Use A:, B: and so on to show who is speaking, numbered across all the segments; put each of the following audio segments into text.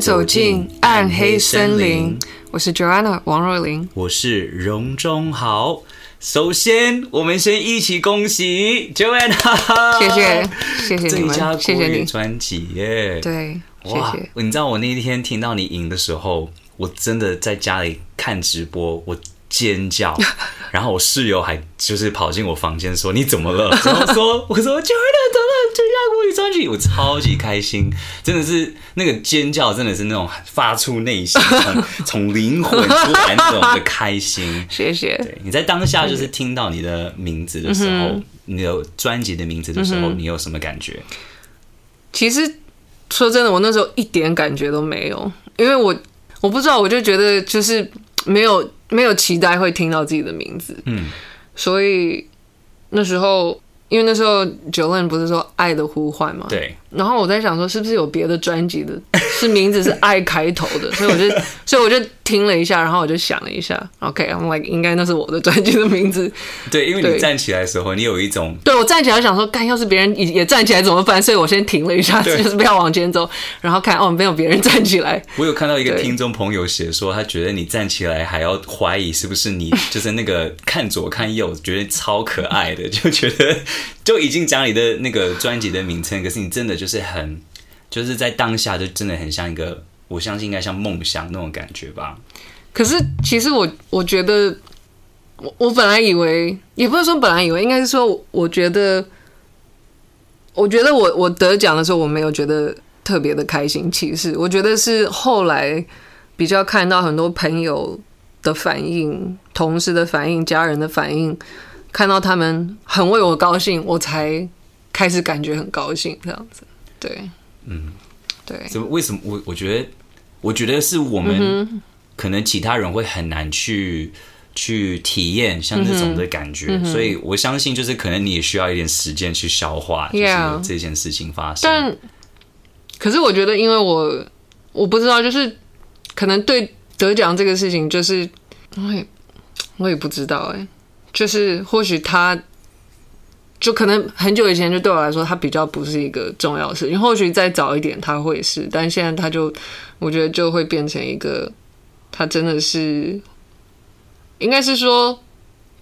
A: 走进暗黑森林。我是 Joanna 王若琳，
B: 我是荣中豪。首先，我们先一起恭喜 Joanna，
A: 谢谢谢谢你们，
B: 谢谢
A: 你
B: 专辑耶，
A: 对，
B: 哇
A: 谢谢。
B: 你知道我那一天听到你赢的时候，我真的在家里看直播，我。尖叫，然后我室友还就是跑进我房间说：“你怎么了？” 然后说：“我说 Jordan 得了最佳国语专辑，我超级开心，真的是那个尖叫，真的是那种发出内心从从灵魂出来那种的开心。”
A: 谢谢。
B: 对，你在当下就是听到你的名字的时候，你的专辑的名字的时候，你有什么感觉？
A: 其实说真的，我那时候一点感觉都没有，因为我我不知道，我就觉得就是没有。没有期待会听到自己的名字，嗯，所以那时候，因为那时候 Jolin 不是说《爱的呼唤》吗？
B: 对。
A: 然后我在想说，是不是有别的专辑的，是名字是“爱”开头的？所以我就，所以我就听了一下，然后我就想了一下，OK，I'm like，应该那是我的专辑的名字。
B: 对，因为你站起来的时候，你有一种，
A: 对我站起来想说，干，要是别人也也站起来怎么办？所以我先停了一下，就是不要往前走，然后看哦，没有别人站起来。
B: 我有看到一个听众朋友写说，他觉得你站起来还要怀疑是不是你，就是那个看左看右，觉得超可爱的，就觉得就已经讲你的那个专辑的名称，可是你真的就。就是很，就是在当下就真的很像一个，我相信应该像梦想那种感觉吧。
A: 可是其实我我觉得，我我本来以为，也不是说本来以为，应该是说，我觉得，我觉得我我得奖的时候，我没有觉得特别的开心。其实我觉得是后来比较看到很多朋友的反应、同事的反应、家人的反应，看到他们很为我高兴，我才开始感觉很高兴这样子。对，嗯，对，
B: 怎么？为什么？我我觉得，我觉得是我们可能其他人会很难去去体验像这种的感觉，嗯，所以我相信，就是可能你也需要一点时间去消化，就是这件事情发生。
A: 但可是我觉得，因为我我不知道，就是可能对得奖这个事情，就是我也我也不知道，哎，就是或许他。就可能很久以前，就对我来说，它比较不是一个重要的事情。或许再早一点，它会是，但现在它就，我觉得就会变成一个，它真的是，应该是说，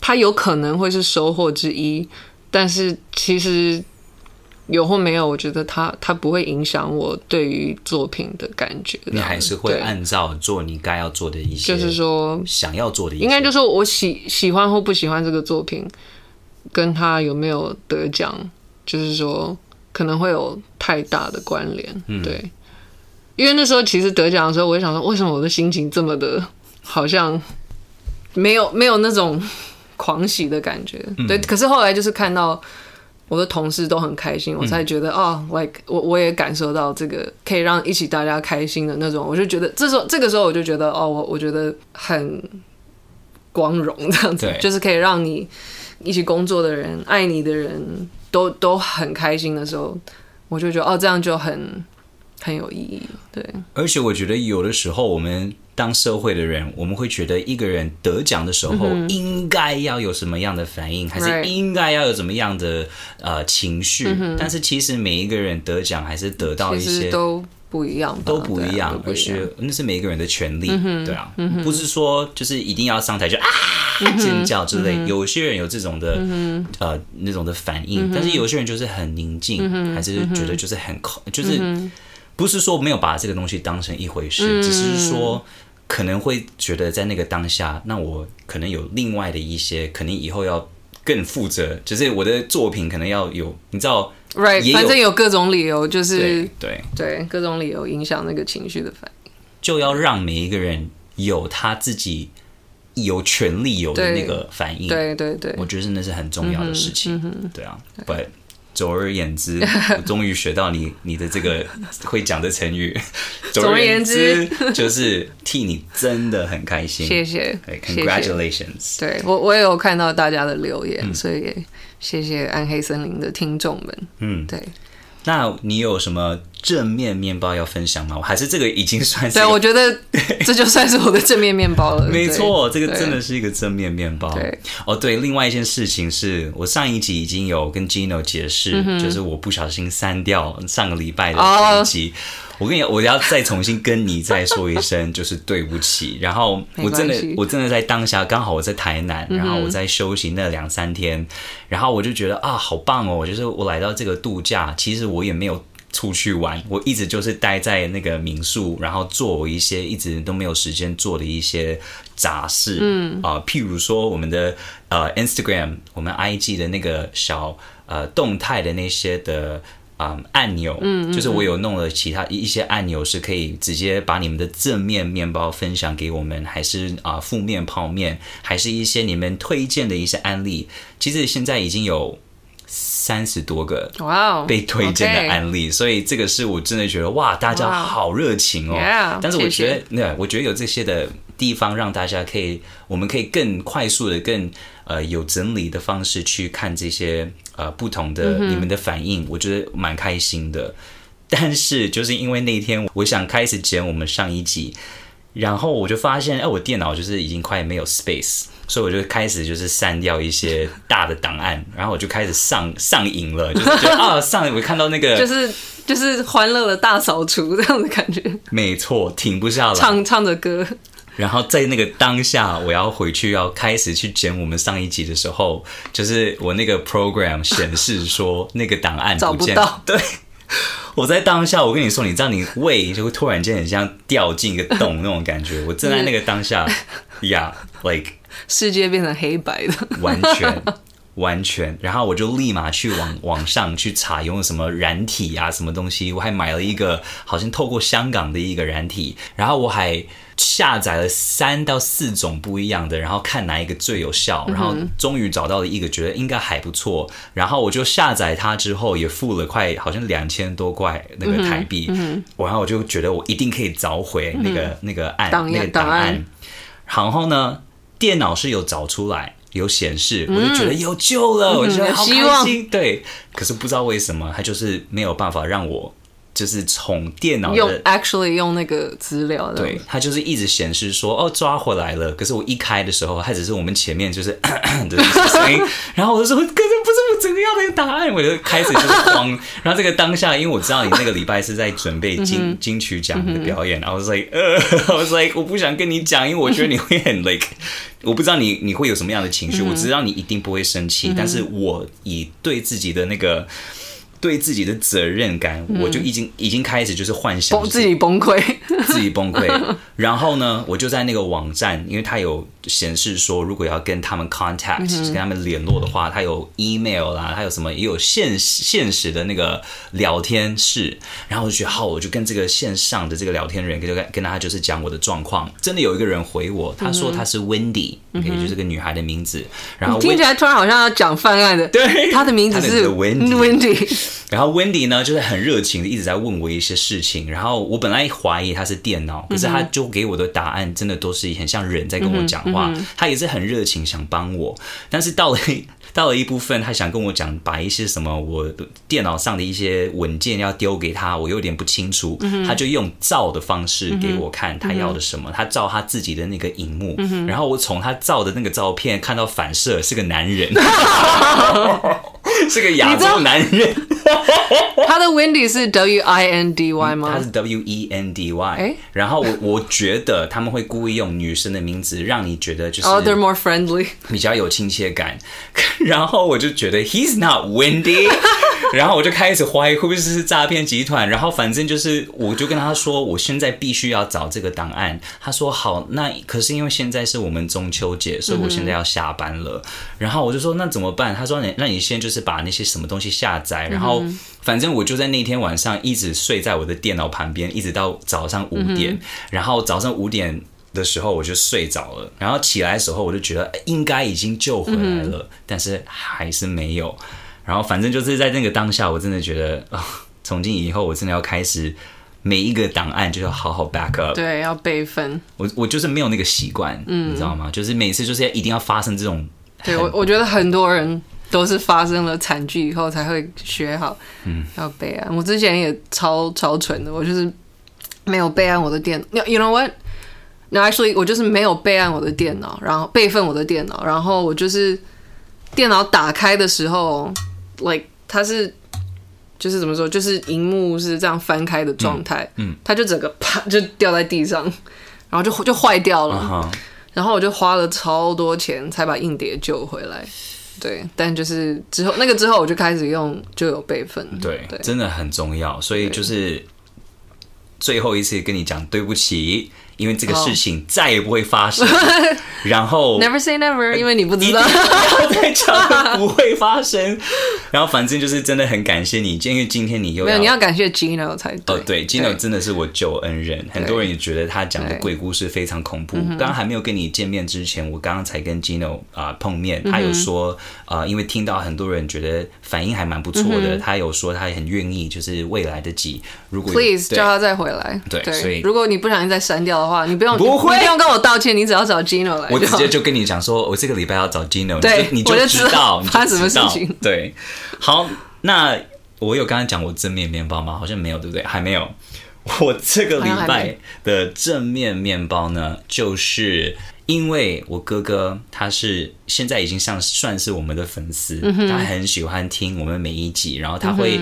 A: 它有可能会是收获之一，但是其实有或没有，我觉得它它不会影响我对于作品的感觉。
B: 你还是会按照做你该要做的一些，
A: 就是说
B: 想要做的一些，
A: 应该就是说我喜喜欢或不喜欢这个作品。跟他有没有得奖，就是说可能会有太大的关联，嗯，对。因为那时候其实得奖的时候，我就想说，为什么我的心情这么的，好像没有没有那种狂喜的感觉，嗯，对。可是后来就是看到我的同事都很开心，我才觉得哦，like 我我也感受到这个可以让一起大家开心的那种，我就觉得这时候这个时候我就觉得哦，我我觉得很光荣这样子，就是可以让你。一起工作的人，爱你的人都都很开心的时候，我就觉得哦，这样就很很有意义。对，
B: 而且我觉得有的时候，我们当社会的人，我们会觉得一个人得奖的时候，应该要有什么样的反应，嗯、还是应该要有怎么样的呃情绪、嗯？但是其实每一个人得奖，还是得到一些都。
A: 不一样，
B: 都不一样，而是那是每一个人的权利，嗯、对啊、嗯，不是说就是一定要上台就啊、嗯、尖叫之类、嗯。有些人有这种的、嗯、呃那种的反应、嗯，但是有些人就是很宁静、嗯，还是觉得就是很就是不是说没有把这个东西当成一回事，嗯、只是说可能会觉得在那个当下，那我可能有另外的一些，可能以后要更负责，就是我的作品可能要有，你知道。
A: Right，反正有各种理由，就是
B: 对对，
A: 对各种理由影响那个情绪的反应，
B: 就要让每一个人有他自己有权利有的那个反应。
A: 对对对，
B: 我觉得那是很重要的事情。嗯、对啊，But 总而言之，我终于学到你你的这个会讲的成语。总而言之，就是替你真的很开心。
A: 谢谢
B: ，Congratulations。
A: 对我我也有看到大家的留言，嗯、所以。谢谢暗黑森林的听众们。
B: 嗯，对。那你有什么正面面包要分享吗？还是这个已经算是？
A: 对，我觉得 这就算是我的正面面包了。
B: 没错，这个真的是一个正面面包。
A: 对，
B: 哦，对，另外一件事情是我上一集已经有跟 Gino 解释，嗯、就是我不小心删掉上个礼拜的那一集。哦、我跟你，我要再重新跟你再说一声，就是对不起。然后我真的，我真的在当下刚好我在台南，然后我在休息那两三天，嗯、然后我就觉得啊，好棒哦！就是我来到这个度假，其实我也没有。出去玩，我一直就是待在那个民宿，然后做我一些一直都没有时间做的一些杂事，嗯啊、呃，譬如说我们的呃 Instagram，我们 IG 的那个小呃动态的那些的啊、呃、按钮，嗯，嗯，嗯，就是我有弄了其他一些按钮，是可以直接把你们的正面面包分享给我们，还是啊、呃、负面泡面，还是一些你们推荐的一些案例，其实现在已经有。三十多个哇被推荐的案例，wow, okay. 所以这个是我真的觉得哇，大家好热情哦。Wow. Yeah, 但是我觉得，那我觉得有这些的地方，让大家可以，我们可以更快速的、更呃有整理的方式去看这些呃不同的你们的反应，我觉得蛮开心的。但是就是因为那天我想开始剪我们上一集，然后我就发现，哎，我电脑就是已经快没有 space。所以我就开始就是删掉一些大的档案，然后我就开始上上瘾了，就是觉得啊上我看到那个
A: 就是就是欢乐的大扫除这样的感觉，
B: 没错，停不下来，
A: 唱唱着歌，
B: 然后在那个当下，我要回去要开始去剪我们上一集的时候，就是我那个 program 显示说那个档案不见，
A: 找不到，
B: 对。我在当下，我跟你说，你知道，你胃就会突然间很像掉进一个洞那种感觉。我正在那个当下，Yeah，like
A: 世界变成黑白的，
B: 完全完全。然后我就立马去网网上去查用什么染体啊，什么东西。我还买了一个好像透过香港的一个染体，然后我还。下载了三到四种不一样的，然后看哪一个最有效，然后终于找到了一个，觉得应该还不错，然后我就下载它之后也付了快好像两千多块那个台币，嗯然后我就觉得我一定可以找回那个那个案那个档案，然后呢，电脑是有找出来有显示，我就觉得有救了，我觉得好开心，对，可是不知道为什么它就是没有办法让我。就是从电脑
A: 用 actually 用那个资料的，
B: 对，它就是一直显示说哦抓回来了，可是我一开的时候，它只是我们前面就是咳 咳的声音，然后我就说可是不是我整个要那个答案，我就开始就是慌，然后这个当下，因为我知道你那个礼拜是在准备金金曲奖的表演，然后我说呃，我说我不想跟你讲，因为我觉得你会很 like，我不知道你你会有什么样的情绪，我知道你一定不会生气，但是我以对自己的那个。对自己的责任感，我就已经已经开始就是幻想
A: 自己崩溃，
B: 自己崩溃。然后呢，我就在那个网站，因为它有显示说，如果要跟他们 contact，跟他们联络的话，它有 email 啦，它有什么也有现现实的那个聊天室。然后我就觉得好，我就跟这个线上的这个聊天人，就跟跟他就是讲我的状况。真的有一个人回我，他说他是 Wendy，可以就是个女孩的名字。然后
A: 听起来突然好像要讲犯案的，
B: 对，
A: 他的名字是 Wendy。
B: 然后 Wendy 呢，就是很热情的一直在问我一些事情。然后我本来怀疑他是电脑，可是他就给我的答案真的都是很像人在跟我讲话。他也是很热情想帮我，但是到了 到了一部分，他想跟我讲，把一些什么我电脑上的一些文件要丢给他，我有点不清楚。他就用照的方式给我看他要的什么，他照他自己的那个荧幕，然后我从他照的那个照片看到反射是个男人，是个亚洲男人。
A: 他的 Wendy 是 W I N D Y 吗？
B: 他是 W E N D Y。欸、然后我我觉得他们会故意用女生的名字，让你觉得就是哦、
A: oh,，they're more friendly，
B: 比较有亲切感。然后我就觉得 He's not Wendy。然后我就开始怀疑会不会是诈骗集团。然后反正就是，我就跟他说，我现在必须要找这个档案。他说好，那可是因为现在是我们中秋节，所以我现在要下班了。嗯、然后我就说那怎么办？他说你那你先就是把那些什么东西下载，然后反正我就在那天晚上一直睡在我的电脑旁边，一直到早上五点。嗯、然后早上五点的时候我就睡着了，然后起来的时候我就觉得应该已经救回来了，嗯、但是还是没有。然后反正就是在那个当下，我真的觉得啊、哦，从今以后我真的要开始每一个档案就要好好 back up，
A: 对，要备份。
B: 我我就是没有那个习惯，嗯，你知道吗？就是每次就是要一定要发生这种，
A: 对我我觉得很多人都是发生了惨剧以后才会学好，嗯，要备案。我之前也超超蠢的，我就是没有备案我的电脑。You know what？No, actually，我就是没有备案我的电脑，然后备份我的电脑，然后我就是电脑打开的时候，like 它是就是怎么说，就是荧幕是这样翻开的状态，嗯，它就整个啪就掉在地上，然后就就坏掉了。Uh huh. 然后我就花了超多钱才把硬碟救回来，对，但就是之后那个之后我就开始用就有备份，
B: 对，对真的很重要，所以就是最后一次跟你讲对不起。因为这个事情再也不会发生，oh. 然后
A: Never say never，因为你不知道，
B: 不要 再讲不会发生。然后反正就是真的很感谢你，因为今天你又
A: 没有，你要感谢 Gino 才对。
B: 哦，对，Gino 真的是我救恩人。很多人也觉得他讲的鬼故事非常恐怖。刚刚还没有跟你见面之前，我刚刚才跟 Gino 啊、呃、碰面，他有说啊、呃，因为听到很多人觉得反应还蛮不错的，他有说他很愿意，就是未来的几如果
A: Please 叫他再回来。
B: 对，对所以
A: 如果你不小心再删掉的话。你不用，
B: 不会，
A: 你不用跟我道歉，你只要找 Gino 来。
B: 我直接就跟你讲说，我这个礼拜要找 Gino，
A: 对，
B: 你就知道
A: 发生什么事情。
B: 对，好，那我有刚才讲我正面面包吗？好像没有，对不对？还没有。我这个礼拜的正面面包呢，就是因为我哥哥他是现在已经像算是我们的粉丝，他很喜欢听我们每一集，然后他会。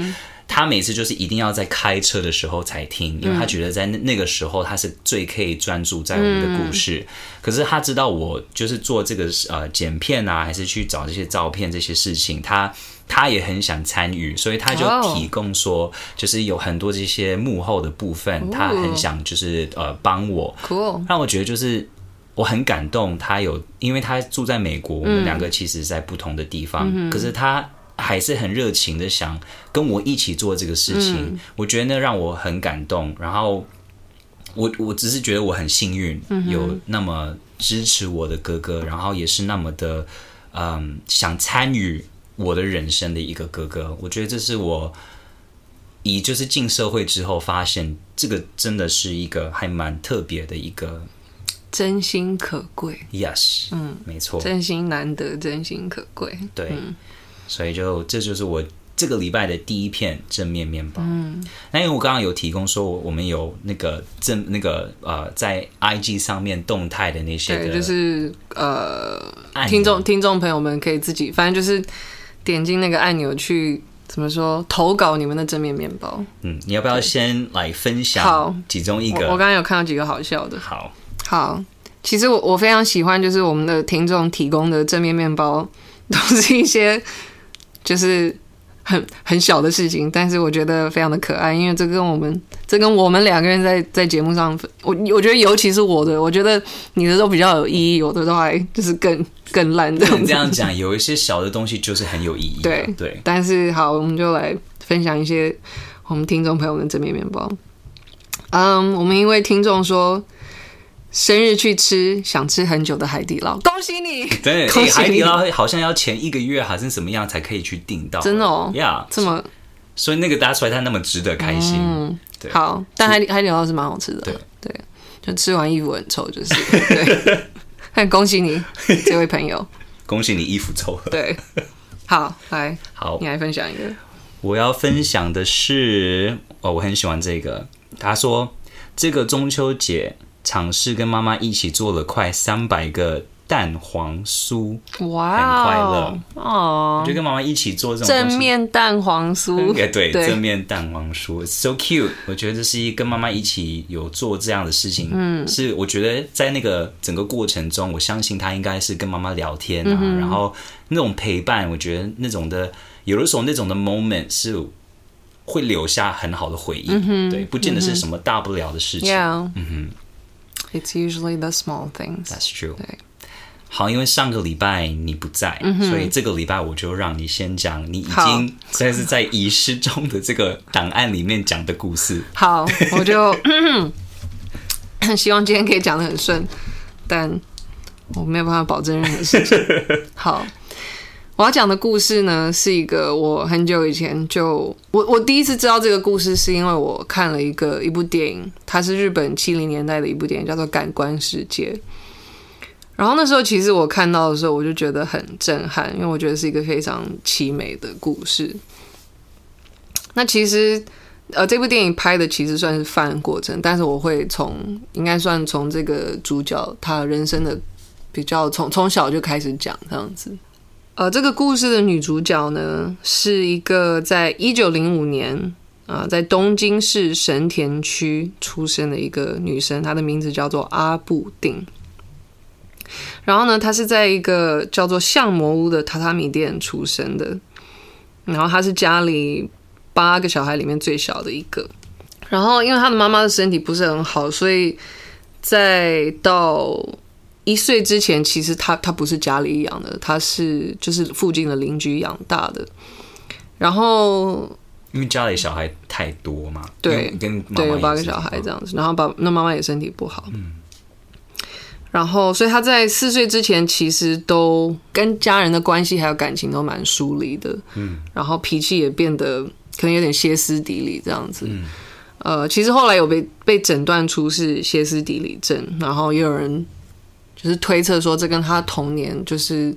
B: 嗯他每次就是一定要在开车的时候才听，因为他觉得在那那个时候他是最可以专注在我们的故事。嗯、可是他知道我就是做这个呃剪片啊，还是去找这些照片这些事情，他他也很想参与，所以他就提供说，就是有很多这些幕后的部分，他很想就是呃帮我。让我觉得就是我很感动。他有，因为他住在美国，我们两个其实在不同的地方，嗯、可是他。还是很热情的想跟我一起做这个事情，嗯、我觉得那让我很感动。然后我我只是觉得我很幸运，有那么支持我的哥哥，然后也是那么的嗯想参与我的人生的一个哥哥。我觉得这是我以就是进社会之后发现，这个真的是一个还蛮特别的一个
A: 真心可贵。
B: Yes，嗯，没错，
A: 真心难得，真心可贵。
B: 对。嗯所以就这就是我这个礼拜的第一片正面面包。嗯，那因为我刚刚有提供说，我们有那个正那个呃，在 IG 上面动态的那些的，
A: 对，就是呃，听众听众朋友们可以自己，反正就是点进那个按钮去怎么说投稿你们的正面面包。
B: 嗯，你要不要先来分享其中一个？
A: 我刚刚有看到几个好笑的。
B: 好，
A: 好，其实我我非常喜欢，就是我们的听众提供的正面面包都是一些。就是很 很小的事情，但是我觉得非常的可爱，因为这跟我们这跟我们两个人在在节目上，我我觉得尤其是我的，我觉得你的都比较有意义，我的都还就是更更烂的。这
B: 样讲，有一些小的东西就是很有意义。
A: 对对，对但是好，我们就来分享一些我们听众朋友们的正面面包。嗯，我们一位听众说。生日去吃想吃很久的海底捞，恭喜你！
B: 对，海底捞好像要前一个月还是什么样才可以去订到？
A: 真的哦，
B: 呀，
A: 这么，
B: 所以那个搭出来它那么值得开心。
A: 嗯，对。好，但海底海底捞是蛮好吃的。对对，就吃完衣服很臭，就是。对，很 恭喜你，这位朋友。
B: 恭喜你衣服臭了。
A: 对，好，来，
B: 好，
A: 你来分享一个。
B: 我要分享的是，哦，我很喜欢这个。他说，这个中秋节。尝试跟妈妈一起做了快三百个蛋黄酥，哇，很快乐。哦！就跟妈妈一起做这种
A: 正面蛋黄酥，
B: 对对，正面蛋黄酥，so cute。我觉得这是一跟妈妈一起有做这样的事情，嗯，是我觉得在那个整个过程中，我相信他应该是跟妈妈聊天啊，然后那种陪伴，我觉得那种的有的时候那种的 moment 是会留下很好的回忆，对，不见得是什么大不了的事情，嗯哼。
A: It's usually the small things.
B: That's true.
A: 对，
B: 好，因为上个礼拜你不在，所以这个礼拜我就让你先讲你已经算是在遗失中的这个档案里面讲的故事。
A: 好，我就 希望今天可以讲的很顺，但我没有办法保证任何事情。好。我要讲的故事呢，是一个我很久以前就我我第一次知道这个故事，是因为我看了一个一部电影，它是日本七零年代的一部电影，叫做《感官世界》。然后那时候其实我看到的时候，我就觉得很震撼，因为我觉得是一个非常凄美的故事。那其实，呃，这部电影拍的其实算是犯过程，但是我会从应该算从这个主角他人生的比较从从小就开始讲这样子。呃，这个故事的女主角呢，是一个在一九零五年啊、在东京市神田区出生的一个女生，她的名字叫做阿部定。然后呢，她是在一个叫做相模屋的榻榻米店出生的，然后她是家里。八个小孩里面最小的一个，然后因为她的妈妈的身体不是很好，所以在到一岁之前，其实他他不是家里养的，他是就是附近的邻居养大的。然后
B: 因为家里小孩太多嘛，
A: 对，
B: 跟
A: 对有八个小孩这样子，然后爸那妈妈也身体不好，嗯，然后所以他在四岁之前，其实都跟家人的关系还有感情都蛮疏离的，嗯，然后脾气也变得。可能有点歇斯底里这样子，嗯、呃，其实后来有被被诊断出是歇斯底里症，然后也有人就是推测说，这跟他童年就是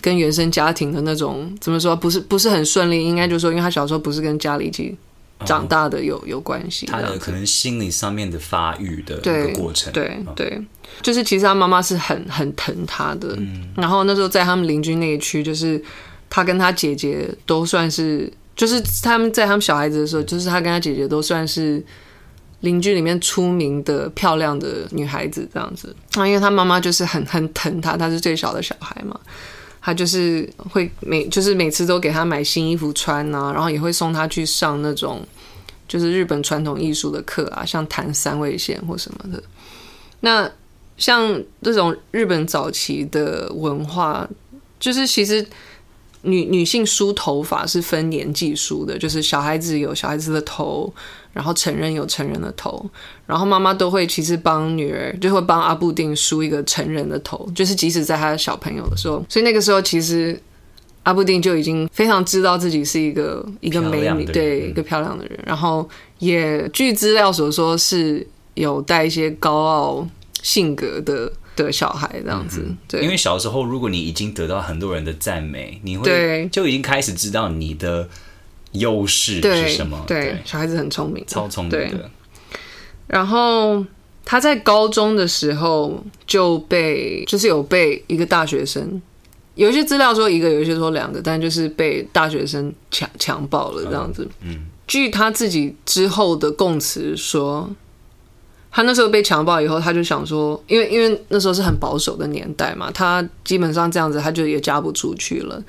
A: 跟原生家庭的那种怎么说，不是不是很顺利，应该就是说，因为他小时候不是跟家里一起长大的有，有有关系，
B: 他的可能心理上面的发育的一个过程，
A: 对对，对，就是其实他妈妈是很很疼他的，嗯、然后那时候在他们邻居那一区，就是他跟他姐姐都算是。就是他们在他们小孩子的时候，就是他跟他姐姐都算是邻居里面出名的漂亮的女孩子这样子。啊，因为她妈妈就是很很疼她，她是最小的小孩嘛，她就是会每就是每次都给她买新衣服穿啊，然后也会送她去上那种就是日本传统艺术的课啊，像弹三味线或什么的。那像这种日本早期的文化，就是其实。女女性梳头发是分年纪梳的，就是小孩子有小孩子的头，然后成人有成人的头，然后妈妈都会其实帮女儿，就会帮阿布定梳一个成人的头，就是即使在他小朋友的时候，所以那个时候其实阿布定就已经非常知道自己是一个一个美女，对，一个漂亮的人，然后也据资料所说是有带一些高傲性格的。的小孩这样子，嗯、对，
B: 因为小时候如果你已经得到很多人的赞美，你会就已经开始知道你的优势是什么。
A: 对，对小孩子很聪明，
B: 超聪明的。
A: 然后他在高中的时候就被，就是有被一个大学生，有一些资料说一个，有一些说两个，但就是被大学生强强暴了这样子。嗯，据他自己之后的供词说。他那时候被强暴以后，他就想说，因为因为那时候是很保守的年代嘛，他基本上这样子，他就也嫁不出去了，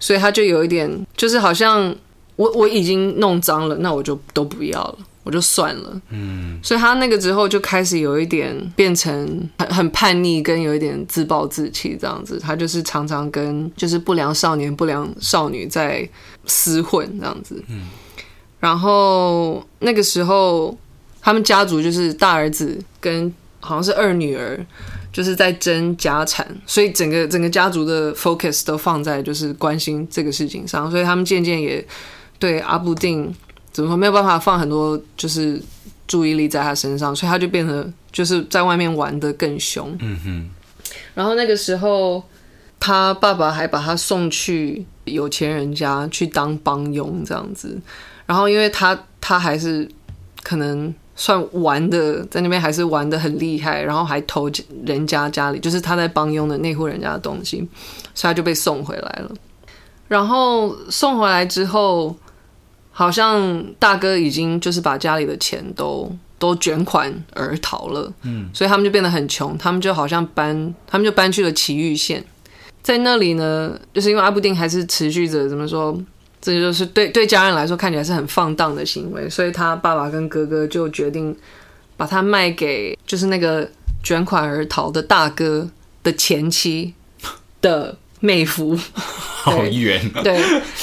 A: 所以他就有一点，就是好像我我已经弄脏了，那我就都不要了，我就算了。嗯，所以他那个之后就开始有一点变成很很叛逆，跟有一点自暴自弃这样子。他就是常常跟就是不良少年、不良少女在厮混这样子。嗯，然后那个时候。他们家族就是大儿子跟好像是二女儿，就是在争家产，所以整个整个家族的 focus 都放在就是关心这个事情上，所以他们渐渐也对阿布定怎么说没有办法放很多就是注意力在他身上，所以他就变得就是在外面玩的更凶。嗯哼。然后那个时候，他爸爸还把他送去有钱人家去当帮佣这样子，然后因为他他还是可能。算玩的，在那边还是玩的很厉害，然后还偷人家家里，就是他在帮佣的那户人家的东西，所以他就被送回来了。然后送回来之后，好像大哥已经就是把家里的钱都都卷款而逃了，嗯，所以他们就变得很穷，他们就好像搬，他们就搬去了埼玉县，在那里呢，就是因为阿布定还是持续着怎么说？这就是对对家人来说看起来是很放荡的行为，所以他爸爸跟哥哥就决定把他卖给就是那个卷款而逃的大哥的前妻的妹夫，
B: 好远啊。
A: 对，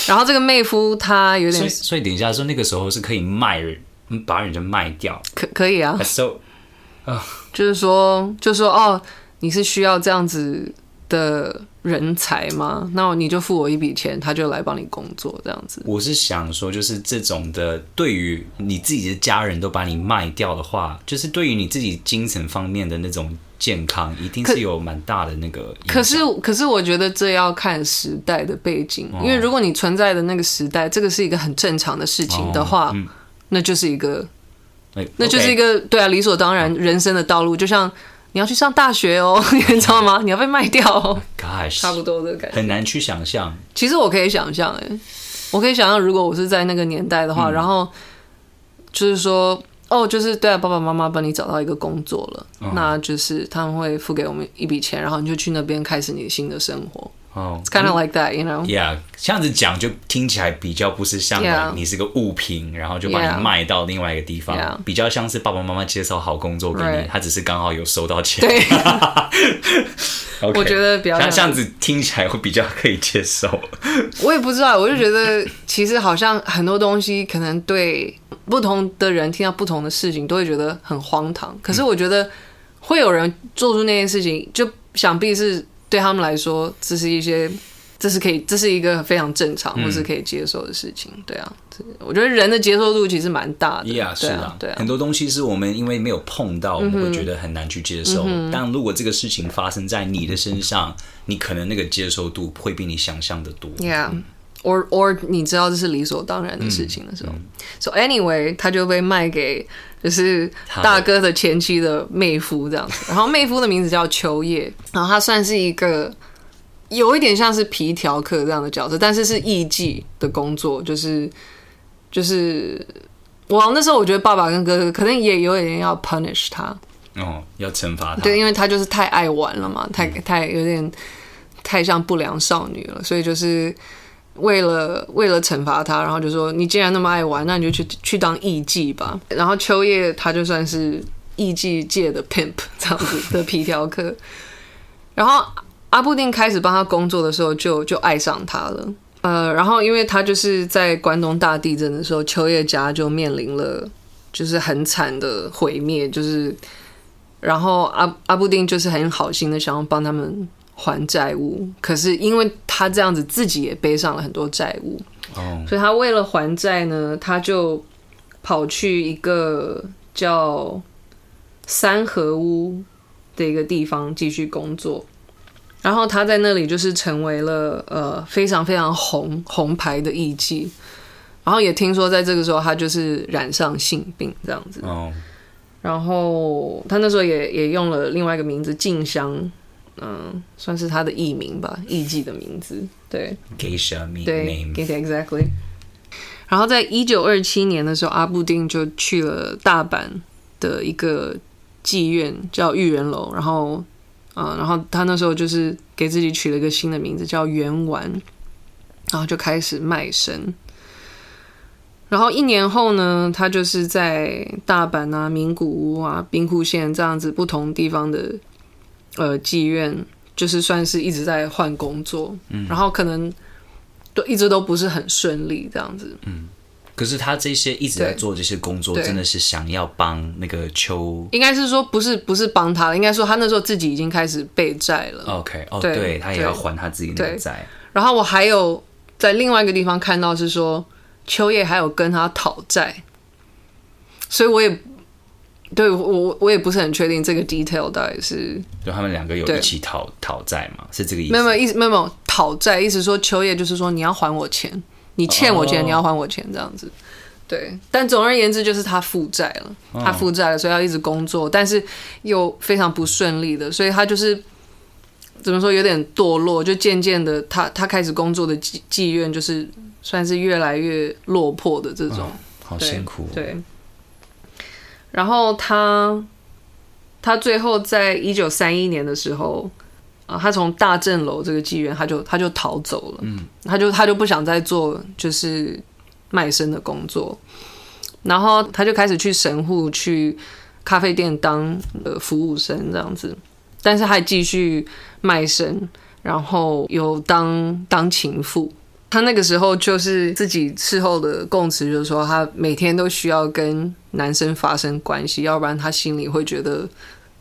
A: 然后这个妹夫他有点，所以，
B: 所以等一下说那个时候是可以卖人，把人家卖掉，
A: 可可以啊。
B: So，啊，
A: 就是说，就是说哦，你是需要这样子。的人才吗？那你就付我一笔钱，他就来帮你工作这样子。
B: 我是想说，就是这种的，对于你自己的家人都把你卖掉的话，就是对于你自己精神方面的那种健康，一定是有蛮大的那个。
A: 可是，可是我觉得这要看时代的背景，哦、因为如果你存在的那个时代，这个是一个很正常的事情的话，哦嗯、那就是一个，那就是一个对啊，理所当然人生的道路，就像。你要去上大学哦，你知道吗？你要被卖掉哦，Gosh, 差不多的感觉，
B: 很难去想象。
A: 其实我可以想象，哎，我可以想象，如果我是在那个年代的话，嗯、然后就是说，哦，就是对啊，爸爸妈妈帮你找到一个工作了，嗯、那就是他们会付给我们一笔钱，然后你就去那边开始你的新的生活。哦，It's kind of like that, you know?
B: Yeah，这样子讲就听起来比较不是像你是个物品.然后就把你卖到另外一个地方，Yeah. 比较像是爸爸妈妈介绍好工作给你，Right. 他只是刚好有收到钱。
A: 我觉得比较像，
B: 像这样子听起来会比较可以接受。
A: 我也不知道，我就觉得 其实好像很多东西可能对不同的人听到不同的事情都会觉得很荒唐，可是我觉得会有人做出那件事情，就想必是。对他们来说，这是一些，这是可以，这是一个非常正常或是可以接受的事情。嗯、对啊，我觉得人的接受度其实蛮大的。
B: Yeah, 是啊，对啊，很多东西是我们因为没有碰到，我们会觉得很难去接受。嗯、但如果这个事情发生在你的身上，你可能那个接受度会比你想象的多。
A: Yeah. Or or 你知道这是理所当然的事情的时候，嗯嗯、so anyway 他就被卖给就是大哥的前妻的妹夫这样子，然后妹夫的名字叫秋叶，然后他算是一个有一点像是皮条客这样的角色，但是是艺妓的工作，就是就是我那时候我觉得爸爸跟哥哥可能也有点要 punish 他。
B: 哦，要惩罚他，
A: 对，因为他就是太爱玩了嘛，太太有点太像不良少女了，所以就是。为了为了惩罚他，然后就说你既然那么爱玩，那你就去去当艺妓吧。然后秋叶他就算是艺妓界的 pimp 这样子 的皮条客。然后阿布丁开始帮他工作的时候就，就就爱上他了。呃，然后因为他就是在关东大地震的时候，秋叶家就面临了就是很惨的毁灭，就是然后阿阿布丁就是很好心的想要帮他们。还债务，可是因为他这样子自己也背上了很多债务，oh. 所以他为了还债呢，他就跑去一个叫三河屋的一个地方继续工作，然后他在那里就是成为了呃非常非常红红牌的艺妓，然后也听说在这个时候他就是染上性病这样子，oh. 然后他那时候也也用了另外一个名字静香。嗯，算是他的艺名吧，艺妓的名字。对
B: ，Geisha
A: 对，exactly。然后在一九二七年的时候，阿布丁就去了大阪的一个妓院，叫玉人楼。然后，嗯，然后他那时候就是给自己取了一个新的名字，叫圆丸。然后就开始卖身。然后一年后呢，他就是在大阪啊、名古屋啊、兵库县这样子不同地方的。呃，妓院就是算是一直在换工作，嗯，然后可能都一直都不是很顺利这样子，
B: 嗯。可是他这些一直在做这些工作，真的是想要帮那个秋，
A: 应该是说不是不是帮他，应该说他那时候自己已经开始背债了。
B: OK，哦，对，对他也要还他自己的债。
A: 然后我还有在另外一个地方看到是说秋叶还有跟他讨债，所以我也。对我，我也不是很确定这个 detail 到底是，
B: 就他们两个有一起讨讨债嘛？是这个意思？
A: 没有没有意思，没有讨债，意思说秋叶就是说你要还我钱，你欠我钱，oh. 你要还我钱这样子。对，但总而言之就是他负债了，他负债了，所以要一直工作，但是又非常不顺利的，所以他就是怎么说有点堕落，就渐渐的他他开始工作的妓妓院就是算是越来越落魄的这种，oh,
B: 好辛苦，
A: 对。然后他，他最后在一九三一年的时候，啊，他从大正楼这个妓院，他就他就逃走了，嗯，他就他就不想再做就是卖身的工作，然后他就开始去神户、去咖啡店当呃服务生这样子，但是还继续卖身，然后有当当情妇。他那个时候就是自己事后的供词，就是说他每天都需要跟男生发生关系，要不然他心里会觉得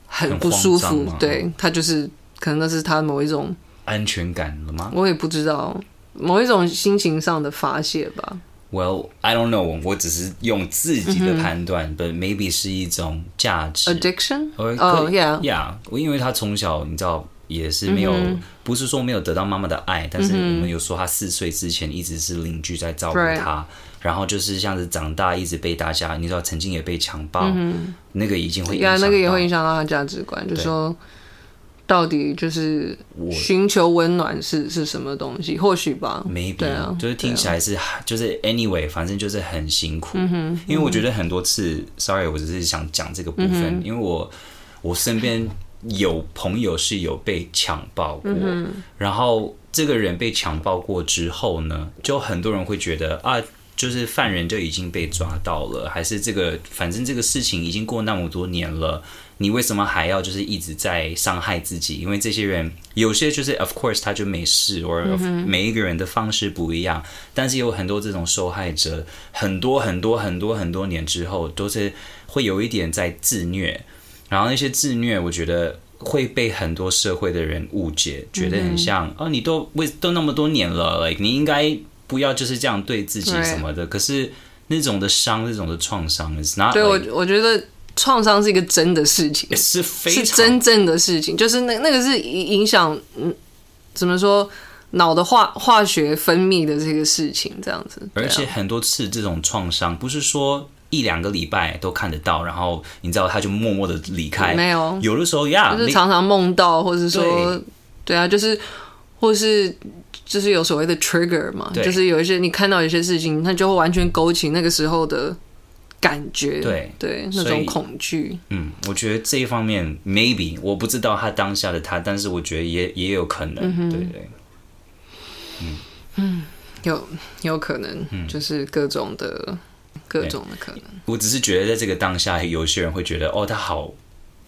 A: 很不舒服。对，他就是可能那是他某一种
B: 安全感了吗？
A: 我也不知道，某一种心情上的发泄吧。
B: Well, I don't know，我只是用自己的判断、mm-hmm.，but maybe 是一种价值
A: addiction。
B: 哦、
A: oh, yeah，yeah，
B: 我因为他从小你知道也是没有，mm-hmm. 不是说没有得到妈妈的爱，但是我们有说他四岁之前一直是邻居在照顾他。然后就是像是长大一直被大家，你知道曾经也被强暴，嗯、那个已经会影响，
A: 那个也会影响到他价值观，就是说到底就是寻求温暖是是什么东西？或许吧
B: ，maybe
A: 对啊，
B: 就是听起来是、啊、就是 anyway，反正就是很辛苦。嗯哼，因为我觉得很多次、嗯、，sorry，我只是想讲这个部分，嗯、因为我我身边有朋友是有被强暴过、嗯，然后这个人被强暴过之后呢，就很多人会觉得啊。就是犯人就已经被抓到了，还是这个？反正这个事情已经过那么多年了，你为什么还要就是一直在伤害自己？因为这些人有些就是，of course，他就没事，或者每一个人的方式不一样。但是有很多这种受害者，很多很多很多很多年之后，都是会有一点在自虐。然后那些自虐，我觉得会被很多社会的人误解，觉得很像哦，你都为都那么多年了，like 你应该。不要就是这样对自己什么的，可是那种的伤，那种的创伤，is not
A: 对我我觉得创伤是一个真的事情，
B: 是非常
A: 是真正的事情，就是那那个是影响嗯，怎么说脑的化化学分泌的这个事情，这样子。
B: 而且很多次这种创伤不是说一两个礼拜都看得到，然后你知道他就默默的离开，
A: 没有，
B: 有的时候呀，
A: 就是常常梦到，或者说对，对啊，就是或是。就是有所谓的 trigger 嘛，就是有一些你看到一些事情，它就会完全勾起那个时候的感觉，对。对，那种恐惧。
B: 嗯，我觉得这一方面 maybe 我不知道他当下的他，但是我觉得也也有可能，嗯、对对。
A: 嗯嗯，有有可能，嗯，就是各种的各种的可能。
B: 我只是觉得在这个当下，有些人会觉得哦，他好。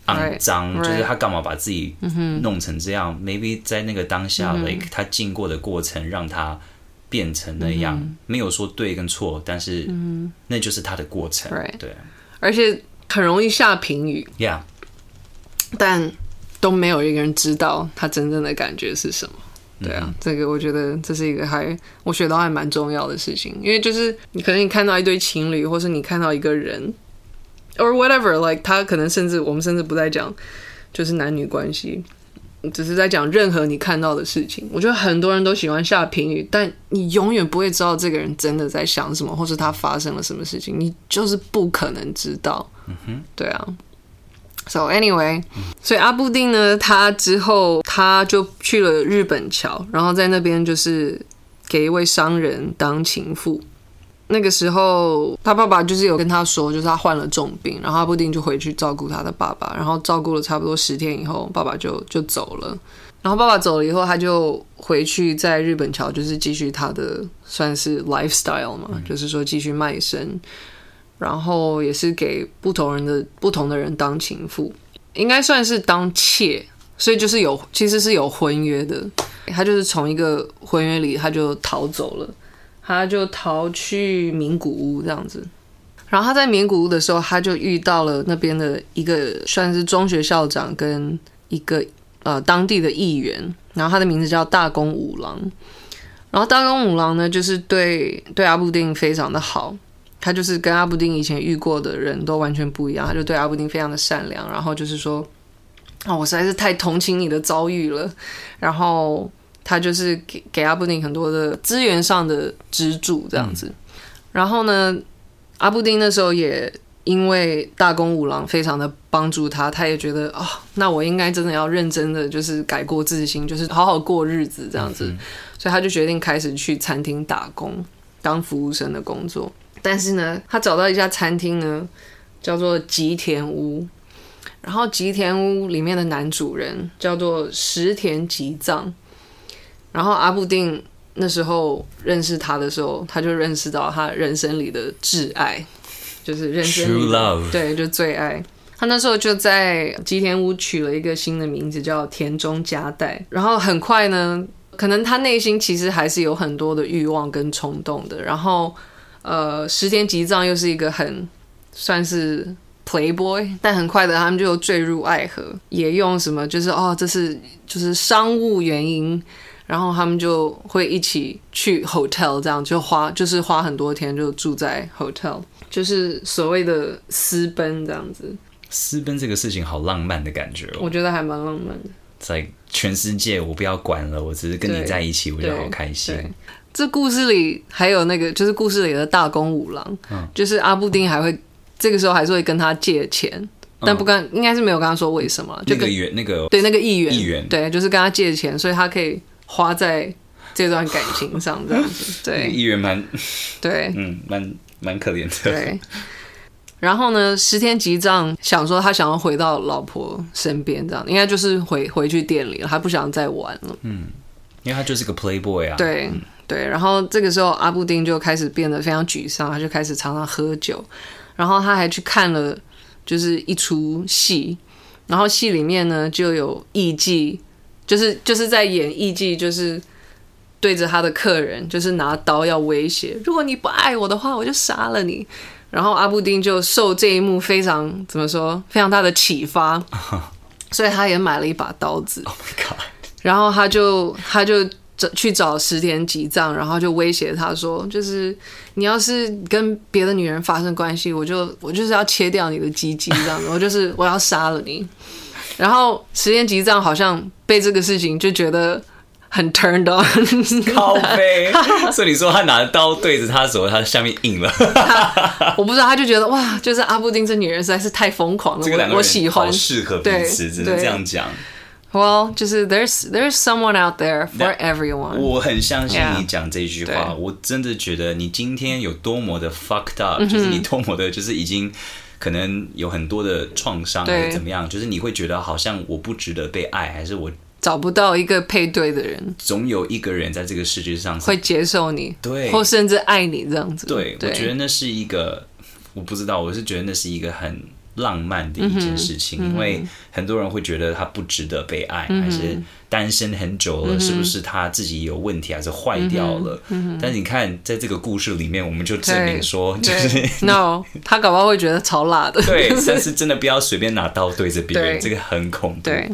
B: 肮脏，就是他干嘛把自己弄成这样？Maybe 在那个当下，like 他经过的过程，让他变成那样，没有说对跟错，但是那就是他的过程。对，
A: 而且很容易下评语
B: ，Yeah，
A: 但都没有一个人知道他真正的感觉是什么。对啊，这个我觉得这是一个还我学到还蛮重要的事情，因为就是你可能你看到一对情侣，或是你看到一个人。or whatever, like 他可能甚至我们甚至不再讲，就是男女关系，只是在讲任何你看到的事情。我觉得很多人都喜欢下评语，但你永远不会知道这个人真的在想什么，或是他发生了什么事情，你就是不可能知道。嗯哼，对啊。So anyway，所以阿布丁呢，他之后他就去了日本桥，然后在那边就是给一位商人当情妇。那个时候，他爸爸就是有跟他说，就是他患了重病，然后阿布丁就回去照顾他的爸爸，然后照顾了差不多十天以后，爸爸就就走了。然后爸爸走了以后，他就回去在日本桥，就是继续他的算是 lifestyle 嘛，就是说继续卖身，然后也是给不同人的不同的人当情妇，应该算是当妾，所以就是有其实是有婚约的，他就是从一个婚约里他就逃走了。他就逃去名古屋这样子，然后他在名古屋的时候，他就遇到了那边的一个算是中学校长跟一个呃当地的议员，然后他的名字叫大宫五郎，然后大宫五郎呢就是对对阿部定非常的好，他就是跟阿布丁以前遇过的人都完全不一样，他就对阿布丁非常的善良，然后就是说，哦，我实在是太同情你的遭遇了，然后。他就是给给阿布丁很多的资源上的资助这样子，嗯，然后呢，阿布丁那时候也因为大宫五郎非常的帮助他，他也觉得哦，那我应该真的要认真的就是改过自新，就是好好过日子这样子，嗯，所以他就决定开始去餐厅打工当服务生的工作。但是呢，他找到一家餐厅呢，叫做吉田屋，然后吉田屋里面的男主人叫做石田吉藏。然后阿布定那时候认识他的时候，他就认识到他人生里的挚爱，就是人生里的
B: True love.
A: 对，就最爱。他那时候就在吉田屋取了一个新的名字，叫田中加代。然后很快呢，可能他内心其实还是有很多的欲望跟冲动的。然后，呃，石田吉藏又是一个很算是 playboy，但很快的他们就坠入爱河，也用什么就是哦，这是就是商务原因，然后他们就会一起去 hotel，这样就花就是花很多天就住在 hotel，就是所谓的私奔这样子。
B: 私奔这个事情好浪漫的感觉哦，
A: 我觉得还蛮浪漫的。
B: 在全世界我不要管了，我只是跟你在一起，我就好开心。
A: 这故事里还有那个，就是故事里的大公五郎，嗯，就是阿布丁还会这个时候还是会跟他借钱，嗯、但不跟应该是没有跟他说为什么，就跟
B: 那个元那个
A: 对那个议员
B: 议员
A: 对，就是跟他借钱，所以他可以花在这段感情上这样子。对，
B: 议员蛮
A: 对，
B: 嗯，蛮蛮可怜的。
A: 对，然后呢，十天吉藏想说他想要回到老婆身边，这样应该就是回回去店里了，他不想再玩了。
B: 嗯，因为他就是个 playboy 啊。
A: 对。嗯对，然后这个时候阿布丁就开始变得非常沮丧，他就开始常常喝酒，然后他还去看了就是一出戏，然后戏里面呢就有艺妓，就是就是在演艺妓，就是对着他的客人就是拿刀要威胁，如果你不爱我的话，我就杀了你。然后阿布丁就受这一幕非常怎么说非常大的启发，所以他也买了一把刀子。
B: Oh my God！
A: 然后他就他就。找去找石田吉藏，然后就威胁他说：“就是你要是跟别的女人发生关系，我就我就是要切掉你的鸡鸡，这样子，我就是我要杀了你。”然后石田吉藏好像被这个事情就觉得很 turned on，
B: 靠北。所以你说他拿刀对着他的时候，他下面硬了。
A: 我不知道，他就觉得哇，就是阿布丁这女人实在是太疯狂了，这个两个人我喜欢，
B: 好适合彼此，只能这样讲。
A: Well，就是 there's there's someone out there for everyone。
B: 我很相信你讲这句话我真的觉得你今天有多么的 fucked up，就是你多么的，就是已经可能有很多的创伤，还是怎么样，就是你会觉得好像我不值得被爱，还是我
A: 找不到一个配对的人。
B: 总有一个人在这个世界上
A: 会接受你，
B: 对，
A: 或甚至爱你这样子。
B: 对，对我觉得那是一个，我不知道，我是觉得那是一个很。浪漫的一件事情，嗯，因为很多人会觉得他不值得被爱，嗯，还是单身很久了，嗯，是不是他自己有问题，还是坏掉了？嗯，但是你看，在这个故事里面，我们就证明说，就是
A: no，他搞不好会觉得超辣的。
B: 对，但是真的不要随便拿刀对着别人，这个很恐怖。对，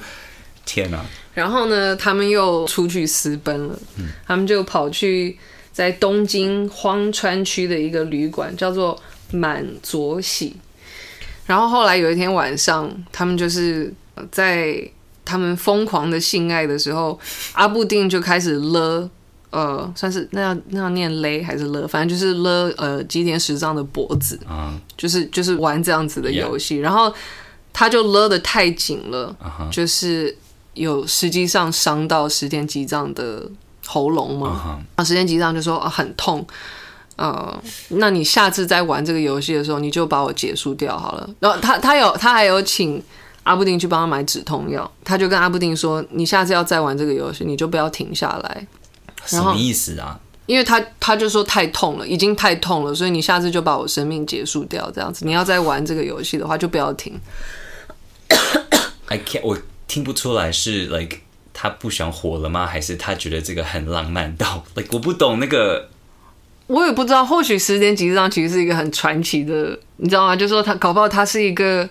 B: 天哪！
A: 然后呢，他们又出去私奔了，嗯，他们就跑去在东京荒川区的一个旅馆，叫做满佐喜。然后后来有一天晚上，他们就是在他们疯狂的性爱的时候，阿布丁就开始勒，呃，算是那要那要念勒还是勒，反正就是勒呃吉田十藏的脖子，就是就是玩这样子的游戏，然后他就勒的太紧了，就是有实际上伤到石田吉藏的喉咙嘛，啊，石田吉藏就说啊很痛。呃，那你下次再玩这个游戏的时候，你就把我结束掉好了。然后他他有他还有请阿布丁去帮他买止痛药，他就跟阿布丁说：“你下次要再玩这个游戏，你就不要停下来。”
B: 什么意思啊？
A: 因为他他就说太痛了，已经太痛了，所以你下次就把我生命结束掉，这样子。你要再玩这个游戏的话，就不要停。
B: I can't，我听不出来是 like 他不想活了吗？还是他觉得这个很浪漫到 like 我不懂那个。
A: 我也不知道，或许石田吉藏其实是一个很传奇的，你知道吗？就是说他搞不好他是一个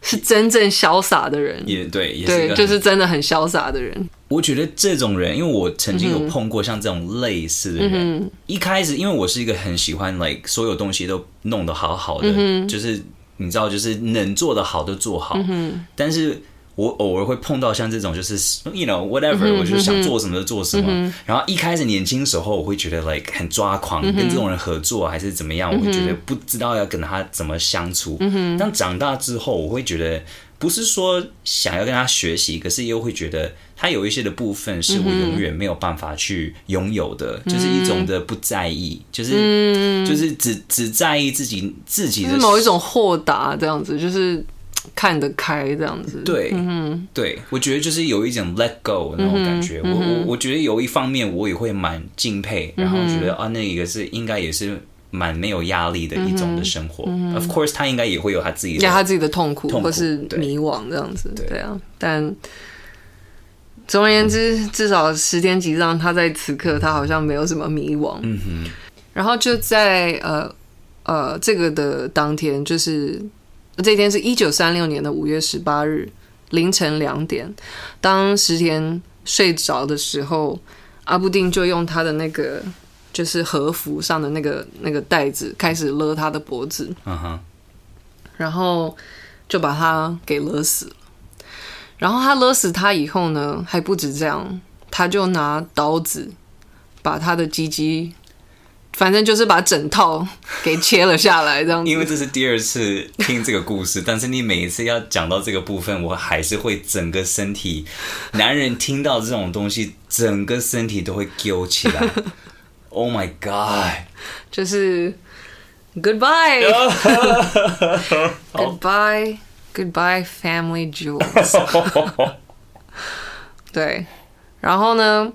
A: 是真正潇洒的人，
B: 也对，也
A: 对，就是真的很潇洒的人。
B: 我觉得这种人，因为我曾经有碰过像这种类似的人，嗯、一开始因为我是一个很喜欢 like 所有东西都弄得好好的，嗯、就是你知道，就是能做的好都做好，嗯、但是。我偶尔会碰到像这种，就是 you know whatever，、嗯、我就是想做什么就做什么。嗯、然后一开始年轻时候，我会觉得 like 很抓狂，嗯、跟这种人合作还是怎么样，嗯、我会觉得不知道要跟他怎么相处。嗯、当长大之后，我会觉得不是说想要跟他学习，可是又会觉得他有一些的部分是我永远没有办法去拥有的，嗯、就是一种的不在意，就是、嗯、就是只只在意自己自己的
A: 某一种豁达这样子，就是。看得开这样子，
B: 对，嗯，对，我觉得就是有一种 let go 那种感觉。嗯、我我我觉得有一方面我也会蛮敬佩，嗯、然后觉得啊，那一个是应该也是蛮没有压力的一种的生活。嗯、Of course，他应该也会有他自己的，
A: 他自己的痛苦，痛苦或是迷惘这样子，对，对啊。但总而言之，嗯、至少十天集上他在此刻他好像没有什么迷惘。嗯哼。然后就在呃呃这个的当天，就是。这天是一九三六年的五月十八日凌晨两点，当石田睡着的时候，阿布丁就用他的那个就是和服上的那个那个带子开始勒他的脖子，嗯哼，然后就把他给勒死了。然后他勒死他以后呢，还不止这样，他就拿刀子把他的鸡鸡。反正就是把整套给切了下来，这样子。
B: 因为这是第二次听这个故事，但是你每一次要讲到这个部分，我还是会整个身体，男人听到这种东西，整个身体都会揪起来。Oh my god！
A: 就是 Goodbye，Goodbye，Goodbye family jewels。对，然后呢？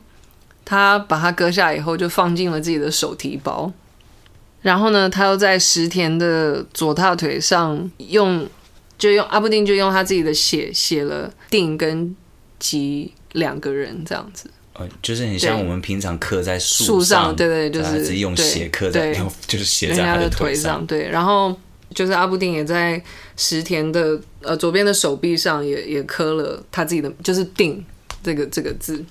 A: 他把它割下以后，就放进了自己的手提包。然后呢，他又在石田的左大腿上用，就用阿布丁就用他自己的血写了“定”跟“吉”两个人这样子。
B: 呃，就是很像我们平常刻在
A: 树上，对对，就是
B: 用血刻在，就是写在他的腿上。
A: 对，然后就是阿布丁也在石田的呃左边的手臂上也也刻了他自己的，就是“定”这个这个字。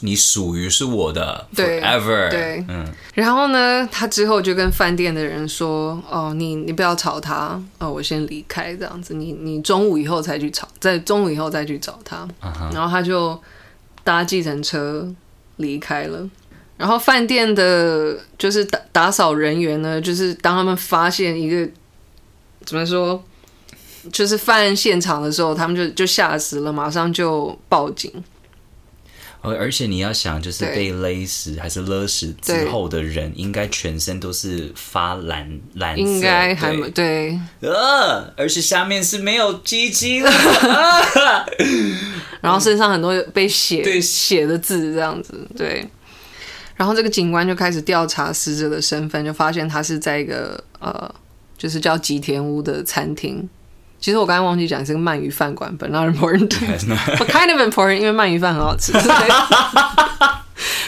B: 你属于是我的，forever。
A: 对，嗯。然后呢，他之后就跟饭店的人说：“哦，你你不要吵他，哦，我先离开这样子。你你中午以后才去吵，在中午以后再去找他。Uh huh. 然后他就搭计程车离开了。然后饭店的，就是打打扫人员呢，就是当他们发现一个怎么说，就是犯案现场的时候，他们就就吓死了，马上就报警。
B: 而且你要想，就是被勒死还是勒死之后的人，应该全身都是发蓝蓝色，
A: 应该还没对。
B: 呃，而且下面是没有鸡鸡的，
A: 然后身上很多被写写的字这样子，对。然后这个警官就开始调查死者的身份，就发现他是在一个呃，就是叫吉田屋的餐厅。其实我刚刚忘记讲是个鳗鱼饭馆，but not important，but kind of important，因为鳗鱼饭很好吃。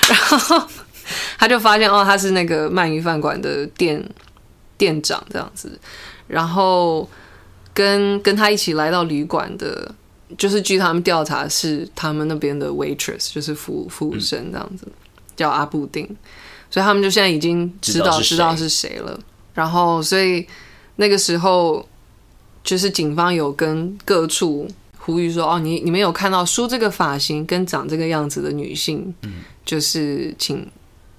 A: 然后他就发现哦，他是那个鳗鱼饭馆的店店长这样子。然后跟跟他一起来到旅馆的，就是据他们调查是他们那边的 waitress，就是服服务生这样子，嗯、叫阿布丁。所以他们就现在已经知道知道是谁了。然后所以那个时候。就是警方有跟各处呼吁说：“哦，你你们有看到梳这个发型跟长这个样子的女性，嗯，就是请。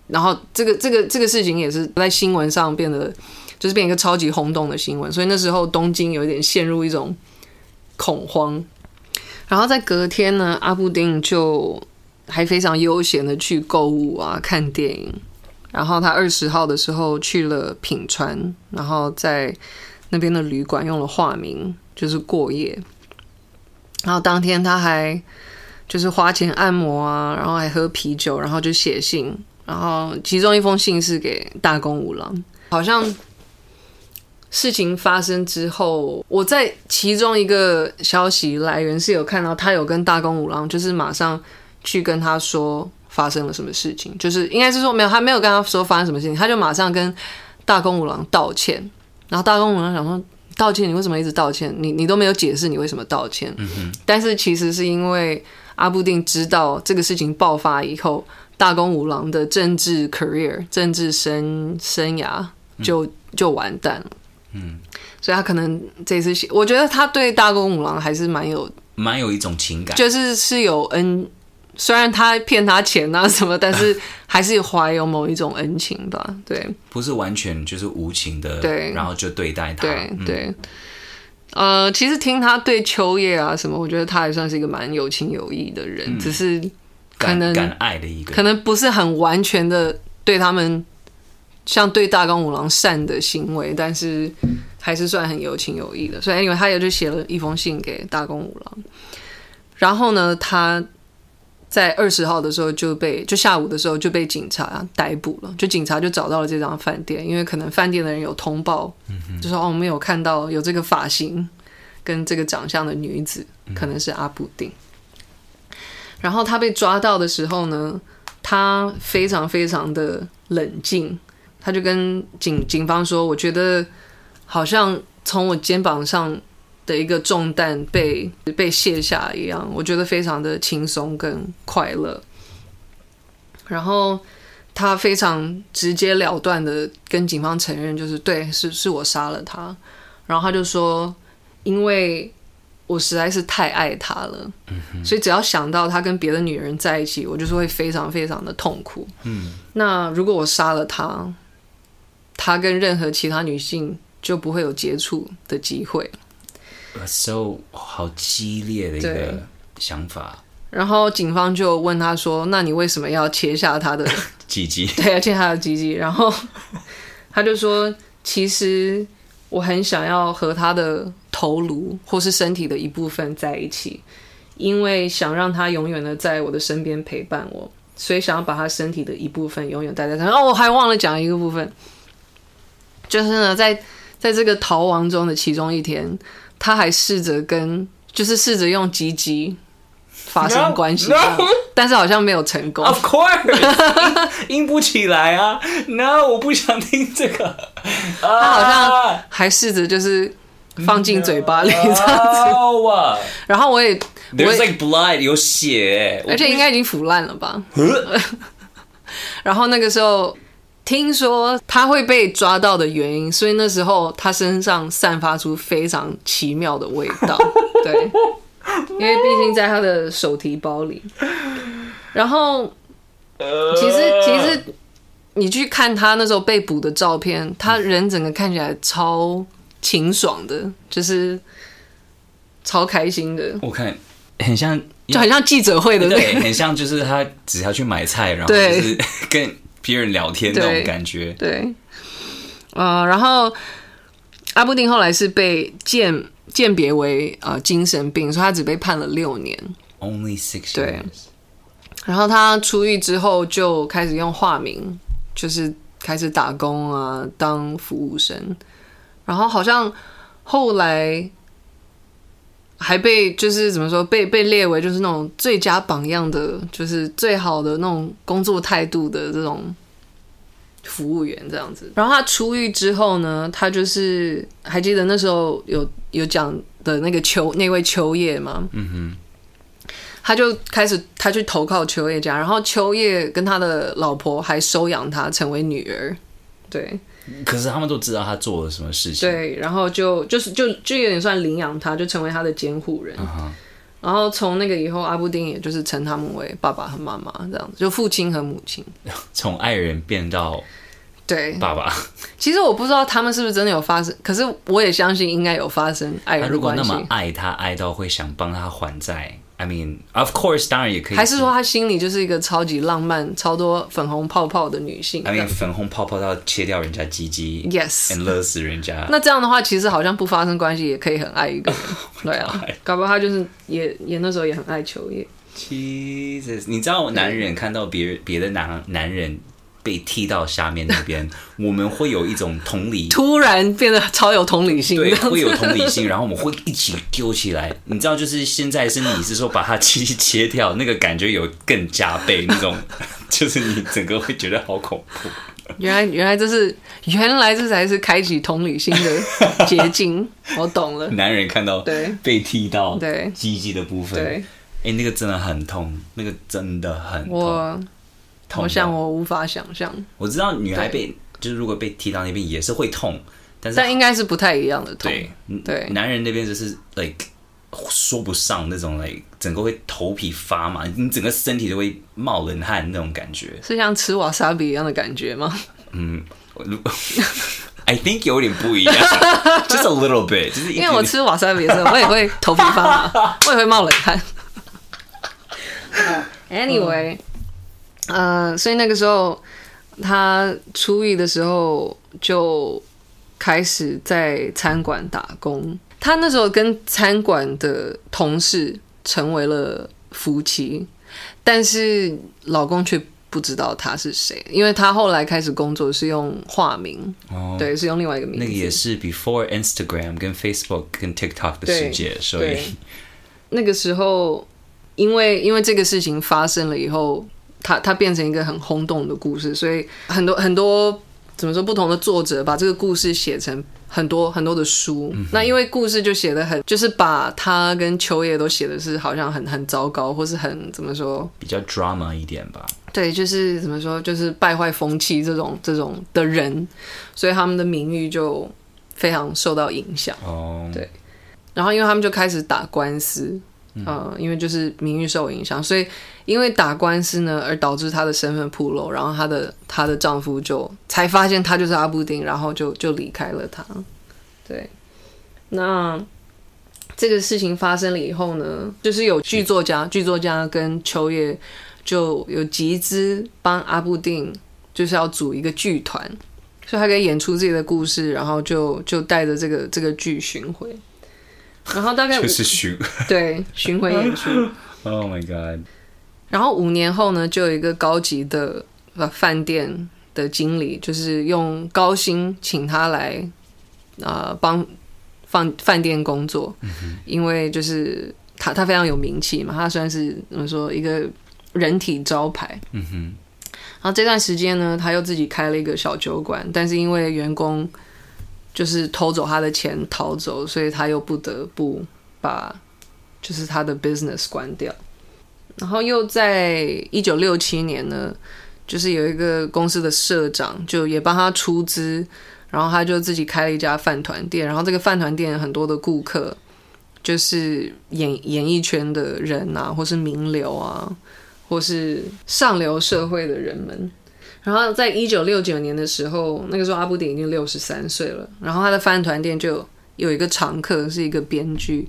A: 然后这个这个这个事情也是在新闻上变得，就是变一个超级轰动的新闻。所以那时候东京有一点陷入一种恐慌。然后在隔天呢，阿布丁就还非常悠闲的去购物啊，看电影。然后他二十号的时候去了品川，然后在。那边的旅馆用了化名，就是过夜。然后当天他还就是花钱按摩啊，然后还喝啤酒，然后就写信。然后其中一封信是给大宫五郎。好像事情发生之后，我在其中一个消息来源是有看到他有跟大宫五郎，就是马上去跟他说发生了什么事情，就是应该是说没有，他没有跟他说发生什么事情，他就马上跟大宫五郎道歉。然后大宫五郎想说，道歉，你为什么一直道歉？你你都没有解释你为什么道歉。嗯、哼但是其实是因为阿布定知道这个事情爆发以后，大公五郎的政治 career、政治生生涯就就完蛋了。嗯，所以他可能这次，我觉得他对大公五郎还是蛮有
B: 蛮有一种情感，
A: 就是是有恩。虽然他骗他钱啊什么，但是 还是怀有某一种恩情吧。对，
B: 不是完全就是无情的，
A: 对，
B: 然后就对待他。
A: 对对，嗯、呃，其实听他对秋叶啊什么，我觉得他还算是一个蛮有情有义的人，嗯、只是可能
B: 敢爱的一个，
A: 可能不是很完全的对他们像对大冈五郎善的行为，但是还是算很有情有义的。所以因为他也就写了一封信给大宫五郎，然后呢，他。在二十号的时候就被，就下午的时候就被警察逮捕了。就警察就找到了这张饭店，因为可能饭店的人有通报，嗯、就说哦，我们有看到有这个发型跟这个长相的女子，可能是阿布丁。嗯、然后他被抓到的时候呢，他非常非常的冷静，他就跟警警方说：“我觉得好像从我肩膀上的一个重担被被卸下一样，我觉得非常的轻松跟快乐。然后他非常直截了断的跟警方承认，就是对，是是我杀了他。然后他就说，因为我实在是太爱他了，所以只要想到他跟别的女人在一起，我就是会非常非常的痛苦。嗯，那如果我杀了他，他跟任何其他女性就不会有接触的机会。
B: So 好激烈的一个想法。
A: 然后警方就问他说：“那你为什么要切下他的
B: 鸡鸡？
A: 对，要切他的鸡鸡。”然后他就说：“其实我很想要和他的头颅或是身体的一部分在一起，因为想让他永远的在我的身边陪伴我，所以想要把他身体的一部分永远带在身上。哦，我还忘了讲一个部分，就是呢，在在这个逃亡中的其中一天，他还试着跟，就是试着用吉吉。”发生关系，no, no. 但是好像没有成功。
B: Of course，硬不起来啊！No，我不想听这个。
A: 他好像还试着就是放进嘴巴里这样子。No. 然后我也
B: ，There's like blood，有血，
A: 而且应该已经腐烂了吧。然后那个时候听说他会被抓到的原因，所以那时候他身上散发出非常奇妙的味道。对。因为毕竟在他的手提包里，然后其实其实你去看他那时候被捕的照片，他人整个看起来超清爽的，就是超开心的。
B: 我看很像，
A: 就很像记者会的，
B: 对，很像就是他只要去买菜，然后就是 跟别人聊天那种感觉。
A: 对，呃，然后阿布丁后来是被鉴。鉴别为呃精神病，所以他只被判了六年。
B: Only six years。
A: 对。然后他出狱之后就开始用化名，就是开始打工啊，当服务生。然后好像后来还被就是怎么说被被列为就是那种最佳榜样的，就是最好的那种工作态度的这种。服务员这样子，然后他出狱之后呢，他就是还记得那时候有有讲的那个秋那位秋叶吗？嗯哼，他就开始他去投靠秋叶家，然后秋叶跟他的老婆还收养他成为女儿，对。
B: 可是他们都知道他做了什么事情，
A: 对，然后就就是就就有点算领养他，就成为他的监护人。Uh huh. 然后从那个以后，阿布丁也就是称他们为爸爸和妈妈这样子，就父亲和母亲，
B: 从爱人变到
A: 对
B: 爸爸。
A: 其实我不知道他们是不是真的有发生，可是我也相信应该有发生爱
B: 如果那么爱他，爱到会想帮他还债。I mean, of course，当然也可以。
A: 还是说他心里就是一个超级浪漫、超多粉红泡泡的女性
B: ？I mean，粉红泡泡到切掉人家鸡鸡，Yes，and 勒死人家。
A: 那这样的话，其实好像不发生关系也可以很爱一个人。对啊，搞不好他就是也也那时候也很爱秋叶。
B: Jesus，你知道男人看到别别的男男人。被踢到下面那边，我们会有一种同理，
A: 突然变得超有同理心，
B: 对，会有同理心，然后我们会一起丢起来。你知道，就是现在是你是说把它切切掉，那个感觉有更加倍那种，就是你整个会觉得好恐怖。
A: 原来，原来这是原来这才是开启同理心的捷径。我懂了，
B: 男人看到
A: 对
B: 被踢到
A: 对
B: 鸡鸡的部分，
A: 对，
B: 哎、欸，那个真的很痛，那个真的很痛。
A: 我好像我无法想象。
B: 我知道女孩被就是如果被踢到那边也是会痛，但是
A: 但应该是不太一样的痛。
B: 对
A: 对，
B: 男人那边就是 like 说不上那种 like 整个会头皮发麻，你整个身体都会冒冷汗那种感觉。
A: 是像吃瓦萨比一样的感觉吗？
B: 嗯，I think 有点不一样，just a little bit。就是
A: 因为我吃瓦萨比的时候，我也会头皮发麻，我也会冒冷汗。Anyway。呃，所以那个时候他初一的时候就开始在餐馆打工。他那时候跟餐馆的同事成为了夫妻，但是老公却不知道他是谁，因为他后来开始工作是用化名，哦、对，是用另外一个名字。
B: 那个也是 before Instagram 跟 Facebook 跟 TikTok 的世界，所以
A: 那个时候，因为因为这个事情发生了以后。他他变成一个很轰动的故事，所以很多很多怎么说？不同的作者把这个故事写成很多很多的书。嗯、那因为故事就写的很，就是把他跟秋叶都写的是好像很很糟糕，或是很怎么说？
B: 比较 drama 一点吧。
A: 对，就是怎么说？就是败坏风气这种这种的人，所以他们的名誉就非常受到影响。哦，对。然后因为他们就开始打官司。嗯、因为就是名誉受影响，所以因为打官司呢，而导致她的身份暴露，然后她的她的丈夫就才发现她就是阿布丁，然后就就离开了她。对，那这个事情发生了以后呢，就是有剧作家，剧作家跟秋叶就有集资帮阿布丁，就是要组一个剧团，所以他可以演出自己的故事，然后就就带着这个这个剧巡回。然后大概
B: 就是巡
A: 对巡回演出。
B: Oh my god！
A: 然后五年后呢，就有一个高级的呃饭店的经理，就是用高薪请他来啊、呃、帮饭饭店工作，嗯、因为就是他他非常有名气嘛，他算是怎么说一个人体招牌。嗯哼。然后这段时间呢，他又自己开了一个小酒馆，但是因为员工。就是偷走他的钱逃走，所以他又不得不把就是他的 business 关掉。然后又在一九六七年呢，就是有一个公司的社长就也帮他出资，然后他就自己开了一家饭团店。然后这个饭团店很多的顾客就是演演艺圈的人啊，或是名流啊，或是上流社会的人们。然后在一九六九年的时候，那个时候阿布丁已经六十三岁了。然后他的饭团店就有一个常客是一个编剧，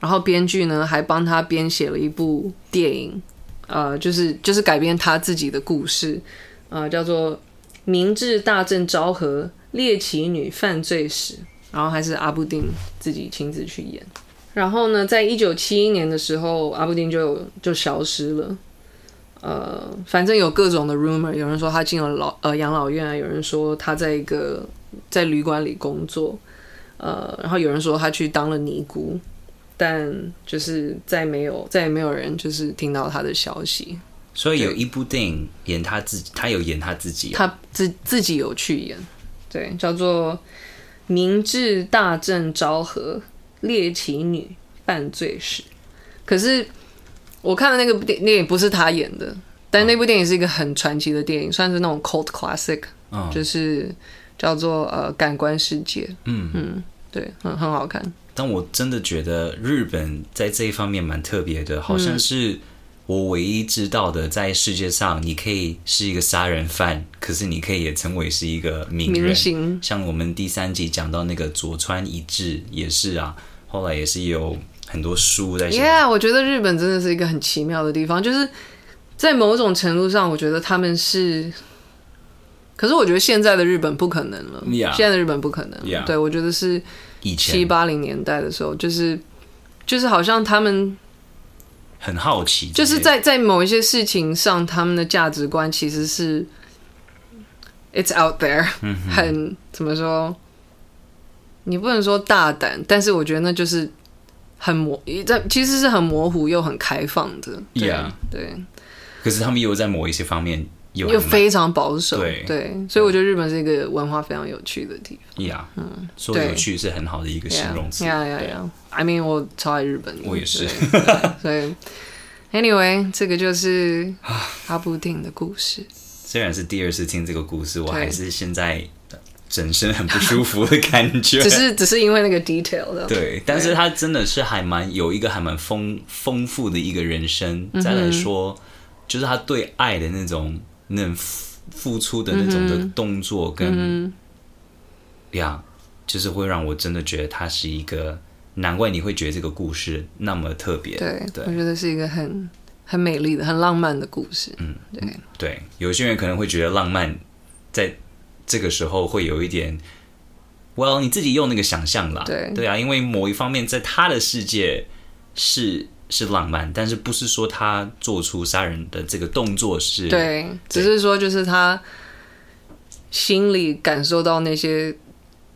A: 然后编剧呢还帮他编写了一部电影，呃，就是就是改编他自己的故事，呃，叫做《明治大正昭和猎奇女犯罪史》，然后还是阿布丁自己亲自去演。然后呢，在一九七一年的时候，阿布丁就就消失了。呃，反正有各种的 rumor，有人说他进了老呃养老院啊，有人说他在一个在旅馆里工作，呃，然后有人说他去当了尼姑，但就是再没有再也没有人就是听到他的消息。
B: 所以有一部电影演他自己，他有演他自己，
A: 他自自己有去演，对，叫做《明治大正昭和猎奇女犯罪史》，可是。我看的那个电电影不是他演的，但那部电影是一个很传奇的电影，算是那种 cult classic，、哦、就是叫做呃感官世界。嗯嗯，对，很很好看。
B: 但我真的觉得日本在这一方面蛮特别的，好像是我唯一知道的，在世界上你可以是一个杀人犯，可是你可以也成为是一个名人。明星。像我们第三集讲到那个佐川一志也是啊，后来也是有。很多书在写。
A: Yeah，我觉得日本真的是一个很奇妙的地方，就是在某种程度上，我觉得他们是，可是我觉得现在的日本不可能了。Yeah. 现在的日本不可能。Yeah. 对，我觉得是七八零年代的时候，就是就是好像他们
B: 很好奇，
A: 就是在在某一些事情上，他们的价值观其实是 it's out there，嗯很怎么说？你不能说大胆，但是我觉得那就是。很模，在其实是很模糊又很开放的，对
B: yeah,
A: 对。
B: 可是他们又在某一些方面又
A: 又非常保守，
B: 对
A: 对。所以我觉得日本是一个文化非常有趣的地方。
B: Yeah，嗯，说有趣是很好的一个形容词。
A: Yeah, yeah, yeah. I mean，我超爱日本，
B: 我也是。
A: 所以，Anyway，这个就是 阿布丁的故事。
B: 虽然是第二次听这个故事，我还是现在。整身很不舒服的感觉，
A: 只是只是因为那个 detail 的。
B: 对，但是他真的是还蛮有一个还蛮丰丰富的一个人生。嗯、再来说，就是他对爱的那种那种付出的那种的动作跟，呀，就是会让我真的觉得他是一个，难怪你会觉得这个故事那么特别。
A: 对，对我觉得是一个很很美丽的、很浪漫的故事。嗯，对
B: 对，有些人可能会觉得浪漫在。这个时候会有一点，Well，你自己用那个想象啦，
A: 对
B: 对啊，因为某一方面在他的世界是是浪漫，但是不是说他做出杀人的这个动作是，
A: 对，对只是说就是他心里感受到那些，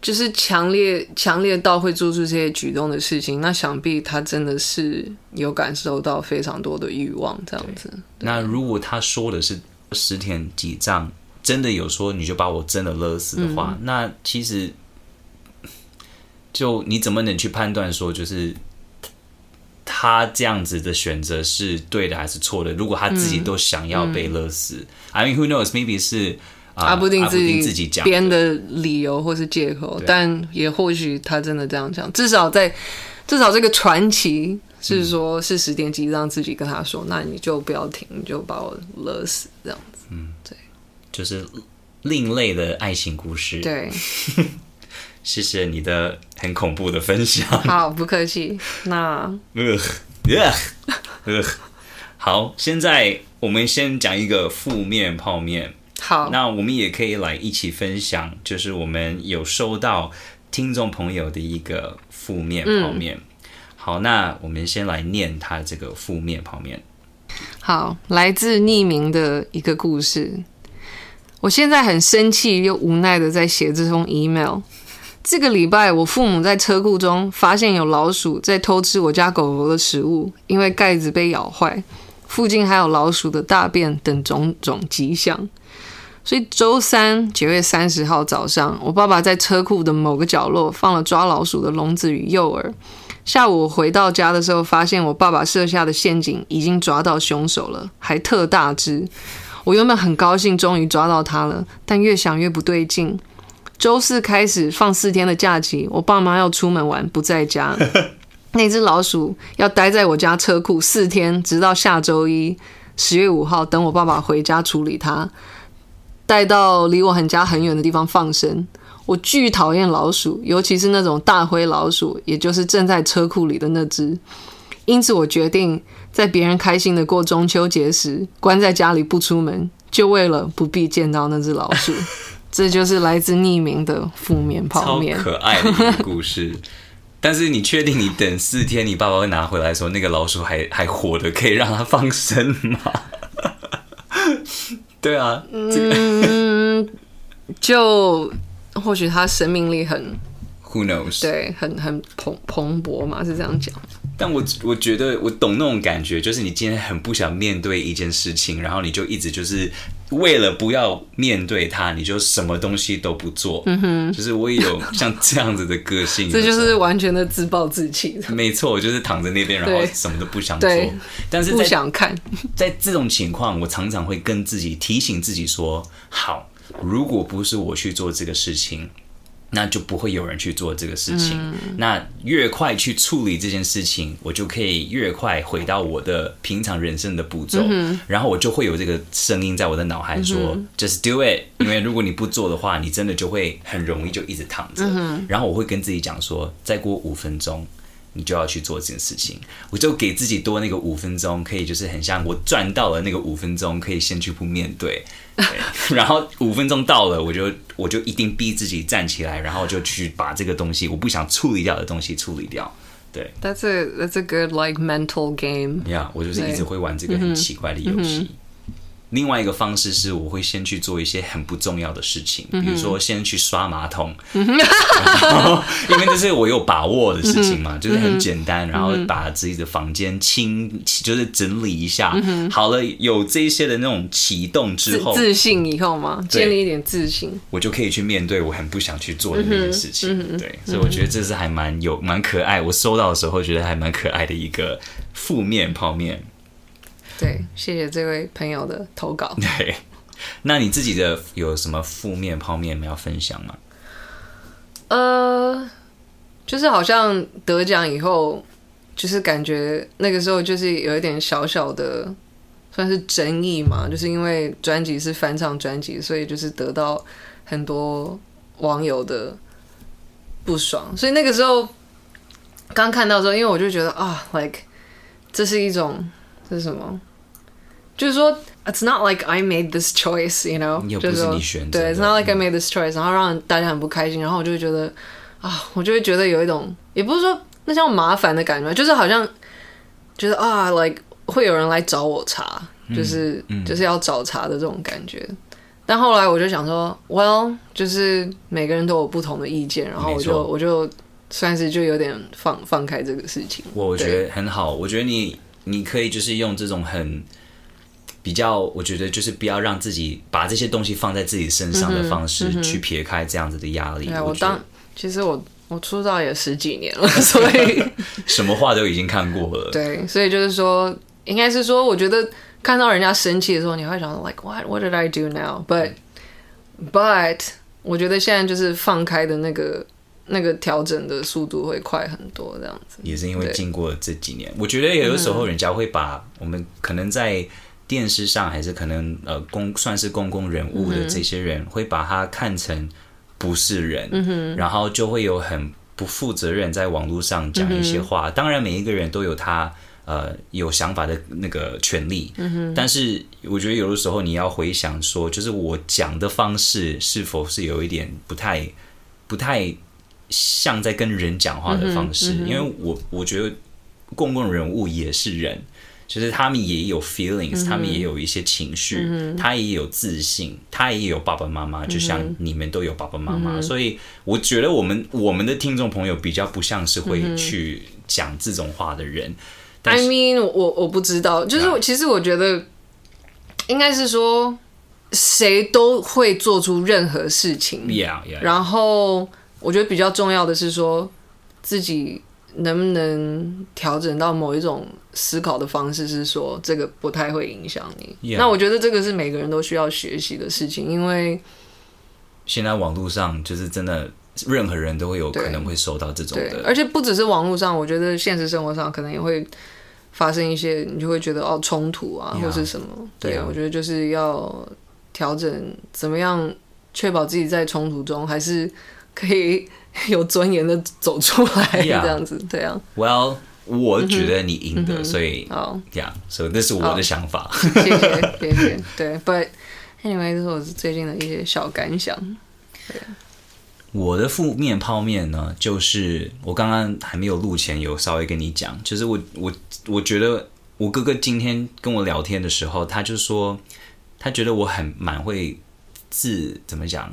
A: 就是强烈强烈到会做出这些举动的事情，那想必他真的是有感受到非常多的欲望这样子。
B: 那如果他说的是十田几藏。真的有说你就把我真的勒死的话，嗯、那其实就你怎么能去判断说就是他这样子的选择是对的还是错的？如果他自己都想要被勒死、嗯、，I mean who knows？Maybe 是
A: 阿布丁自己
B: 自己讲
A: 编的理由或是借口，但也或许他真的这样讲。至少在至少这个传奇。是说，是十点几让自己跟他说，那你就不要停，你就把我勒死这样子。嗯，对，
B: 就是另类的爱情故事。
A: 对，
B: 谢谢你的很恐怖的分享。
A: 好，不客气。那呃
B: 呃呃，好，现在我们先讲一个负面泡面。
A: 好，
B: 那我们也可以来一起分享，就是我们有收到听众朋友的一个负面泡面。嗯好，那我们先来念他这个负面泡面。
A: 好，来自匿名的一个故事。我现在很生气又无奈的在写这封 email。这个礼拜，我父母在车库中发现有老鼠在偷吃我家狗狗的食物，因为盖子被咬坏，附近还有老鼠的大便等种种迹象。所以周三九月三十号早上，我爸爸在车库的某个角落放了抓老鼠的笼子与诱饵。下午我回到家的时候，发现我爸爸设下的陷阱已经抓到凶手了，还特大只。我原本很高兴，终于抓到他了，但越想越不对劲。周四开始放四天的假期，我爸妈要出门玩，不在家。那只老鼠要待在我家车库四天，直到下周一十月五号，等我爸爸回家处理它，带到离我很家很远的地方放生。我巨讨厌老鼠，尤其是那种大灰老鼠，也就是正在车库里的那只。因此，我决定在别人开心的过中秋节时，关在家里不出门，就为了不必见到那只老鼠。这就是来自匿名的负面泡面，
B: 超可爱的一个故事。但是，你确定你等四天，你爸爸会拿回来的时候，那个老鼠还还活的，可以让它放生吗？对啊，
A: 嗯，就。或许他生命力很
B: ，Who knows？
A: 对，很很蓬蓬勃嘛，是这样讲。
B: 但我我觉得我懂那种感觉，就是你今天很不想面对一件事情，然后你就一直就是为了不要面对它，你就什么东西都不做。嗯哼，就是我也有像这样子的个性，
A: 这就是完全的自暴自弃。
B: 没错，我就是躺在那边，然后什么都不想做。但是
A: 不想看，
B: 在这种情况，我常常会跟自己提醒自己说：好。如果不是我去做这个事情，那就不会有人去做这个事情。嗯、那越快去处理这件事情，我就可以越快回到我的平常人生的步骤。嗯、然后我就会有这个声音在我的脑海说、嗯、：“Just do it。”因为如果你不做的话，你真的就会很容易就一直躺着。嗯、然后我会跟自己讲说：“再过五分钟。”你就要去做这件事情，我就给自己多那个五分钟，可以就是很像我赚到了那个五分钟，可以先去不面对，对然后五分钟到了，我就我就一定逼自己站起来，然后就去把这个东西我不想处理掉的东西处理掉。对
A: ，That's a that's a good like mental game.
B: Yeah，我就是一直会玩这个很奇怪的游戏。另外一个方式是，我会先去做一些很不重要的事情，比如说先去刷马桶，因为这是我有把握的事情嘛，就是很简单，然后把自己的房间清，就是整理一下，好了，有这些的那种启动之后，
A: 自信以后嘛，建立一点自信，
B: 我就可以去面对我很不想去做的那件事情。对，所以我觉得这是还蛮有蛮可爱，我收到的时候觉得还蛮可爱的一个负面泡面。
A: 对，谢谢这位朋友的投稿。
B: 对，那你自己的有什么负面泡面要分享吗？
A: 呃，就是好像得奖以后，就是感觉那个时候就是有一点小小的算是争议嘛，就是因为专辑是翻唱专辑，所以就是得到很多网友的不爽。所以那个时候刚看到的时候，因为我就觉得啊，like 这是一种这是什么？就是说，It's not like I made this choice，you know，
B: 又不是你选择，
A: 对，It's not like I made this choice，然后让大家很不开心，然后我就会觉得啊，我就会觉得有一种，也不是说那像麻烦的感觉，就是好像觉得啊，like 会有人来找我茬，就是、就是要找茬的这种感觉。但后来我就想说，Well，就是每个人都有不同的意见，然后我就我就算是就有点放放开这个事情。
B: 我觉得很好，我觉得你你可以就是用这种很。比较，我觉得就是不要让自己把这些东西放在自己身上的方式去撇开这样子的压力。
A: 对，
B: 我
A: 当其实我我出道也十几年了，所以
B: 什么话都已经看过了。
A: 对，所以就是说，应该是说，我觉得看到人家生气的时候，你会想，like what what did I do now？But but 我觉得现在就是放开的那个。那个调整的速度会快很多，这样子
B: 也是因为经过了这几年，我觉得有的时候人家会把我们可能在电视上还是可能呃公算是公共人物的这些人，会把他看成不是人，嗯、然后就会有很不负责任在网络上讲一些话。嗯、当然，每一个人都有他呃有想法的那个权利，嗯、但是我觉得有的时候你要回想说，就是我讲的方式是否是有一点不太不太。像在跟人讲话的方式，因为我我觉得公共人物也是人，就是他们也有 feelings，、嗯、他们也有一些情绪，嗯、他也有自信，他也有爸爸妈妈，就像你们都有爸爸妈妈，嗯、所以我觉得我们我们的听众朋友比较不像是会去讲这种话的人。
A: I mean，我我不知道，就是其实我觉得应该是说谁都会做出任何事情
B: ，yeah, yeah.
A: 然后。我觉得比较重要的是说，自己能不能调整到某一种思考的方式，是说这个不太会影响你。那我觉得这个是每个人都需要学习的事情，因为
B: 现在网络上就是真的，任何人都会有可能会受到这种的，
A: 而且不只是网络上，我觉得现实生活上可能也会发生一些，你就会觉得哦冲突啊.或是什么。对.我觉得就是要调整，怎么样确保自己在冲突中还是。可以 有尊严的走出来，yeah, 这样子，对啊。
B: Well，我觉得你赢的，嗯、所以哦，这样，所以这是我的想法。
A: 谢谢，谢谢。对，But anyway，这是我最近的一些小感想。对，
B: 我的负面泡面呢，就是我刚刚还没有录前，有稍微跟你讲，就是我我我觉得我哥哥今天跟我聊天的时候，他就说他觉得我很蛮会自怎么讲。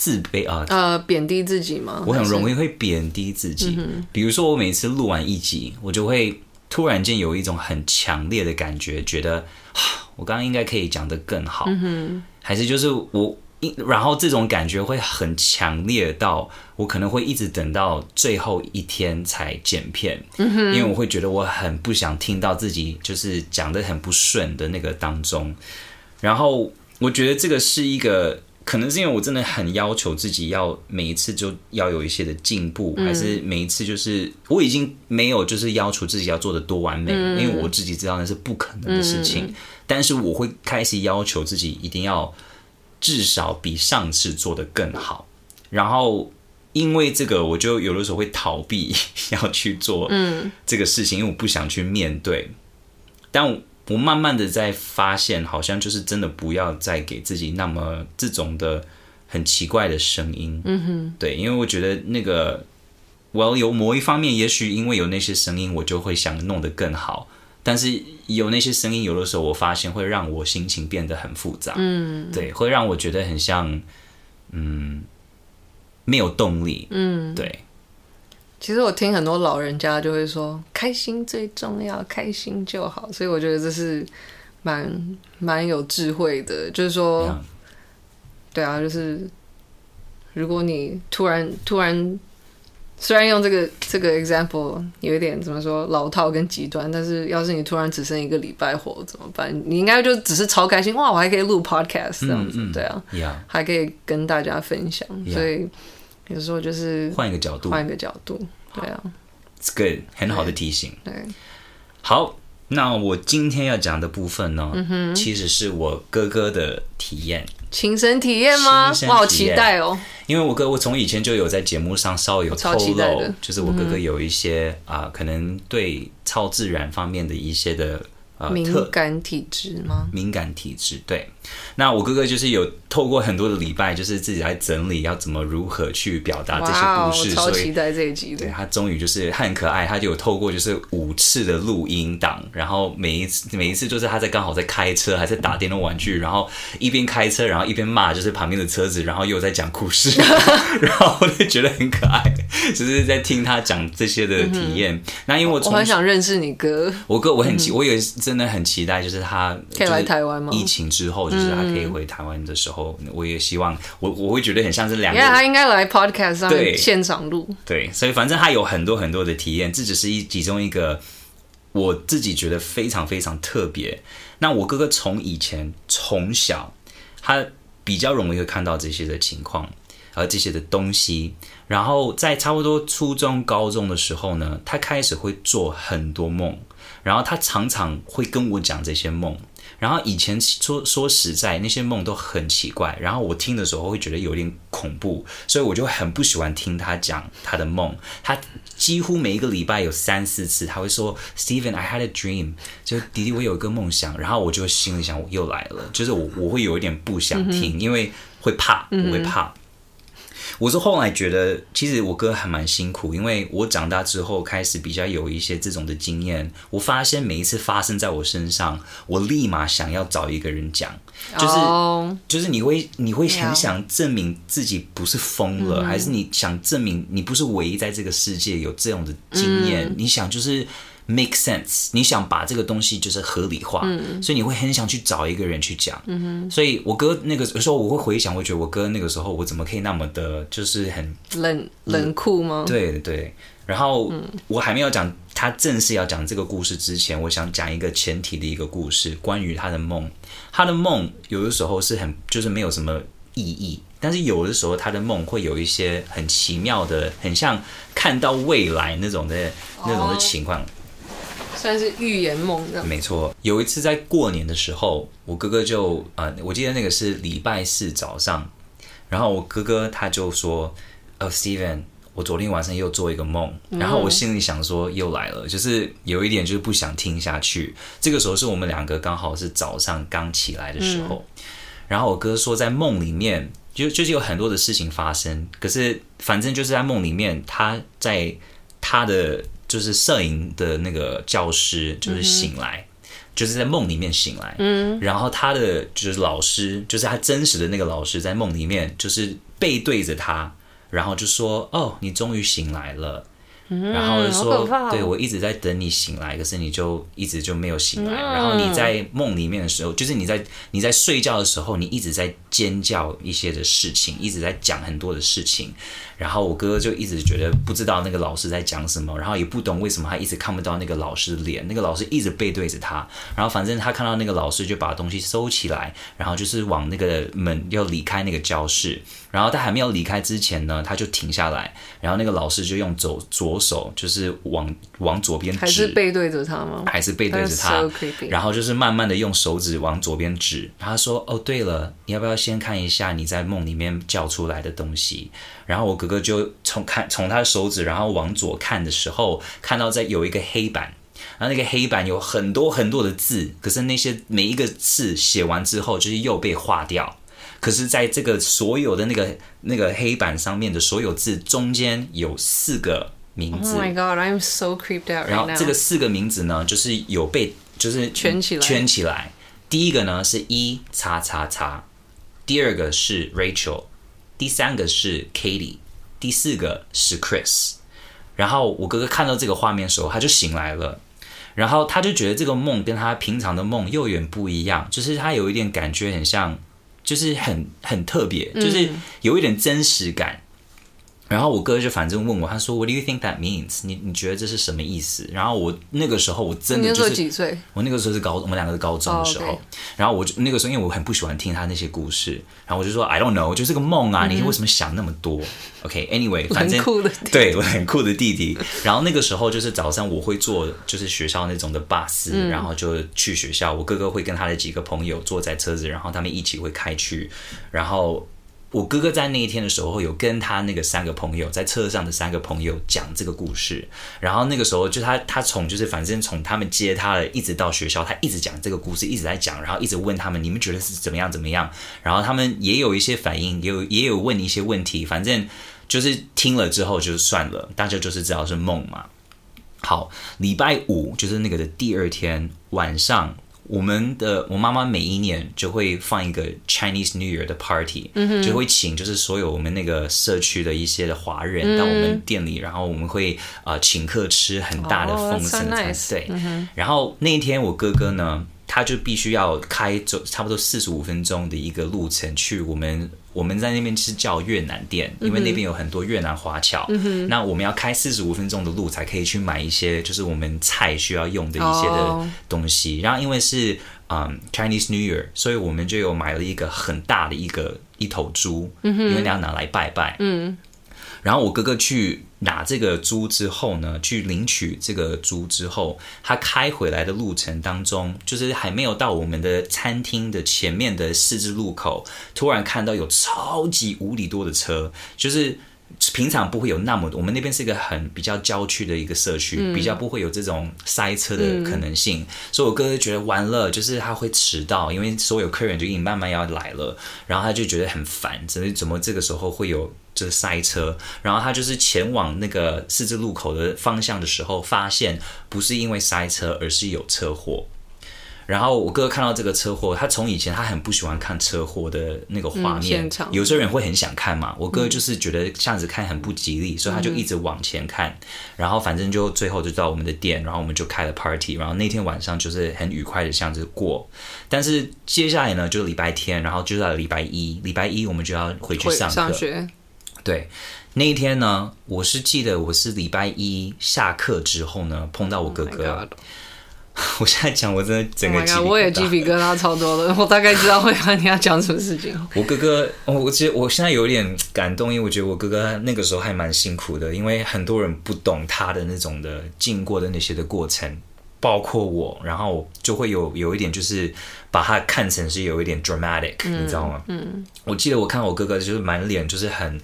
B: 自卑啊，
A: 呃，贬低自己吗？
B: 我很容易会贬低自己。嗯、比如说，我每次录完一集，我就会突然间有一种很强烈的感觉，觉得我刚刚应该可以讲得更好，嗯、还是就是我，然后这种感觉会很强烈到我可能会一直等到最后一天才剪片，因为我会觉得我很不想听到自己就是讲得很不顺的那个当中，然后我觉得这个是一个。可能是因为我真的很要求自己，要每一次就要有一些的进步，嗯、还是每一次就是我已经没有就是要求自己要做的多完美，嗯、因为我自己知道那是不可能的事情。嗯、但是我会开始要求自己一定要至少比上次做的更好。然后因为这个，我就有的时候会逃避 要去做这个事情，因为我不想去面对。但我慢慢的在发现，好像就是真的不要再给自己那么这种的很奇怪的声音。嗯哼，对，因为我觉得那个，我要有某一方面，也许因为有那些声音，我就会想弄得更好。但是有那些声音，有的时候我发现会让我心情变得很复杂。嗯，对，会让我觉得很像，嗯，没有动力。嗯，对。
A: 其实我听很多老人家就会说，开心最重要，开心就好。所以我觉得这是蛮蛮有智慧的，就是说，Yeah. 对啊，就是如果你突然突然，虽然用这个这个 example 有一点怎么说老套跟极端，但是要是你突然只剩一个礼拜活怎么办？你应该就只是超开心，哇，我还可以录 podcast 这样子，嗯嗯对啊，Yeah. 还可以跟大家分享，所以。有时候就是
B: 换一个角度，
A: 换一个角度，对啊
B: ，It's good，很好的提醒。
A: 对，对
B: 好，那我今天要讲的部分呢，嗯、哼其实是我哥哥的体验，
A: 亲身体验吗？我好期待哦！
B: 因为我哥，我从以前就有在节目上稍微有透露，就是我哥哥有一些啊、嗯呃，可能对超自然方面的一些的。
A: 敏感体质吗？
B: 敏感体质，对。那我哥哥就是有透过很多的礼拜，就是自己来整理要怎么如何去表达这些故事。
A: 超期待这一集的。
B: 对，他终于就是他很可爱，他就有透过就是五次的录音档，然后每一次每一次就是他在刚好在开车，还在打电动玩具，然后一边开车，然后一边骂就是旁边的车子，然后又在讲故事，然后我就觉得很可爱，就是在听他讲这些的体验。嗯、那因为我从
A: 我很想认识你哥，
B: 我哥我很奇，我有真的很期待，就是他
A: 可以来台湾吗？
B: 疫情之后，就是他可以回台湾的时候，嗯、我也希望我我会觉得很像是两个。
A: 他应该来 podcast 上面现场录。
B: 对，所以反正他有很多很多的体验，这只是一其中一个我自己觉得非常非常特别。那我哥哥从以前从小，他比较容易会看到这些的情况。和这些的东西，然后在差不多初中、高中的时候呢，他开始会做很多梦，然后他常常会跟我讲这些梦，然后以前说说实在，那些梦都很奇怪，然后我听的时候会觉得有点恐怖，所以我就很不喜欢听他讲他的梦。他几乎每一个礼拜有三四次，他会说：“Steven, I had a dream。”就迪迪，我有一个梦想，然后我就心里想，我又来了，就是我我会有一点不想听，嗯、因为会怕，我会怕。嗯我是后来觉得，其实我哥还蛮辛苦，因为我长大之后开始比较有一些这种的经验。我发现每一次发生在我身上，我立马想要找一个人讲，就是、oh. 就是你会你会很想证明自己不是疯了.还是你想证明你不是唯一在这个世界有这样的经验？嗯、你想就是。Make sense，你想把这个东西就是合理化，嗯、所以你会很想去找一个人去讲。所以我哥那个时候，我会回想，我觉得我哥那个时候，我怎么可以那么的，就是很
A: 冷冷酷吗？
B: 对对。然后我还没有讲他正式要讲这个故事之前，我想讲一个前提的一个故事，关于他的梦。他的梦有的时候是很就是没有什么意义，但是有的时候他的梦会有一些很奇妙的，很像看到未来那种的那种的情况。
A: 算是预言梦的，
B: 没错。有一次在过年的时候，我哥哥就呃，我记得那个是礼拜四早上，然后我哥哥他就说：“哦，Steven，我昨天晚上又做一个梦。”然后我心里想说：“又来了。”就是有一点就是不想听下去。这个时候是我们两个刚好是早上刚起来的时候，嗯、然后我哥说在梦里面就就是有很多的事情发生，可是反正就是在梦里面，他在他的。就是摄影的那个教师，就是醒来，嗯、就是在梦里面醒来。嗯，然后他的就是老师，就是他真实的那个老师，在梦里面就是背对着他，然后就说：“哦，你终于醒来了。”然后就说，嗯、对，我一直在等你醒来，可是你就一直就没有醒来。嗯、然后你在梦里面的时候，就是你在你在睡觉的时候，你一直在尖叫一些的事情，一直在讲很多的事情。然后我哥哥就一直觉得不知道那个老师在讲什么，然后也不懂为什么他一直看不到那个老师的脸，那个老师一直背对着他。然后反正他看到那个老师就把东西收起来，然后就是往那个门要离开那个教室。然后他还没有离开之前呢，他就停下来，然后那个老师就用左左手就是往往左边指，
A: 还是背对着他吗？
B: 还是背对着他？然后就是慢慢的用手指往左边指。他说：“哦，对了，你要不要先看一下你在梦里面叫出来的东西？”然后我哥哥就从看从他的手指，然后往左看的时候，看到在有一个黑板，然后那个黑板有很多很多的字，可是那些每一个字写完之后，就是又被划掉。可是，在这个所有的那个那个黑板上面的所有字中间有四个名字。
A: Oh my god, I'm so creeped out right now.
B: 然后这个四个名字呢，就是有被就是圈起来。圈起来。第一个呢是一叉叉叉，第二个是 Rachel，第三个是 Katie，第四个是 Chris。然后我哥哥看到这个画面的时候，他就醒来了。然后他就觉得这个梦跟他平常的梦又有点不一样，就是他有一点感觉很像。就是很很特别，就是有一点真实感。然后我哥就反正问我，他说：“What do you think that means？” 你你觉得这是什么意思？然后我那个时候我真的就是
A: 几岁？
B: 我那个时候是高，我们两个是高中的时候。Oh. 然后我就那个时候，因为我很不喜欢听他那些故事，然后我就说：“I don't know，就是个梦啊，你为什么想那么多？”OK，Anyway，okay, 反正
A: 酷的
B: 对我很酷的弟弟。然后那个时候就是早上我会坐就是学校那种的巴士，嗯、然后就去学校。我哥哥会跟他的几个朋友坐在车子，然后他们一起会开去，然后。我哥哥在那一天的时候，有跟他那个三个朋友在车上的三个朋友讲这个故事。然后那个时候，就他他从就是反正从他们接他的一直到学校，他一直讲这个故事，一直在讲，然后一直问他们，你们觉得是怎么样怎么样？然后他们也有一些反应，也有也有问一些问题。反正就是听了之后就算了，大家就是知道是梦嘛。好，礼拜五就是那个的第二天晚上。我们的我妈妈每一年就会放一个 Chinese New Year 的 party，、嗯、就会请就是所有我们那个社区的一些的华人到我们店里，嗯、然后我们会啊、呃、请客吃很大的丰盛餐，oh, nice. 对。嗯、然后那一天我哥哥呢，他就必须要开走差不多四十五分钟的一个路程去我们。我们在那边是叫越南店，因为那边有很多越南华侨。嗯、那我们要开四十五分钟的路才可以去买一些，就是我们菜需要用的一些的东西。Oh. 然后因为是嗯、um, Chinese New Year，所以我们就有买了一个很大的一个一头猪，嗯、因为你要拿来拜拜。嗯。然后我哥哥去拿这个猪之后呢，去领取这个猪之后，他开回来的路程当中，就是还没有到我们的餐厅的前面的十字路口，突然看到有超级无敌多的车，就是。平常不会有那么多，我们那边是一个很比较郊区的一个社区，嗯、比较不会有这种塞车的可能性，嗯、所以我哥哥觉得完了，就是他会迟到，因为所有客人就已经慢慢要来了，然后他就觉得很烦，怎么怎么这个时候会有这塞车，然后他就是前往那个十字路口的方向的时候，发现不是因为塞车，而是有车祸。然后我哥哥看到这个车祸，他从以前他很不喜欢看车祸的那个画面，嗯、有些人会很想看嘛。我哥哥就是觉得这样子看很不吉利，嗯、所以他就一直往前看。然后反正就最后就到我们的店，然后我们就开了 party。然后那天晚上就是很愉快的这样子过。但是接下来呢，就礼拜天，然后就到礼拜一，礼拜一我们就要回去上课。
A: 上学。
B: 对，那一天呢，我是记得我是礼拜一下课之后呢，碰到我哥哥。Oh 我现在讲，我真的整个鸡皮。Oh、God,
A: 我也鸡皮疙瘩超多的，我大概知道会和你要讲什么事情。
B: 我哥哥，我其实我现在有点感动，因为我觉得我哥哥那个时候还蛮辛苦的，因为很多人不懂他的那种的经过的那些的过程，包括我，然后就会有有一点就是把他看成是有一点 dramatic，、嗯、你知道吗？嗯，我记得我看我哥哥就是满脸就是很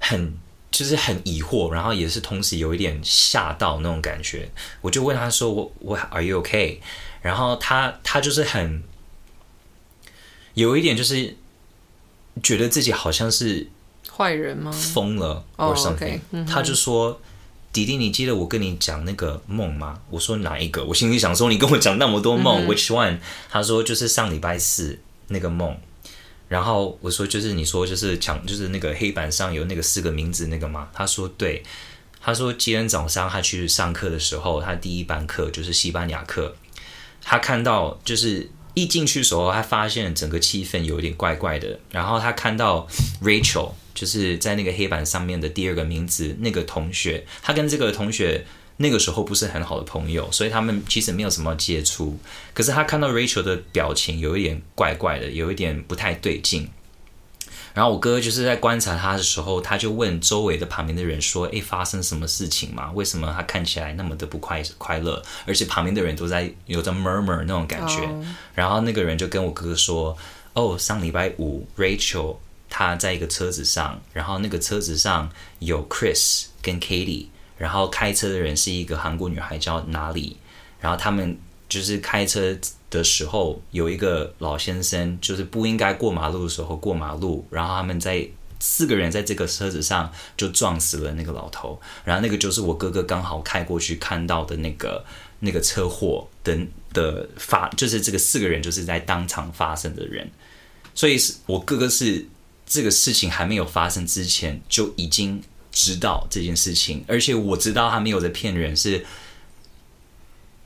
B: 很。就是很疑惑，然后也是同时有一点吓到那种感觉。我就问他说：“我我 Are you okay？” 然后他他就是很有一点就是觉得自己好像是
A: 坏人吗？
B: 疯了，or something。他就说：“弟弟，你记得我跟你讲那个梦吗？”我说：“哪一个？”我心里想说：“你跟我讲那么多梦、，which one？” 他说：“就是上礼拜四那个梦。”然后我说，就是你说，就是讲，就是那个黑板上有那个四个名字那个吗？他说对。他说今天早上他去上课的时候，他第一班课就是西班牙课。他看到就是一进去的时候，他发现整个气氛有点怪怪的。然后他看到 Rachel，就是在那个黑板上面的第二个名字那个同学，他跟这个同学。那个时候不是很好的朋友，所以他们其实没有什么接触。可是他看到 Rachel 的表情有一点怪怪的，有一点不太对劲。然后我哥就是在观察他的时候，他就问周围的旁边的人说：“诶，发生什么事情吗？为什么他看起来那么的不快快乐？而且旁边的人都在有着 murmur 那种感觉。” Oh. 然后那个人就跟我哥哥说：“哦，上礼拜五 Rachel 他在一个车子上，然后那个车子上有 Chris 跟 Katie。”然后开车的人是一个韩国女孩叫哪里，然后他们就是开车的时候有一个老先生，就是不应该过马路的时候过马路，然后他们在四个人在这个车子上就撞死了那个老头，然后那个就是我哥哥刚好开过去看到的那个那个车祸的的发，就是这个四个人就是在当场发生的人，所以是我哥哥是这个事情还没有发生之前就已经。知道这件事情，而且我知道他没有在骗人，是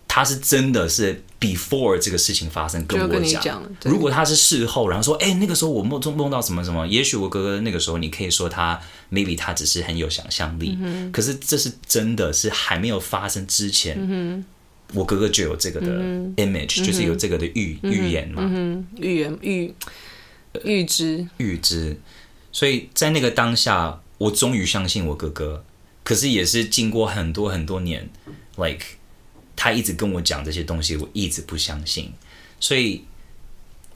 B: 他是真的是 before 这个事情发生跟我讲。如果他是事后，然后说，哎，那个时候我梦中梦到什么什么，也许我哥哥那个时候，你可以说他 maybe 他只是很有想象力。嗯、可是这是真的是还没有发生之前，嗯、我哥哥就有这个的 image，、嗯、就是有这个的预、嗯、预言嘛，
A: 嗯、预言预预知。
B: 预知，所以在那个当下。我终于相信我哥哥，可是也是经过很多很多年，like 他一直跟我讲这些东西，我一直不相信。所以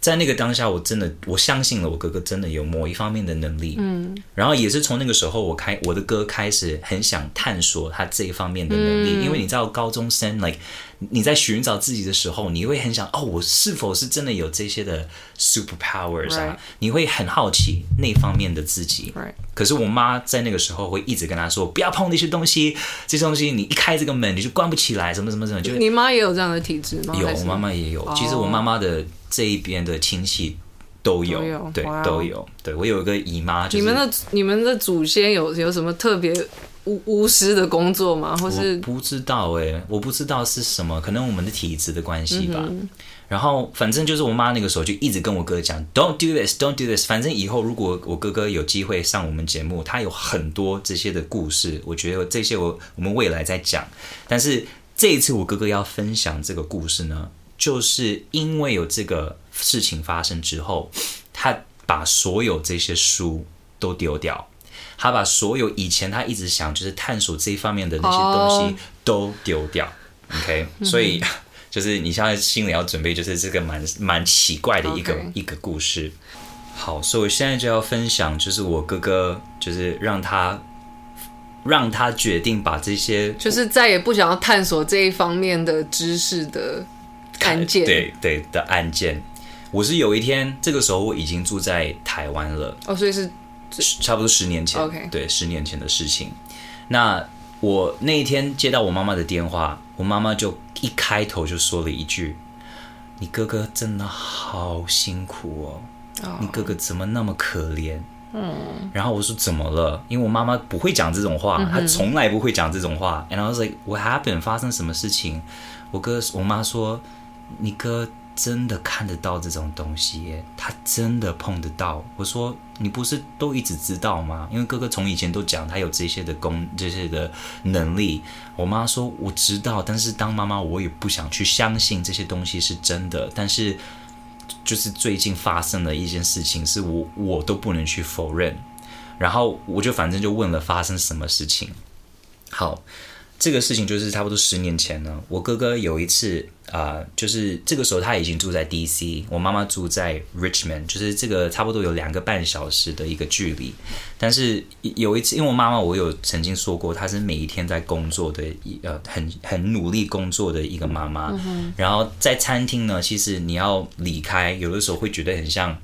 B: 在那个当下，我真的我相信了我哥哥真的有某一方面的能力。嗯，然后也是从那个时候，我开我的哥开始很想探索他这一方面的能力，嗯、因为你知道高中生 like 你在寻找自己的时候，你会很想哦，我是否是真的有这些的 super powers 啊.你会很好奇那方面的自己。可是我妈在那个时候会一直跟她说，不要碰那些东西，这些东西你一开这个门你就关不起来，什么什么什么。就
A: 你妈也有这样的体质吗？
B: 有，我妈妈也有。Oh. 其实我妈妈的这一边的亲戚。都有，都有对，wow. 都有。对，我有一个姨妈，就是，
A: 你们的你们的祖先有有什么特别巫巫师的工作吗？或是
B: 不知道哎、欸，我不知道是什么，可能我们的体质的关系吧、嗯。然后反正就是我妈那个时候就一直跟我哥讲，Don't do this, Don't do this。反正以后如果我哥哥有机会上我们节目，他有很多这些的故事，我觉得这些我我们未来再讲。但是这一次我哥哥要分享这个故事呢，就是因为有这个。事情发生之后，他把所有这些书都丢掉，他把所有以前他一直想就是探索这一方面的那些东西都丢掉。Oh. OK，所以 就是你现在心里要准备，就是这个蛮蛮奇怪的一个.一个故事。好，所以我现在就要分享，就是我哥哥，就是让他让他决定把这些，
A: 就是再也不想要探索这一方面的知识的案件，
B: 对对的案件。我是有一天，这个时候我已经住在台湾了。
A: 哦，所以是
B: 差不多十年前。
A: OK，
B: 对，十年前的事情。那我那一天接到我妈妈的电话，我妈妈就一开头就说了一句：“你哥哥真的好辛苦哦，oh. 你哥哥怎么那么可怜？”嗯。然后我说：“怎么了？”因为我妈妈不会讲这种话，她从来不会讲这种话。And I was like, "What happened？发生什么事情？”我哥，我妈说：“你哥。”真的看得到这种东西耶，他真的碰得到。我说，你不是都一直知道吗？因为哥哥从以前都讲他有这些的功，这些的能力。我妈说我知道，但是当妈妈我也不想去相信这些东西是真的。但是就是最近发生了一件事情，是我我都不能去否认。然后我就反正就问了发生什么事情。好。这个事情就是差不多十年前呢，我哥哥有一次啊、呃，就是这个时候他已经住在 DC，我妈妈住在 Richmond，就是这个差不多有两个半小时的一个距离。但是有一次，因为我妈妈我有曾经说过，她是每一天在工作的，呃，很很努力工作的一个妈妈。嗯、然后在餐厅呢，其实你要离开，有的时候会觉得很像。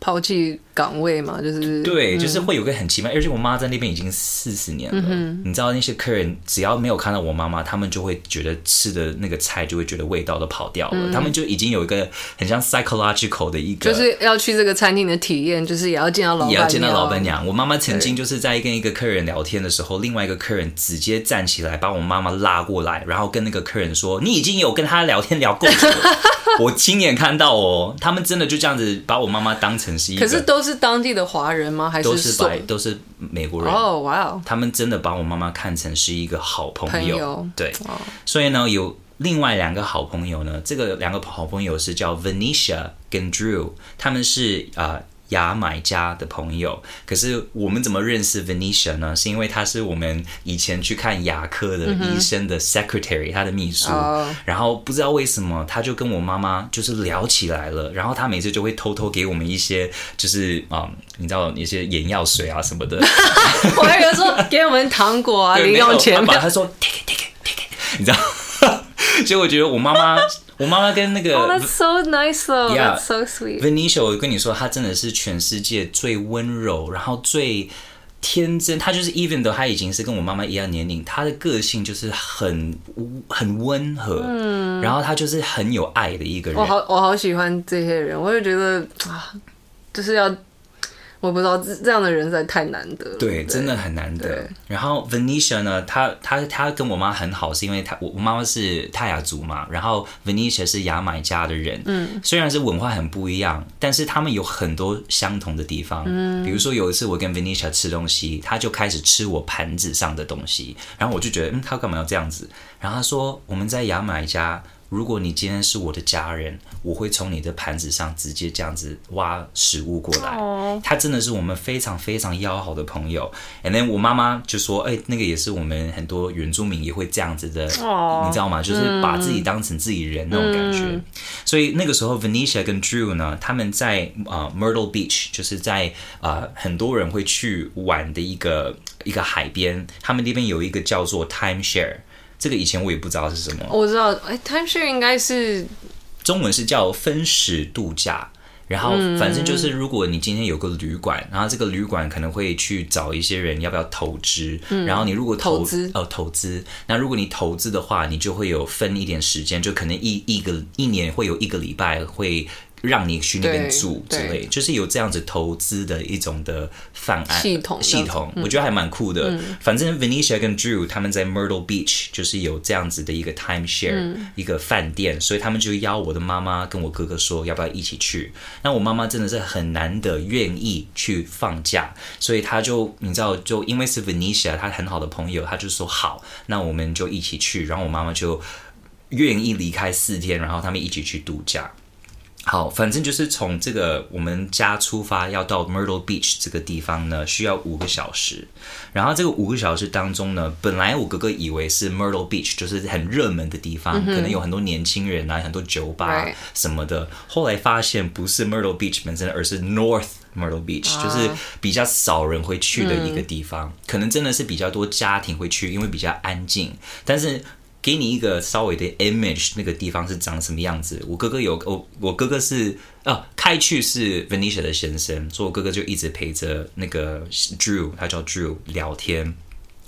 A: 抛弃岗位嘛，就是
B: 对，就是会有个很奇怪，而且我妈在那边已经四十年了，嗯。你知道那些客人只要没有看到我妈妈，他们就会觉得吃的那个菜就会觉得味道都跑掉了。嗯、他们就已经有一个很像 psychological 的一个，
A: 就是要去这个餐厅的体验，就是也要见到老板，
B: 也要见到老板娘。我妈妈曾经就是在跟一个客人聊天的时候，另外一个客人直接站起来把我妈妈拉过来，然后跟那个客人说：“你已经有跟他聊天聊够久了。”我亲眼看到哦，他们真的就这样子把我妈妈当成是一个，
A: 可是都是当地的华人吗？还是
B: 都是白，都是美国人？
A: 哦，哇哦！
B: 他们真的把我妈妈看成是一个好朋友，
A: 朋友
B: 对。所以呢，有另外两个好朋友呢，这个两个好朋友是叫 Venetia 跟 Drew，他们是啊。呃牙买加的朋友，可是我们怎么认识 Venetia 呢？是因为他是我们以前去看牙科的医生的 secretary，、嗯、他的秘书。Oh. 然后不知道为什么，他就跟我妈妈就是聊起来了。然后他每次就会偷偷给我们一些，就是啊、嗯，你知道一些眼药水啊什么的。
A: 我还以为说给我们糖果啊，零用钱。
B: 他说 take it take it take it，你知道？所以我觉得我妈妈。我妈妈跟那个
A: ，Oh, that's so nice though. Yeah, that's so sweet.
B: Venetia，我跟你说，她真的是全世界最温柔，然后最天真。她就是 even though 她已经是跟我妈妈一样年龄，她的个性就是很很温和，嗯，然后她就是很有爱的一个人。
A: 我好，我好喜欢这些人，我就觉得啊，就是要。我不知道这这样的人实在太难得了，
B: 对，真的很难得。然后 Venetia 呢，她她她跟我妈很好，是因为她我我妈妈是泰雅族嘛，然后 Venetia 是牙买加的人，嗯，虽然是文化很不一样，但是他们有很多相同的地方，嗯，比如说有一次我跟 Venetia 吃东西，他就开始吃我盘子上的东西，然后我就觉得，嗯，他干嘛要这样子？然后他说我们在牙买加。如果你今天是我的家人，我会从你的盘子上直接这样子挖食物过来。Oh. 他真的是我们非常非常要好的朋友。And then 我妈妈就说：“哎、欸，那个也是我们很多原住民也会这样子的，oh. 你知道吗？就是把自己当成自己人那种感觉。Mm. 所以那个时候，Venetia 跟 Drew 呢，他们在啊、uh, Myrtle Beach，就是在啊、uh, 很多人会去玩的一个一个海边，他们那边有一个叫做 Timeshare。这个以前我也不知道是什么。
A: 我知道，哎，timeshare 应该是
B: 中文是叫分时度假。然后反正就是，如果你今天有个旅馆，然后这个旅馆可能会去找一些人要不要投资，嗯然后你如果投，投资哦投资，那如果你投资的话，你就会有分一点时间，就可能一一个一年会有一个礼拜会。让你去那边住之类，就是有这样子投资的一种的方案
A: 系统
B: 系统，我觉得还蛮酷的。嗯、反正 Venetia 跟 Drew 他们在 Myrtle Beach 就是有这样子的一个 timeshare、嗯、一个饭店，所以他们就邀我的妈妈跟我哥哥说要不要一起去。那我妈妈真的是很难得愿意去放假，所以他就你知道，就因为是 Venetia 她很好的朋友，她就说好，那我们就一起去。然后我妈妈就愿意离开四天，然后他们一起去度假。好，反正就是从这个我们家出发，要到 Myrtle Beach 这个地方呢，需要五个小时。然后这个五个小时当中呢，本来我哥哥以为是 Myrtle Beach，就是很热门的地方，嗯、可能有很多年轻人啊，很多酒吧什么的。后来发现不是 Myrtle Beach 本身，而是 North Myrtle Beach，、uh. 就是比较少人会去的一个地方。嗯、可能真的是比较多家庭会去，因为比较安静。但是给你一个稍微的 image，那个地方是长什么样子？我哥哥有我，我哥哥是啊，开去是 Venetia 的先生，所以我哥哥就一直陪着那个 Drew，他叫 Drew 聊天。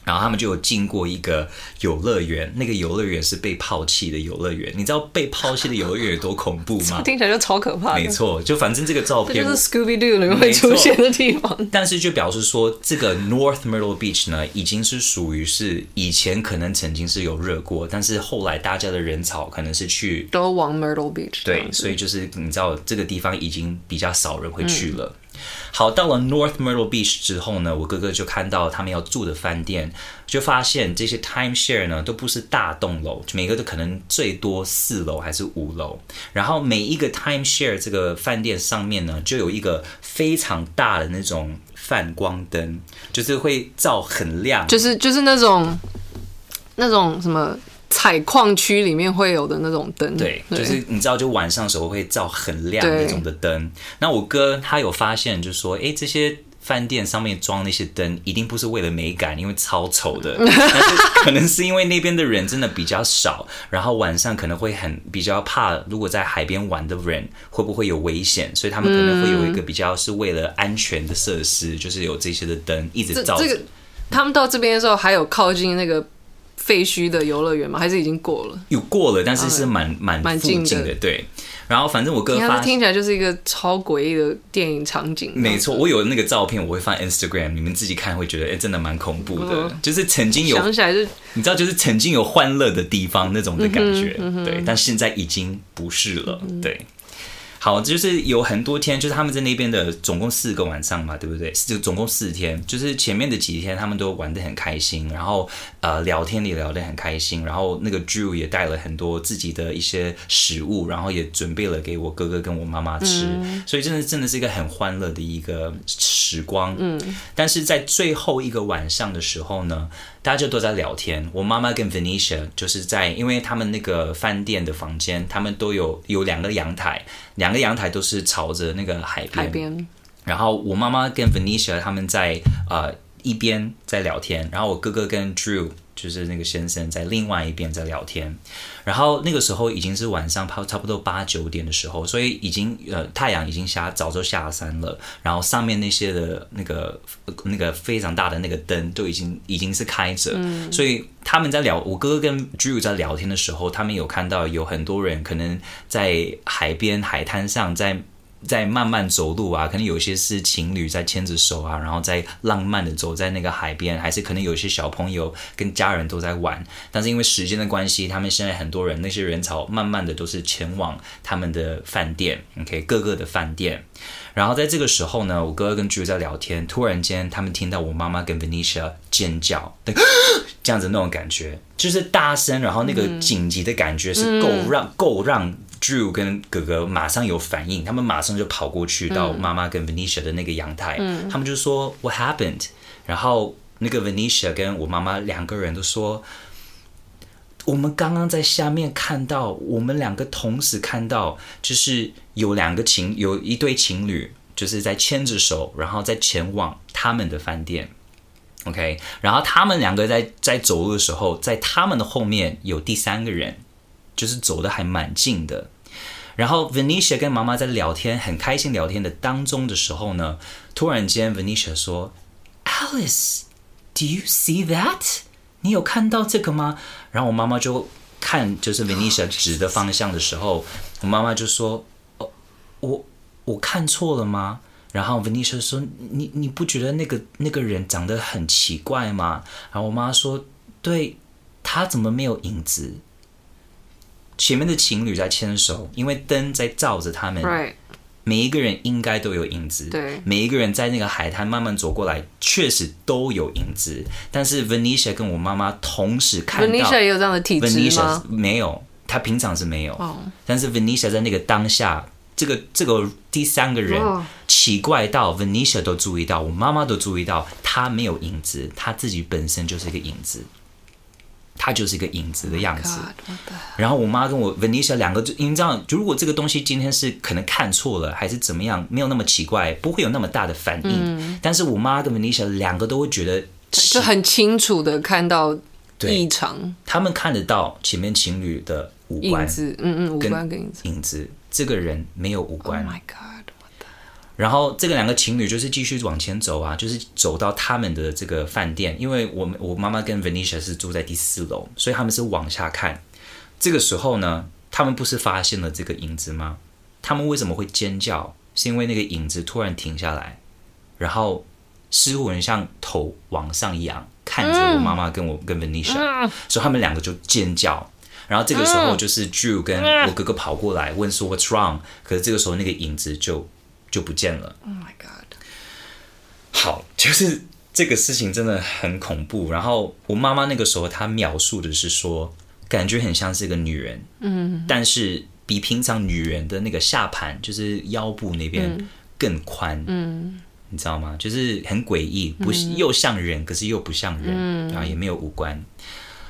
B: 然后他们就有经过一个游乐园，那个游乐园是被抛弃的游乐园。你知道被抛弃的游乐园有多恐怖吗？
A: 听起来就超可怕。
B: 没错，就反正这个照片
A: 就是 Scooby Doo 里面会出现的地方。
B: 但是就表示说，这个 North Myrtle Beach 呢，已经是属于是以前可能曾经是有热过，但是后来大家的人潮可能是去
A: 都往 Myrtle Beach。
B: 对，所以就是你知道这个地方已经比较少人会去了。嗯好，到了 North Myrtle Beach 之后呢，我哥哥就看到他们要住的饭店，就发现这些 timeshare 呢都不是大栋楼，每个都可能最多四楼还是五楼。然后每一个 timeshare 这个饭店上面呢，就有一个非常大的那种泛光灯，就是会照很亮，
A: 就是就是那种那种什么。采矿区里面会有的那种灯，
B: 对，就是你知道，就晚上的时候会照很亮那种的灯。那我哥他有发现，就说，哎，这些饭店上面装那些灯，一定不是为了美感，因为超丑的。可能是因为那边的人真的比较少，然后晚上可能会很比较怕，如果在海边玩的人会不会有危险，所以他们可能会有一个比较是为了安全的设施，就是有这些的灯一直照着。
A: 这个他们到这边的时候，还有靠近那个。废墟的游乐园吗？还是已经过了？
B: 有过了，但是是蛮蛮蛮近的，对。然后反正我哥发
A: 听起来就是一个超诡异的电影场景。
B: 没错，我有那个照片，我会放 Instagram，你们自己看会觉得，哎，真的蛮恐怖的。嗯、就是曾经有
A: 想起来是，
B: 你知道，就是曾经有欢乐的地方那种的感觉，嗯嗯、对。但现在已经不是了，嗯、对。好，就是有很多天，就是他们在那边的总共四个晚上嘛，对不对？就总共四天，就是前面的几天他们都玩得很开心，然后呃聊天也聊得很开心，然后那个 Drew 也带了很多自己的一些食物，然后也准备了给我哥哥跟我妈妈吃，嗯、所以真的真的是一个很欢乐的一个时光。嗯，但是在最后一个晚上的时候呢，大家就都在聊天。我妈妈跟 Venetia 就是在，因为他们那个饭店的房间，他们都有有两个阳台，两个阳台都是朝着那个海边。海边。然后我妈妈跟 Venetia 他们在呃一边在聊天，然后我哥哥跟 Drew。就是那个先生在另外一边在聊天，然后那个时候已经是晚上差差不多八九点的时候，所以已经呃太阳已经下早就下山了，然后上面那些的那个那个非常大的那个灯都已经已经是开着，嗯、所以他们在聊，我哥哥跟 Drew 在聊天的时候，他们有看到有很多人可能在海边海滩上在。在慢慢走路啊，可能有些是情侣在牵着手啊，然后在浪漫的走在那个海边，还是可能有些小朋友跟家人都在玩。但是因为时间的关系，他们现在很多人那些人潮慢慢的都是前往他们的饭店，OK，各个的饭店。然后在这个时候呢，我哥哥跟 Drew 在聊天，突然间他们听到我妈妈跟 Venetia 尖叫，这样子那种感觉，就是大声，然后那个紧急的感觉是够让够让。Drew 跟哥哥马上有反应，他们马上就跑过去到妈妈跟 Venetia 的那个阳台，嗯、他们就说 What happened？然后那个 Venetia 跟我妈妈两个人都说，我们刚刚在下面看到，我们两个同时看到，就是有两个情，有一对情侣，就是在牵着手，然后在前往他们的饭店。OK，然后他们两个在在走路的时候，在他们的后面有第三个人，就是走的还蛮近的。然后 Venetia 跟妈妈在聊天，很开心聊天的当中的时候呢，突然间 Venetia 说：“Alice，do you see that？你有看到这个吗？”然后我妈妈就看，就是 Venetia 指的方向的时候，我妈妈就说：“哦，我我看错了吗？”然后 Venetia 说：“你你不觉得那个那个人长得很奇怪吗？”然后我妈说：“对，他怎么没有影子？前面的情侣在牵手，因为灯在照着他们。
A: Right.
B: 每一个人应该都有影子。
A: 对，
B: 每一个人在那个海滩慢慢走过来，确实都有影子。但是 Venetia 跟我妈妈同时看到
A: ，Venetia 也有这样的体质吗？
B: 没有，她平常是没有。
A: Oh.
B: 但是 Venetia 在那个当下。这个这个第三个人奇怪到 Venetia 都注意到，我妈妈都注意到，她没有影子，她自己本身就是一个影子，他就是一个影子的样子。然后我妈跟我 Venetia 两个就，你知道，如果这个东西今天是可能看错了，还是怎么样，没有那么奇怪，不会有那么大的反应。嗯、但是我妈跟 Venetia 两个都会觉得，
A: 就很清楚的看到异常，
B: 他们看得到前面情侣的五官，
A: 影子，嗯嗯，五官跟影子，
B: 影子。这个人没有五官。
A: Oh my God,
B: 然后这个两个情侣就是继续往前走啊，就是走到他们的这个饭店，因为我们我妈妈跟 Venetia 是住在第四楼，所以他们是往下看。这个时候呢，他们不是发现了这个影子吗？他们为什么会尖叫？是因为那个影子突然停下来，然后似乎很像头往上仰，看着我妈妈跟我跟 Venetia，所以他们两个就尖叫。然后这个时候就是 Drew 跟我哥哥跑过来问说 What's wrong？可是这个时候那个影子就就不见了。
A: Oh my god！
B: 好，就是这个事情真的很恐怖。然后我妈妈那个时候她描述的是说，感觉很像是一个女人，嗯，但是比平常女人的那个下盘，就是腰部那边更宽，嗯，你知道吗？就是很诡异，不是又像人，可是又不像人，嗯，然后也没有五官。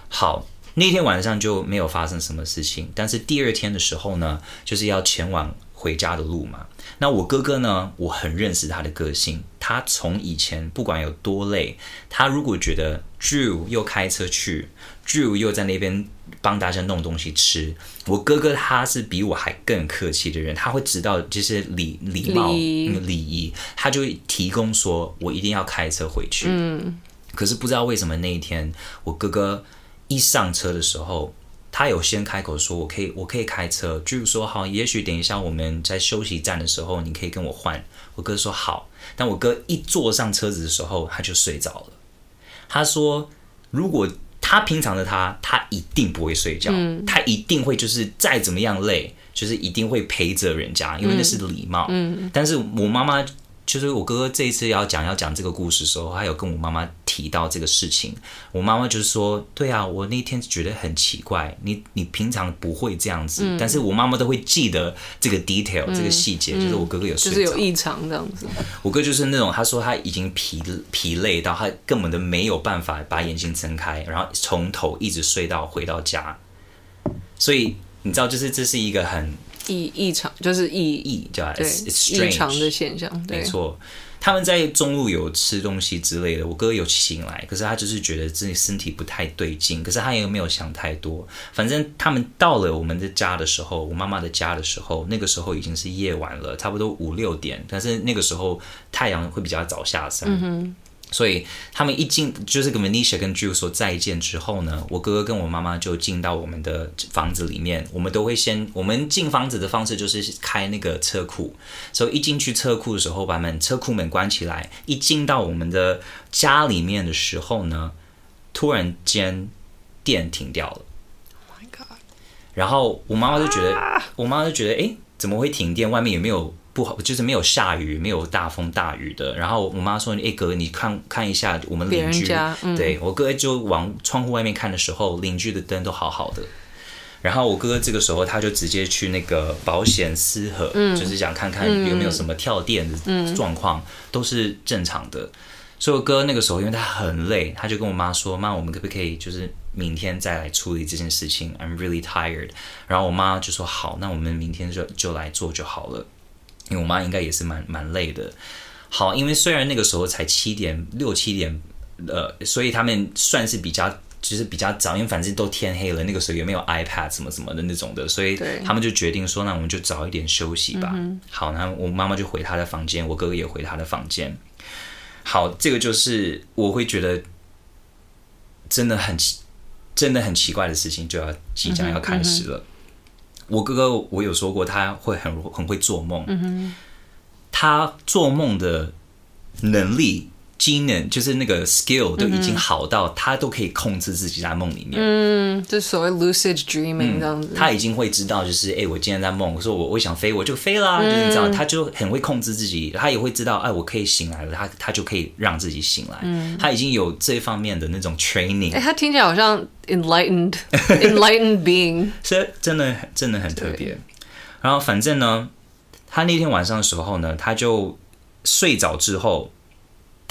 B: 好。那天晚上就没有发生什么事情，但是第二天的时候呢，就是要前往回家的路嘛。那我哥哥呢，我很认识他的个性，他从以前不管有多累，他如果觉得 Drew 又开车去，Drew 又在那边帮大家弄东西吃，我哥哥他是比我还更客气的人，他会知道这些礼礼貌礼仪，他就会提供说，我一定要开车回去。嗯，可是不知道为什么那一天我哥哥。一上车的时候，他有先开口说：“我可以，我可以开车。”就是说：“好，也许等一下我们在休息站的时候，你可以跟我换。”我哥说：“好。”但我哥一坐上车子的时候，他就睡着了。他说：“如果他平常的他，他一定不会睡觉，嗯、他一定会就是再怎么样累，就是一定会陪着人家，因为那是礼貌。嗯，但是我妈妈。就是我哥哥这一次要讲要讲这个故事的时候，他有跟我妈妈提到这个事情。我妈妈就是说：“对啊，我那天觉得很奇怪，你你平常不会这样子。嗯”但是我妈妈都会记得这个 detail、嗯、这个细节，就是我哥哥有
A: 就是有异常这样子。
B: 我哥就是那种，他说他已经疲疲累到他根本都没有办法把眼睛睁开，然后从头一直睡到回到家。所以你知道，就是这是一个很。
A: 异异常就是异异
B: 叫
A: 对异常的现象，
B: 没错。他们在中路有吃东西之类的，我哥有醒来，可是他就是觉得自己身体不太对劲，可是他也没有想太多。反正他们到了我们的家的时候，我妈妈的家的时候，那个时候已经是夜晚了，差不多五六点，但是那个时候太阳会比较早下山。嗯所以他们一进，就是跟 Venetia 跟 Drew 说再见之后呢，我哥哥跟我妈妈就进到我们的房子里面。我们都会先，我们进房子的方式就是开那个车库。所以一进去车库的时候，把门车库门关起来。一进到我们的家里面的时候呢，突然间电停掉了。Oh my God！然后我妈妈就觉得，我妈妈就觉得，哎，怎么会停电？外面有没有？不好，就是没有下雨，没有大风大雨的。然后我妈说：“哎哥，你看看一下我们邻居。家”嗯、对我哥就往窗户外面看的时候，邻居的灯都好好的。然后我哥哥这个时候他就直接去那个保险丝盒，嗯、就是想看看有没有什么跳电的状况，嗯、都是正常的。所以我哥那个时候因为他很累，他就跟我妈说：“妈，我们可不可以就是明天再来处理这件事情？I'm really tired。”然后我妈就说：“好，那我们明天就就来做就好了。”因为我妈应该也是蛮蛮累的，好，因为虽然那个时候才七点六七点呃，所以他们算是比较。就是比较早，因为反正都天黑了，那个时候也没有 iPad 什么什么的那种的，所以他们就决定说，那我们就早一点休息吧。好，那我妈妈就回她的房间，我哥哥也回他的房间。好，这个就是我会觉得真的很奇，真的很奇怪的事情就要即将要开始了。我哥哥我有说过，他会很很会做梦，他做梦的能力。技能就是那个 skill 都已经好到他都可以控制自己在梦里面，
A: 嗯，就所谓 lucid dreaming 这样子。
B: 他已经会知道，就是哎，我今天在梦，我说我我想飞，我就飞啦，嗯、就是你知道，他就很会控制自己。他也会知道，哎，我可以醒来了，他他就可以让自己醒来。嗯，他已经有这方面的那种 training。
A: 哎，他听起来好像 enlightened enlightened being，
B: 是真的真的很特别。然后反正呢，他那天晚上的时候呢，他就睡着之后。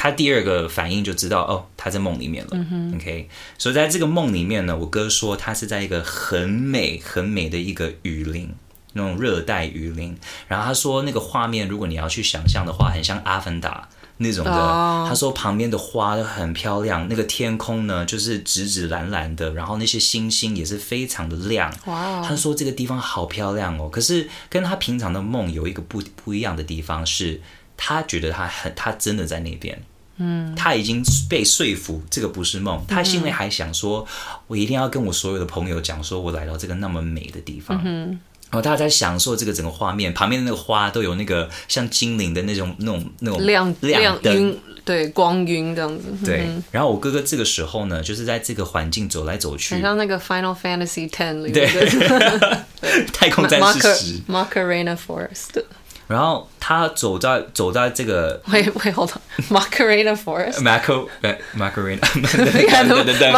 B: 他第二个反应就知道哦，他在梦里面了。OK，所以在这个梦里面呢，我哥说他是在一个很美很美的一个雨林，那种热带雨林。然后他说那个画面，如果你要去想象的话，很像阿凡达那种的。哦、他说旁边的花都很漂亮，那个天空呢就是紫紫蓝蓝的，然后那些星星也是非常的亮。哇！他说这个地方好漂亮哦。可是跟他平常的梦有一个不不一样的地方是，他觉得他很他真的在那边。嗯，他已经被说服，这个不是梦。他心里还想说，我一定要跟我所有的朋友讲，说我来到这个那么美的地方。嗯，然后大家在享受这个整个画面，旁边的那个花都有那个像精灵的那种、那种、那种
A: 亮
B: 亮
A: 晕，对，光晕这样子。
B: 对。然后我哥哥这个时候呢，就是在这个环境走来走去，
A: 很像那个 Final Fantasy Ten 里面
B: 对，太空战士十
A: Macarena Forest。
B: 然后他走在走在这个
A: 喂喂，hold on，Macarena Forest，Maco
B: Macarena，对对对对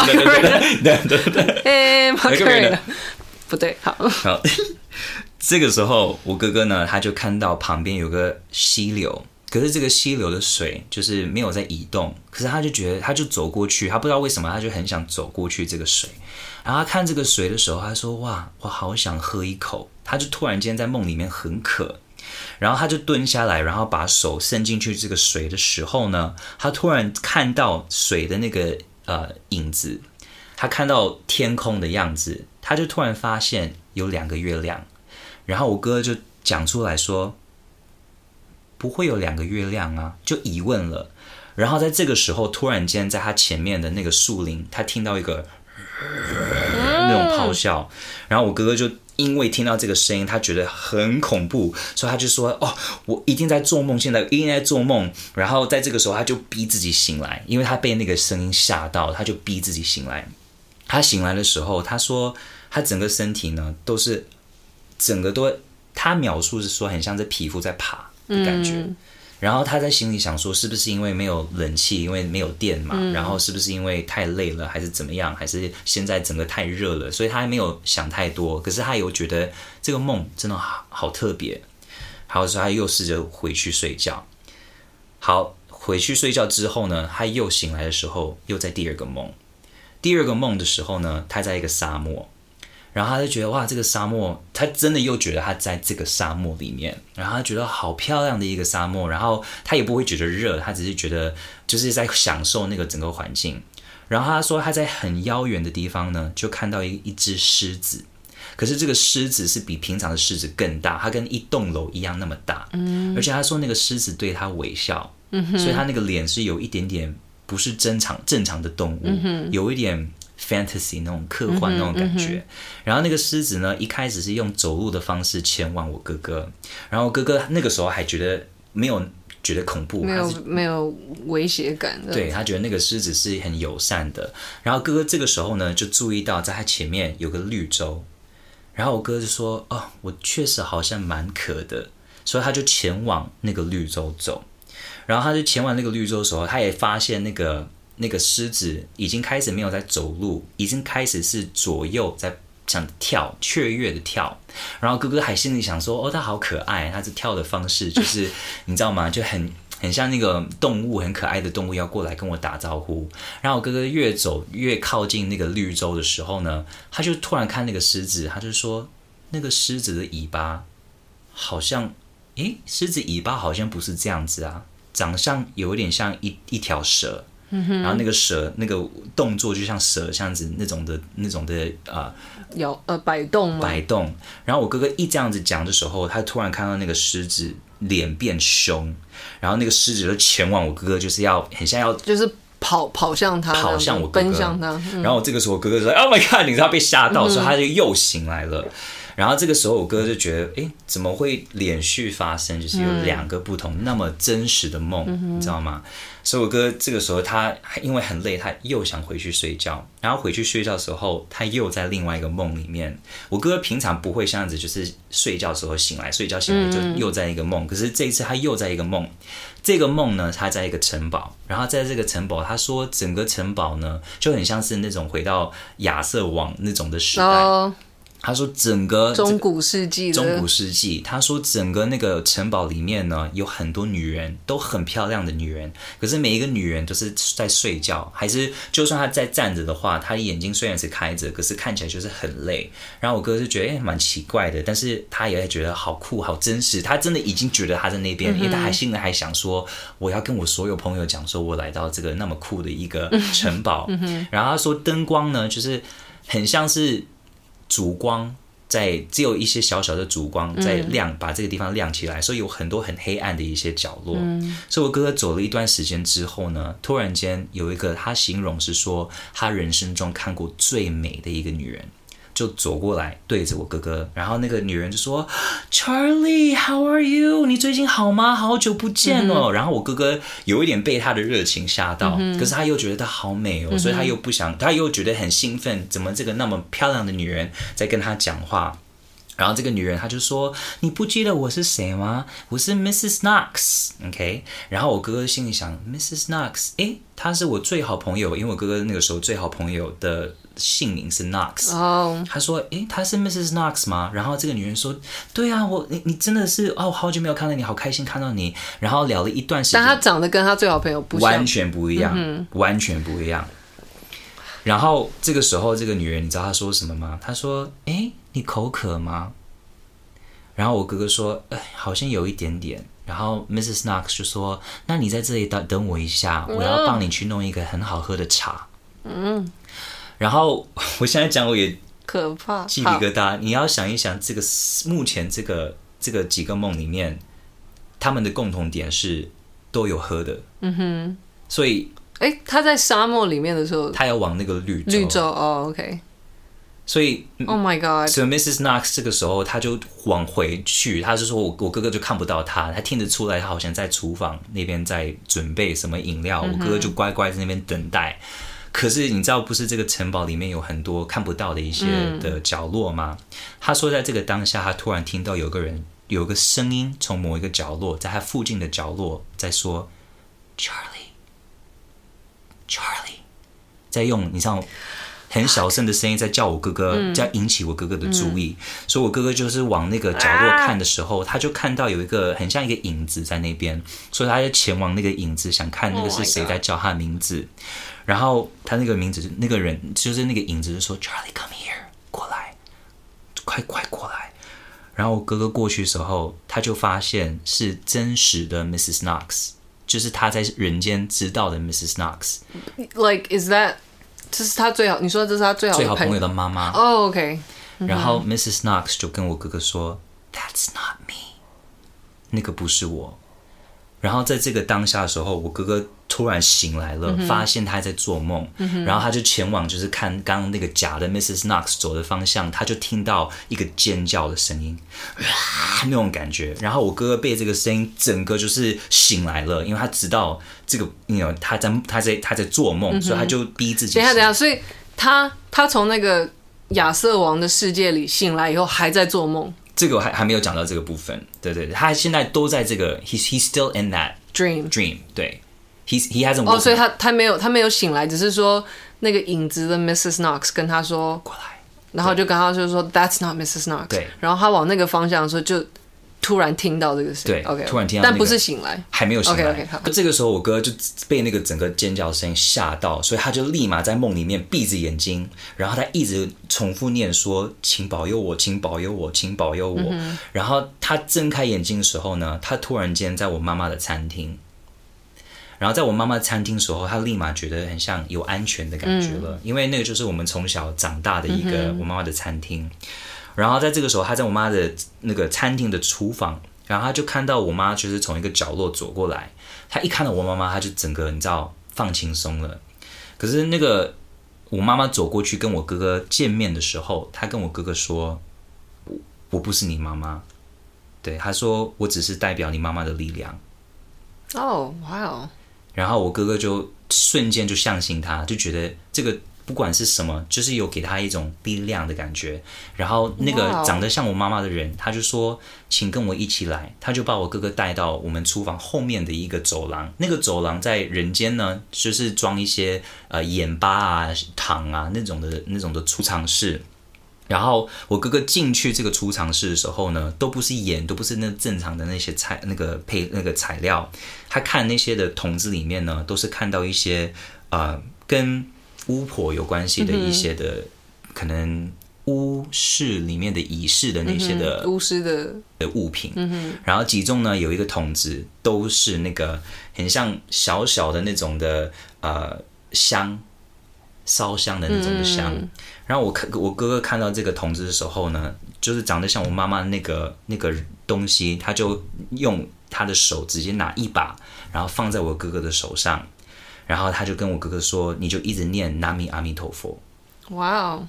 B: 对对对
A: 对，Macarena，不 对，好，
B: 好，这个时候我哥哥呢，他就看到旁边有个溪流。可是这个溪流的水就是没有在移动，可是他就觉得他就走过去，他不知道为什么他就很想走过去这个水，然后他看这个水的时候，他说：“哇，我好想喝一口。”他就突然间在梦里面很渴，然后他就蹲下来，然后把手伸进去这个水的时候呢，他突然看到水的那个呃影子，他看到天空的样子，他就突然发现有两个月亮。然后我哥就讲出来说：“不会有两个月亮啊！”就疑问了。然后在这个时候，突然间在他前面的那个树林，他听到一个、那种咆哮，然后我哥哥就。因为听到这个声音，他觉得很恐怖，所以他就说：“哦，我一定在做梦，现在一定在做梦。”然后在这个时候，他就逼自己醒来，因为他被那个声音吓到，他就逼自己醒来。他醒来的时候，他说他整个身体呢都是整个都，他描述是说很像这皮肤在爬的感觉。嗯然后他在心里想说，是不是因为没有冷气，因为没有电嘛？嗯、然后是不是因为太累了，还是怎么样？还是现在整个太热了？所以他还没有想太多。可是他有觉得这个梦真的好好特别。好，所以他又试着回去睡觉。好，回去睡觉之后呢，他又醒来的时候，又在第二个梦。第二个梦的时候呢，他在一个沙漠。然后他就觉得哇，这个沙漠，他真的又觉得他在这个沙漠里面，然后他觉得好漂亮的一个沙漠，然后他也不会觉得热，他只是觉得就是在享受那个整个环境。然后他说他在很遥远的地方呢，就看到一一只狮子，可是这个狮子是比平常的狮子更大，它跟一栋楼一样那么大，嗯，而且他说那个狮子对他微笑，嗯哼，所以他那个脸是有一点点不是正常正常的动物，嗯，有一点。Fantasy 那种科幻那种感觉，嗯嗯、然后那个狮子呢，一开始是用走路的方式前往我哥哥，然后哥哥那个时候还觉得没有觉得恐怖，
A: 没有没有威胁感的，
B: 对，他觉得那个狮子是很友善的。然后哥哥这个时候呢，就注意到在他前面有个绿洲，然后我哥就说：“哦，我确实好像蛮渴的。”所以他就前往那个绿洲走。然后他就前往那个绿洲的时候，他也发现那个。那个狮子已经开始没有在走路，已经开始是左右在想跳，雀跃的跳。然后哥哥还心里想说：“哦，他好可爱，他这跳的方式就是 你知道吗？就很很像那个动物，很可爱的动物要过来跟我打招呼。”然后哥哥越走越靠近那个绿洲的时候呢，他就突然看那个狮子，他就说：“那个狮子的尾巴好像，诶，狮子尾巴好像不是这样子啊，长相有点像一一条蛇。”嗯，然后那个蛇那个动作就像蛇这样子那种的那种的啊，
A: 摇呃摆动
B: 摆动。然后我哥哥一这样子讲的时候，他突然看到那个狮子脸变凶，然后那个狮子就前往我哥哥，就是要很像要
A: 就是跑跑向他，
B: 跑向我哥哥，
A: 奔向他。嗯、
B: 然后这个时候我哥哥说：“Oh my god！” 你知道被吓到，所以他就又醒来了。嗯然后这个时候，我哥就觉得，哎，怎么会连续发生？就是有两个不同那么真实的梦，嗯、你知道吗？所以我哥这个时候，他因为很累，他又想回去睡觉。然后回去睡觉的时候，他又在另外一个梦里面。我哥平常不会这样子，就是睡觉的时候醒来，睡觉醒来就又在一个梦。可是这一次他又在一个梦，这个梦呢，他在一个城堡。然后在这个城堡，他说整个城堡呢，就很像是那种回到亚瑟王那种的时代。哦他说：“整个
A: 中古世纪，
B: 中古世纪。他说整个那个城堡里面呢，有很多女人，都很漂亮的女人。可是每一个女人都是在睡觉，还是就算她在站着的话，她的眼睛虽然是开着，可是看起来就是很累。然后我哥就觉得诶蛮奇怪的，但是他也觉得好酷，好真实。他真的已经觉得他在那边，嗯、因为他还心里还想说，我要跟我所有朋友讲说，我来到这个那么酷的一个城堡。嗯、然后他说灯光呢，就是很像是。”烛光在只有一些小小的烛光在亮，嗯，把这个地方亮起来，所以有很多很黑暗的一些角落。嗯，所以我哥哥走了一段时间之后呢，突然间有一个他形容是说他人生中看过最美的一个女人。就走过来对着我哥哥，然后那个女人就说：“Charlie，How are you？你最近好吗？好久不见哦。嗯”然后我哥哥有一点被她的热情吓到，嗯，可是他又觉得她好美哦，嗯，所以他又不想，他又觉得很兴奋，怎么这个那么漂亮的女人在跟他讲话？然后这个女人她就说：“你不记得我是谁吗？我是 Mrs. Knox，OK？” 然后我哥哥心里想：“Mrs. Knox，诶，她是我最好朋友，因为我哥哥那个时候最好朋友的。”姓名是 Knox，哦、oh.，他说：“诶，他是 Mrs. Knox 吗？”然后这个女人说：“对啊，我你你真的是哦，好久没有看到你，好开心看到你。”然后聊了一段时间，
A: 但他长得跟他最好朋友不
B: 完全不一样，嗯、完全不一样。然后这个时候，这个女人你知道她说什么吗？她说：“诶，你口渴吗？”然后我哥哥说：“哎，好像有一点点。”然后 Mrs. Knox 就说：“那你在这里等等我一下，我要帮你去弄一个很好喝的茶。”嗯。然后我现在讲我也
A: 可怕，
B: 鸡皮疙瘩。你要想一想，这个目前这个这个几个梦里面，他们的共同点是都有喝的。嗯哼。所以，
A: 哎，他在沙漠里面的时候，
B: 他要往那个绿
A: 绿洲哦，OK。
B: 所以
A: ，Oh my God！
B: 所以 Mrs. Knox 这个时候他就往回去，他是说我我哥哥就看不到他，他听得出来他好像在厨房那边在准备什么饮料，我哥哥就乖乖在那边等待。可是你知道，不是这个城堡里面有很多看不到的一些的角落吗？嗯、他说，在这个当下，他突然听到有个人有个声音从某一个角落，在他附近的角落在说：“Charlie，Charlie，在用你知道很小声的声音在叫我哥哥，在引起我哥哥的注意。嗯”所以，我哥哥就是往那个角落看的时候，他就看到有一个很像一个影子在那边，所以他就前往那个影子，想看那个是谁在叫他的名字。然后他那个名字，那个人就是那个影子，就说：“Charlie，come here，过来，快快过来。”然后哥哥过去的时候，他就发现是真实的 Mrs. Knox，就是他在人间知道的 Mrs. Knox。
A: Like is that？这是他最好，你说这是他最好
B: 最好朋友的妈妈。
A: 哦、oh，OK。
B: 然后 Mrs. Knox 就跟我哥哥说：“That's not me，那个不是我。”然后在这个当下的时候，我哥哥。突然醒来了，发现他在做梦，嗯，然后他就前往就是看刚刚那个假的 Mrs. Knox 走的方向，他就听到一个尖叫的声音，啊，那种感觉。然后我哥哥被这个声音整个就是醒来了，因为他知道这个，你知道他在他在他在做梦，嗯，所以他就逼自己。
A: 等下等下，所以他他从那个亚瑟王的世界里醒来以后，还在做梦。
B: 这个我还还没有讲到这个部分。对对对，他现在都在这个，he's he's still in that
A: dream
B: dream。对。，he's he hasn't
A: 哦，所以他他没有他没有醒来，只是说那个影子的 Mrs. Knox 跟他说过来，然后就跟他就说 That's not Mrs. Knox。对，然后他往那个方向说，就突然听到这个声音。对，OK，突然听到，但不是醒来，
B: 还没有醒
A: 来。好。
B: 这个时候我哥就被那个整个尖叫声吓到，所以他就立马在梦里面闭着眼睛，然后他一直重复念说：“请保佑我，请保佑我，请保佑我。嗯”然后他睁开眼睛的时候呢，他突然间在我妈妈的餐厅。然后在我妈妈餐厅的时候，他立马觉得很像有安全的感觉了，嗯、因为那个就是我们从小长大的一个我妈妈的餐厅。然后在这个时候，他在我妈的那个餐厅的厨房，然后他就看到我妈就是从一个角落走过来。他一看到我妈妈，他就整个你知道放轻松了。可是那个我妈妈走过去跟我哥哥见面的时候，他跟我哥哥说：“我我不是你妈妈。”对，他说：“我只是代表你妈妈的力量。”
A: 哦，哇哦！
B: 然后我哥哥就瞬间就相信他，就觉得这个。不管是什么，就是有给他一种力量的感觉。然后那个长得像我妈妈的人，他就说：“请跟我一起来。”他就把我哥哥带到我们厨房后面的一个走廊。那个走廊在人间呢，就是装一些呃盐巴啊、糖啊那种的那种的储藏室。然后我哥哥进去这个储藏室的时候呢，都不是盐，都不是那正常的那些材那个配那个材料。他看那些的桶子里面呢，都是看到一些呃跟。巫婆有关系的一些的，嗯、可能巫室里面的仪式的那些的、
A: 嗯、巫师的
B: 的物品，嗯、然后其中呢有一个桶子，都是那个很像小小的那种的呃香，烧香的那种的香。嗯、然后我看我哥哥看到这个桶子的时候呢，就是长得像我妈妈那个那个东西，他就用他的手直接拿一把，然后放在我哥哥的手上。然后他就跟我哥哥说：“你就一直念‘南无阿弥陀佛’。”
A: 哇哦！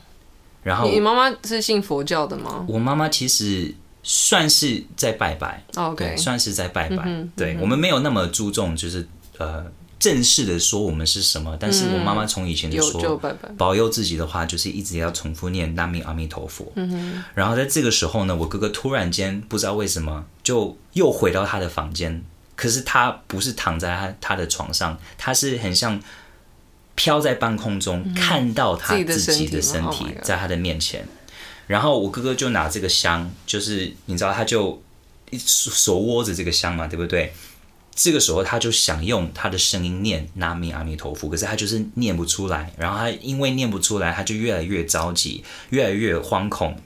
B: 然后
A: 你妈妈是信佛教的吗？
B: 我妈妈其实算是在拜拜
A: ，OK，
B: 算是在拜拜。对，我们没有那么注重，就是呃正式的说我们是什么。但是我妈妈从以前就说，保佑自己的话，就是一直要重复念‘南无阿弥陀佛’。嗯。然后在这个时候呢，我哥哥突然间不知道为什么，就又回到他的房间。可是他不是躺在他他的床上，他是很像飘在半空中，嗯、看到他自己的身体在他的面前。然后我哥哥就拿这个香，就是你知道，他就手握着这个香嘛，对不对？这个时候他就想用他的声音念“南无阿弥陀佛”，可是他就是念不出来。然后他因为念不出来，他就越来越着急，越来越惶恐。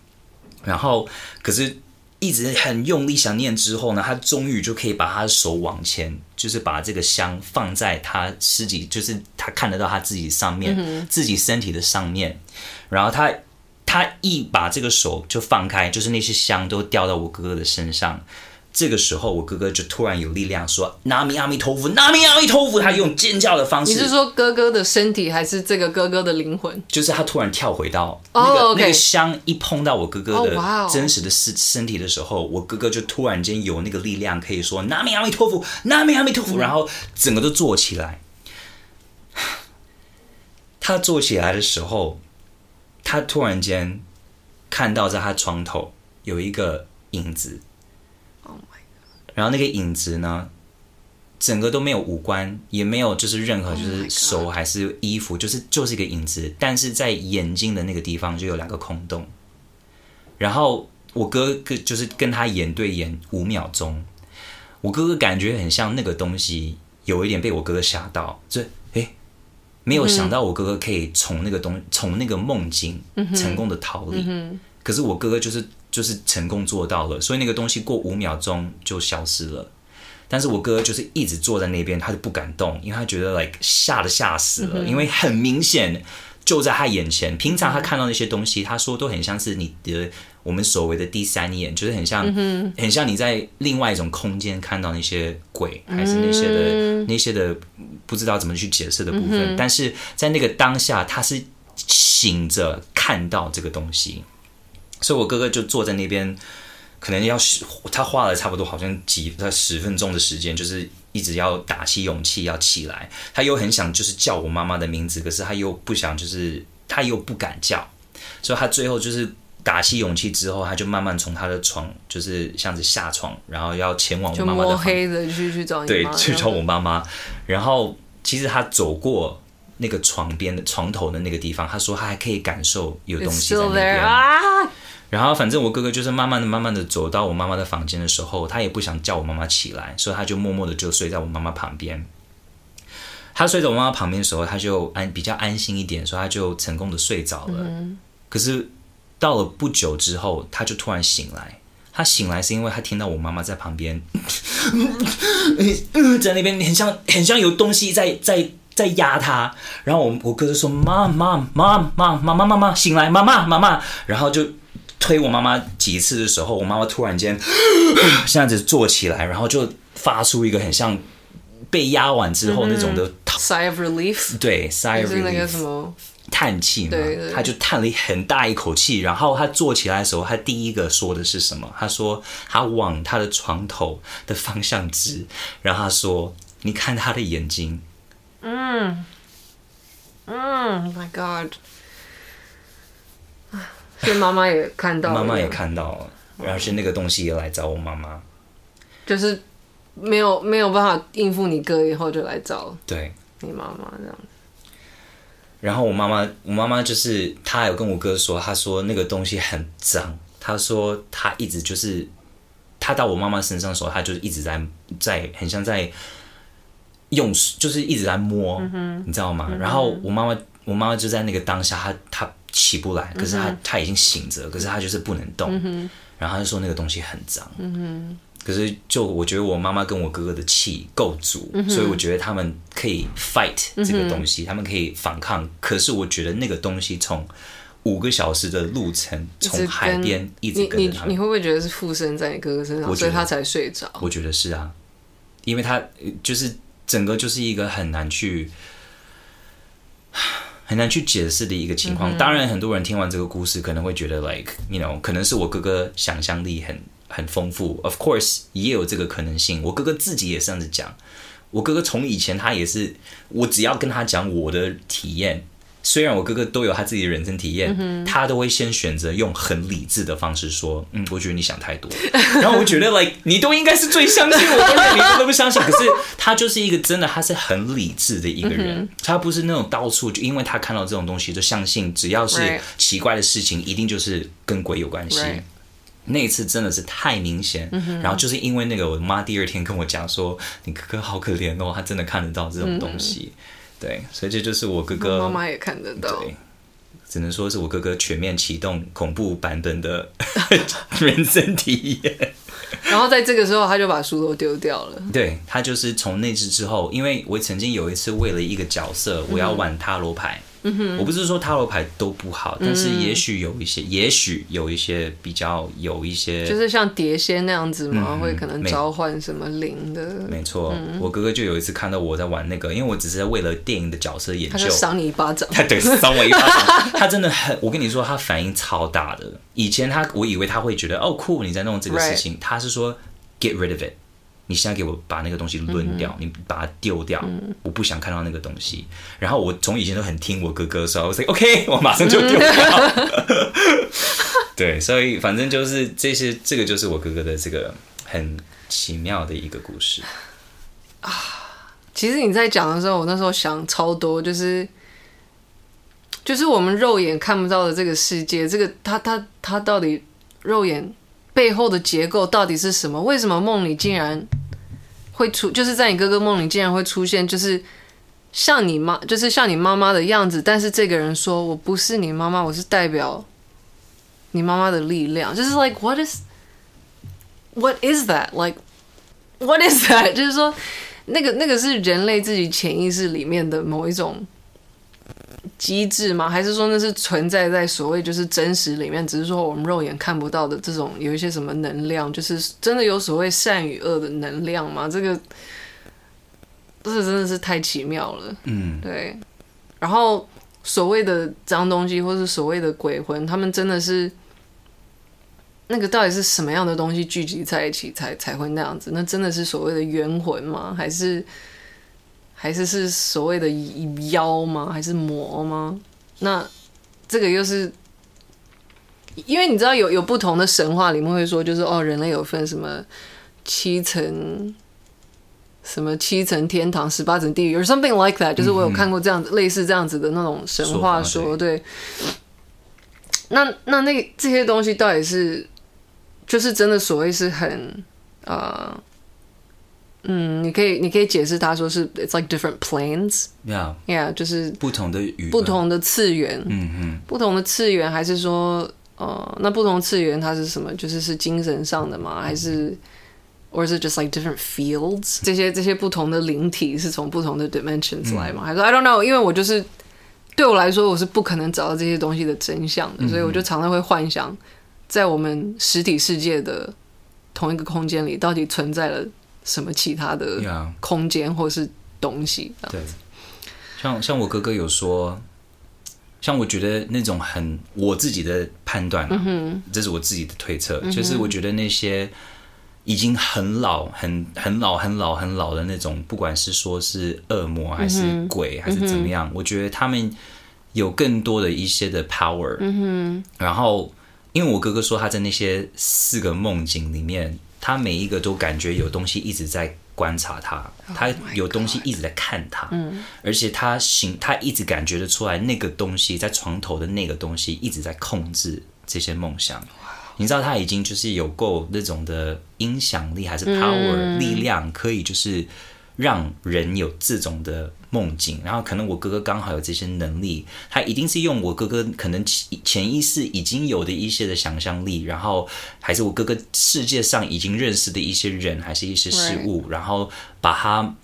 B: 然后可是。一直很用力想念之后呢，他终于就可以把他的手往前，就是把这个香放在他自己，就是他看得到他自己上面，嗯、自己身体的上面。然后他他一把这个手就放开，就是那些香都掉到我哥哥的身上。这个时候，我哥哥就突然有力量说：“南无阿弥陀佛，南无阿弥陀佛。”他用尖叫的方式。你
A: 是说哥哥的身体，还是这个哥哥的灵魂？
B: 就是他突然跳回到那个、oh. 那个香一碰到我哥哥的真实的身身体的时候，我哥哥就突然间有那个力量，可以说“南无阿弥陀佛，南无阿弥陀佛”，然后整个都坐起来。他坐起来的时候，他突然间看到在他床头有一个影子。然后那个影子呢，整个都没有五官，也没有就是任何就是手还是衣服，就是就是一个影子。但是在眼睛的那个地方就有两个空洞。然后我哥哥就是跟他眼对眼五秒钟，我哥哥感觉很像那个东西有一点被我哥哥吓到，所以诶，没有想到我哥哥可以从那个东从那个梦境成功的逃离。可是我哥哥就是。就是成功做到了，所以那个东西过五秒钟就消失了。但是我哥就是一直坐在那边，他就不敢动，因为他觉得 like 吓得吓死了，因为很明显就在他眼前。平常他看到那些东西，他说都很像是你的我们所谓的第三眼，就是很像很像你在另外一种空间看到那些鬼，还是那些的那些的不知道怎么去解释的部分。但是在那个当下，他是醒着看到这个东西。所以，我哥哥就坐在那边，可能要他花了差不多好像几他十分钟的时间，就是一直要打起勇气要起来。他又很想就是叫我妈妈的名字，可是他又不想，就是他又不敢叫。所以他最后就是打起勇气之后，他就慢慢从他的床，就是像是下床，然后要前往我妈妈的
A: 黑的去去找。
B: 对，去找我妈妈。然后其实他走过那个床边的床头的那个地方，他说他还可以感受有东西在那边。然后，反正我哥哥就是慢慢的、慢慢的走到我妈妈的房间的时候，他也不想叫我妈妈起来，所以他就默默的就睡在我妈妈旁边。他睡在我妈妈旁边的时候，他就安比较安心一点，所以他就成功的睡着了。可是到了不久之后，他就突然醒来，他醒来是因为他听到我妈妈在旁边，在那边很像很像有东西在在在压他，然后我我哥就说妈妈妈妈妈妈妈妈醒来妈妈妈妈，然后就推我妈妈几次的时候，我妈妈突然间这样子坐起来，然后就发出一个很像被压完之后那种的
A: sigh of relief，
B: 对 sigh of relief。叹气嘛，对对，他就叹了很大一口气，然后他坐起来的时候，他第一个说的是什么？他说他往他的床头的方向指，然后他说：“你看他的眼睛。”嗯
A: 嗯，My God！所以妈妈也看到了，
B: 妈妈也看到了，然后是那个东西也来找我妈妈，
A: 就是没有没有办法应付你哥，以后就来找
B: 对。
A: 你妈妈这样。
B: 然后我妈妈，我妈妈就是她有跟我哥说，她说那个东西很脏，她说她一直就是，她到我妈妈身上的时候，她就是一直在在很像在用，就是一直在摸，嗯、你知道吗？嗯、然后我妈妈，我妈妈就在那个当下，她她起不来，可是他他已经醒着，可是他就是不能动，嗯、然后他就说那个东西很脏。嗯可是，就我觉得我妈妈跟我哥哥的气够足，嗯、所以我觉得他们可以 fight 这个东西，嗯、他们可以反抗。可是我觉得那个东西从五个小时的路程，从海边一直跟着他们，
A: 你，你，你会不会觉得是附身在你哥哥身上，所以他才睡着？
B: 我觉得是啊，因为他就是整个就是一个很难去很难去解释的一个情况。嗯、当然，很多人听完这个故事可能会觉得，like you know，可能是我哥哥想象力很。很丰富，of course 也有这个可能性。我哥哥自己也是这样子讲。我哥哥从以前他也是，我只要跟他讲我的体验，虽然我哥哥都有他自己的人生体验，嗯、他都会先选择用很理智的方式说：“嗯，我觉得你想太多。”然后我觉得，like 你都应该是最相信我，的你都不相信。可是他就是一个真的，他是很理智的一个人，嗯、他不是那种到处就因为他看到这种东西就相信，只要是奇怪的事情，一定就是跟鬼有关系。Right. 那一次真的是太明显，嗯、然后就是因为那个，我妈第二天跟我讲说：“你哥哥好可怜哦，他真的看得到这种东西。嗯”对，所以这就是我哥哥，
A: 妈妈也看得到。
B: 对，只能说是我哥哥全面启动恐怖版本的 人生体验。
A: 然后在这个时候，他就把书都丢掉了。
B: 对，他就是从那次之后，因为我曾经有一次为了一个角色，我要玩塔罗牌。嗯，我不是说塔罗牌都不好，但是也许有一些，也许有一些比较有一些，
A: 就是像碟仙那样子嘛，会可能召唤什么灵的。
B: 没错，我哥哥就有一次看到我在玩那个，因为我只是在为了电影的角色研究，他就
A: 赏你一巴掌，
B: 他对，赏我一巴掌，他真的很，我跟你说，他反应超大的。以前他，我以为他会觉得哦酷，你在弄这个事情，他是说 get rid of it。你现在给我把那个东西扔掉，嗯、你把它丢掉，嗯、我不想看到那个东西。然后我从以前都很听我哥哥说，我说 OK，我马上就丢掉。对，所以反正就是这些，这个就是我哥哥的这个很奇妙的一个故事
A: 啊。其实你在讲的时候，我那时候想超多，就是就是我们肉眼看不到的这个世界，这个他他他到底肉眼背后的结构到底是什么？为什么梦里竟然？会出，就是在你哥哥梦里竟然会出现，就是像你妈，就是像你妈妈的样子。但是这个人说我不是你妈妈，我是代表你妈妈的力量。就是 like what is what is that like what is that？就是说那个那个是人类自己潜意识里面的某一种。机制吗？还是说那是存在在所谓就是真实里面，只是说我们肉眼看不到的这种有一些什么能量，就是真的有所谓善与恶的能量吗？这个，这个真的是太奇妙了。嗯，对。然后所谓的脏东西，或是所谓的鬼魂，他们真的是那个到底是什么样的东西聚集在一起才才会那样子？那真的是所谓的冤魂吗？还是？还是是所谓的妖吗？还是魔吗？那这个又是因为你知道有有不同的神话里面会说，就是哦，人类有分什么七层，什么七层天堂，十八层地狱，or something like that。就是我有看过这样子、嗯、类似这样子的那种神话说，说对。那那那这些东西到底是就是真的所谓是很啊？呃嗯，你可以，你可以解释他说是，it's like different planes，yeah，yeah，就是
B: 不同的语，
A: 不同的次元，
B: 嗯嗯，
A: 不同的次元，还是说呃，那不同次元它是什么？就是是精神上的吗？还是，or is it just like different fields？这些这些不同的灵体是从不同的 dimensions 来吗？嗯、还是 I don't know？因为我就是对我来说，我是不可能找到这些东西的真相的，嗯、所以我就常常会幻想，在我们实体世界的同一个空间里，到底存在了什么其他的空间或是东西？
B: 对，像像我哥哥有说。像我觉得那种很我自己的判断，嗯哼，这是我自己的推测，就是我觉得那些已经很老、很很老、很老、很老的那种，不管是说是恶魔还是鬼还是怎么样，我觉得他们有更多的一些的 power。然后因为我哥哥说他在那些四个梦境里面，他每一个都感觉有东西一直在。观察他，他有东西一直在看他，嗯，而且他行，他一直感觉得出来，那个东西在床头的那个东西一直在控制这些梦想。你知道他已经就是有够那种的影响力，还是 power 力量，可以就是让人有这种的。梦境，然后可能我哥哥刚好有这些能力，他一定是用我哥哥可能潜意识已经有的一些的想象力，然后还是我哥哥世界上已经认识的一些人，还是一些事物然后把他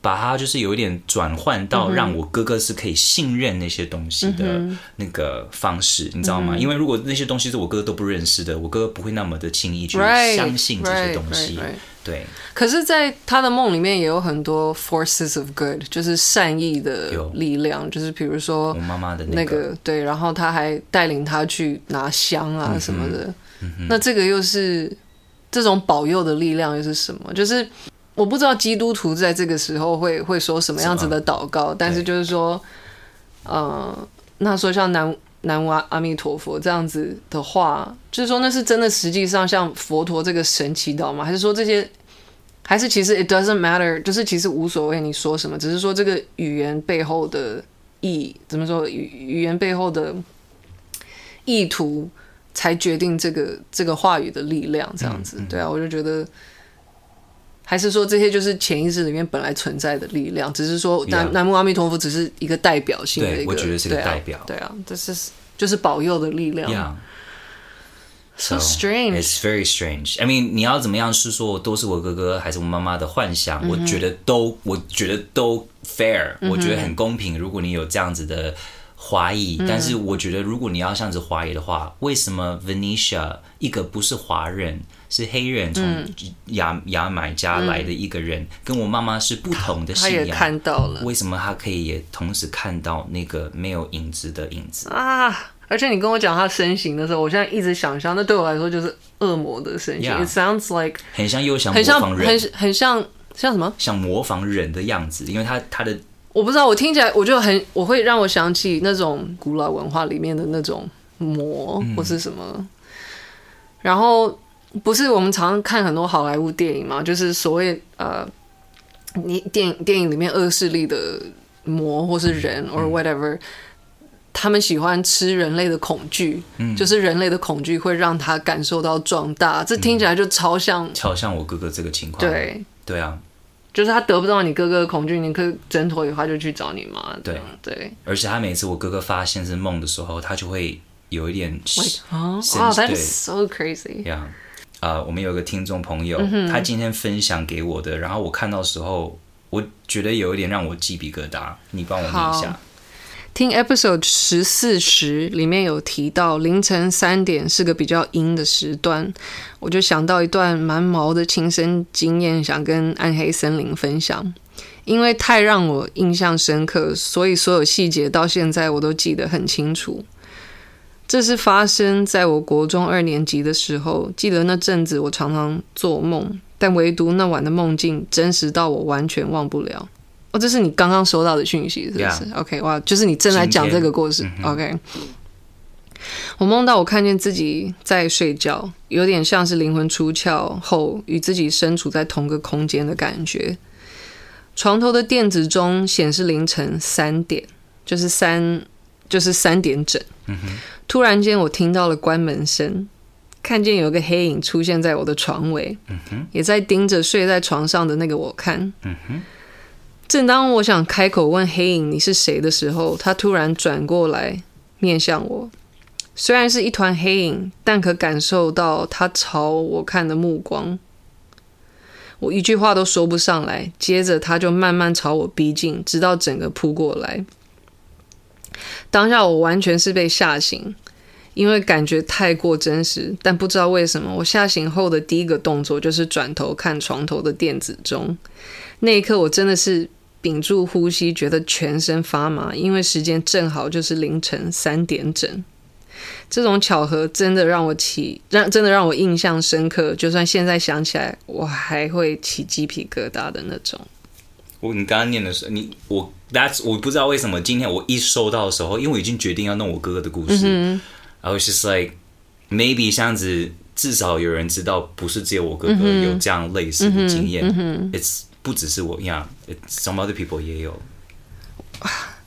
B: 把他就是有一点转换到让我哥哥是可以信任那些东西的那个方式，mm hmm. 你知道吗？因为如果那些东西是我哥哥都不认识的，我哥哥不会那么的轻易去相信这些东西。Right. Right. Right. 对，
A: 可是，在他的梦里面也有很多 forces of good，就是善意的力量，就是比如说我妈妈的那个，对，然后他还带领他去拿香啊什么的。嗯嗯、那这个又是这种保佑的力量又是什么？就是我不知道基督徒在这个时候会会说什么样子的祷告，但是就是说，对呃，那说像南南无阿弥陀佛这样子的话，就是说那是真的，实际上像佛陀这个神祈祷吗？还是说这些？还是其实 it doesn't matter，就是其实无所谓你说什么，只是说这个语言背后的意怎么说语语言背后的意图才决定这个这个话语的力量这样子。嗯嗯、对啊，我就觉得还是说这些就是潜意识里面本来存在的力量，只是说南.南无阿弥陀佛只是一个代表性的一个，
B: 对，我觉得是个代表，
A: 对啊，这是就是保佑的力量。Yeah. So strange.
B: It's very strange. I mean，你要怎么样是说都是我哥哥还是我妈妈的幻想？Mm hmm. 我觉得都，我觉得都 fair，、mm hmm. 我觉得很公平。如果你有这样子的怀疑，mm hmm. 但是我觉得如果你要这样子怀疑的话，为什么 Venetia 一个不是华人，是黑人，从牙牙买加来的一个人，mm hmm. 跟我妈妈是不同的信仰，他也
A: 看到了，
B: 为什么他可以也同时看到那个没有影子的影子
A: 啊？而且你跟我讲他身形的时候，我现在一直想象，那对我来说就是恶魔的身形。Yeah, It sounds like
B: 很像又想模仿人，
A: 很像很，很像像什么？
B: 像模仿人的样子，因为他他的
A: 我不知道，我听起来我就很我会让我想起那种古老文化里面的那种魔或是什么。嗯、然后不是我们常常看很多好莱坞电影嘛，就是所谓呃，你电影电影里面恶势力的魔或是人、嗯、or whatever。他们喜欢吃人类的恐惧，嗯，就是人类的恐惧会让他感受到壮大。这听起来就超像，嗯、超像我哥哥这个情况。对，对啊，就是他得不到你哥哥的恐惧，你可以挣脱以后就去找你妈。对对，而且他每次我哥哥发现是梦的时候，他就会有一点啊，哇，That's so crazy。呀，啊，我们有个听众朋友，嗯、他今天分享给我的，然后我看到时候，我觉得有一点让我鸡皮疙瘩，你帮我念一下。听 episode 十四时，里面有提到凌晨三点是个比较阴的时段，我就想到一段蛮毛的亲身经验，想跟暗黑森林分享，因为太让我印象深刻，所以所有细节到现在我都记得很清楚。这是发生在我国中二年级的时候，记得那阵子我常常做梦，但唯独那晚的梦境真实到我完全忘不了。哦，这是你刚刚收到的讯息，是不是. OK，哇，就是你正在讲这个故事。嗯、OK，我梦到我看见自己在睡觉，有点像是灵魂出窍后与自己身处在同个空间的感觉。床头的电子钟显示凌晨三点，就是三，就是三点整。嗯、哼突然间，我听到了关门声，看见有个黑影出现在我的床尾，也在盯着睡在床上的那个我看。正当我想开口问黑影你是谁的时候，他突然转过来面向我，虽然是一团黑影，但可感受到他朝我看的目光。我一句话都说不上来，接着他就慢慢朝我逼近，直到整个扑过来。当下我完全是被吓醒，因为感觉太过真实。但不知道为什么，我吓醒后的第一个动作就是转头看床头的电子钟。那一刻，我真的是屏住呼吸，觉得全身发麻，因为时间正好就是凌晨三点整。这种巧合真的让我起让真的让我印象深刻，就算现在想起来，我还会起鸡皮疙瘩的那种。
B: 我你刚刚念的时候，你我 That's 我不知道为什么今天我一收到的时候，因为我已经决定要弄我哥哥的故事，然后 just like maybe 这样子至少有人知道，不是只有我哥哥有这样类似的经验。嗯、It's 不只是我呀，some other people 也有。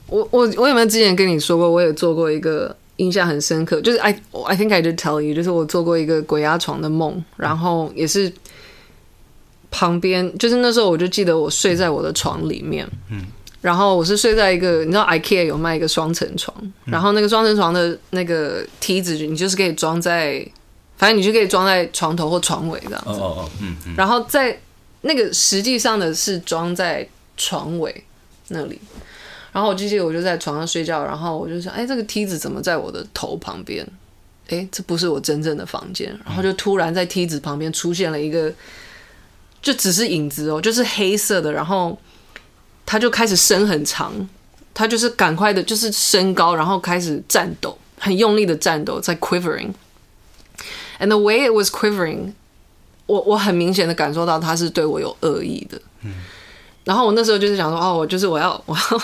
A: 我我我有没有之前跟你说过，我也做过一个。印象很深刻，就是 I I think I did tell you，就是我做过一个鬼压床的梦，然后也是旁边，就是那时候我就记得我睡在我的床里面，嗯，然后我是睡在一个，你知道 IKEA 有卖一个双层床，然后那个双层床的那个梯子，你就是可以装在，反正你就可以装在床头或床尾这样子，哦哦哦，嗯嗯，然后在那个实际上的是装在床尾那里。然后我记得我就在床上睡觉，然后我就想，哎，这个梯子怎么在我的头旁边？哎，这不是我真正的房间。然后就突然在梯子旁边出现了一个，就只是影子哦，就是黑色的。然后他就开始伸很长，他就是赶快的，就是升高，然后开始战斗，很用力的战斗，在 quivering。And the way it was quivering，我我很明显的感受到他是对我有恶意的。嗯。然后我那时候就是想说，哦，我就是我要我要。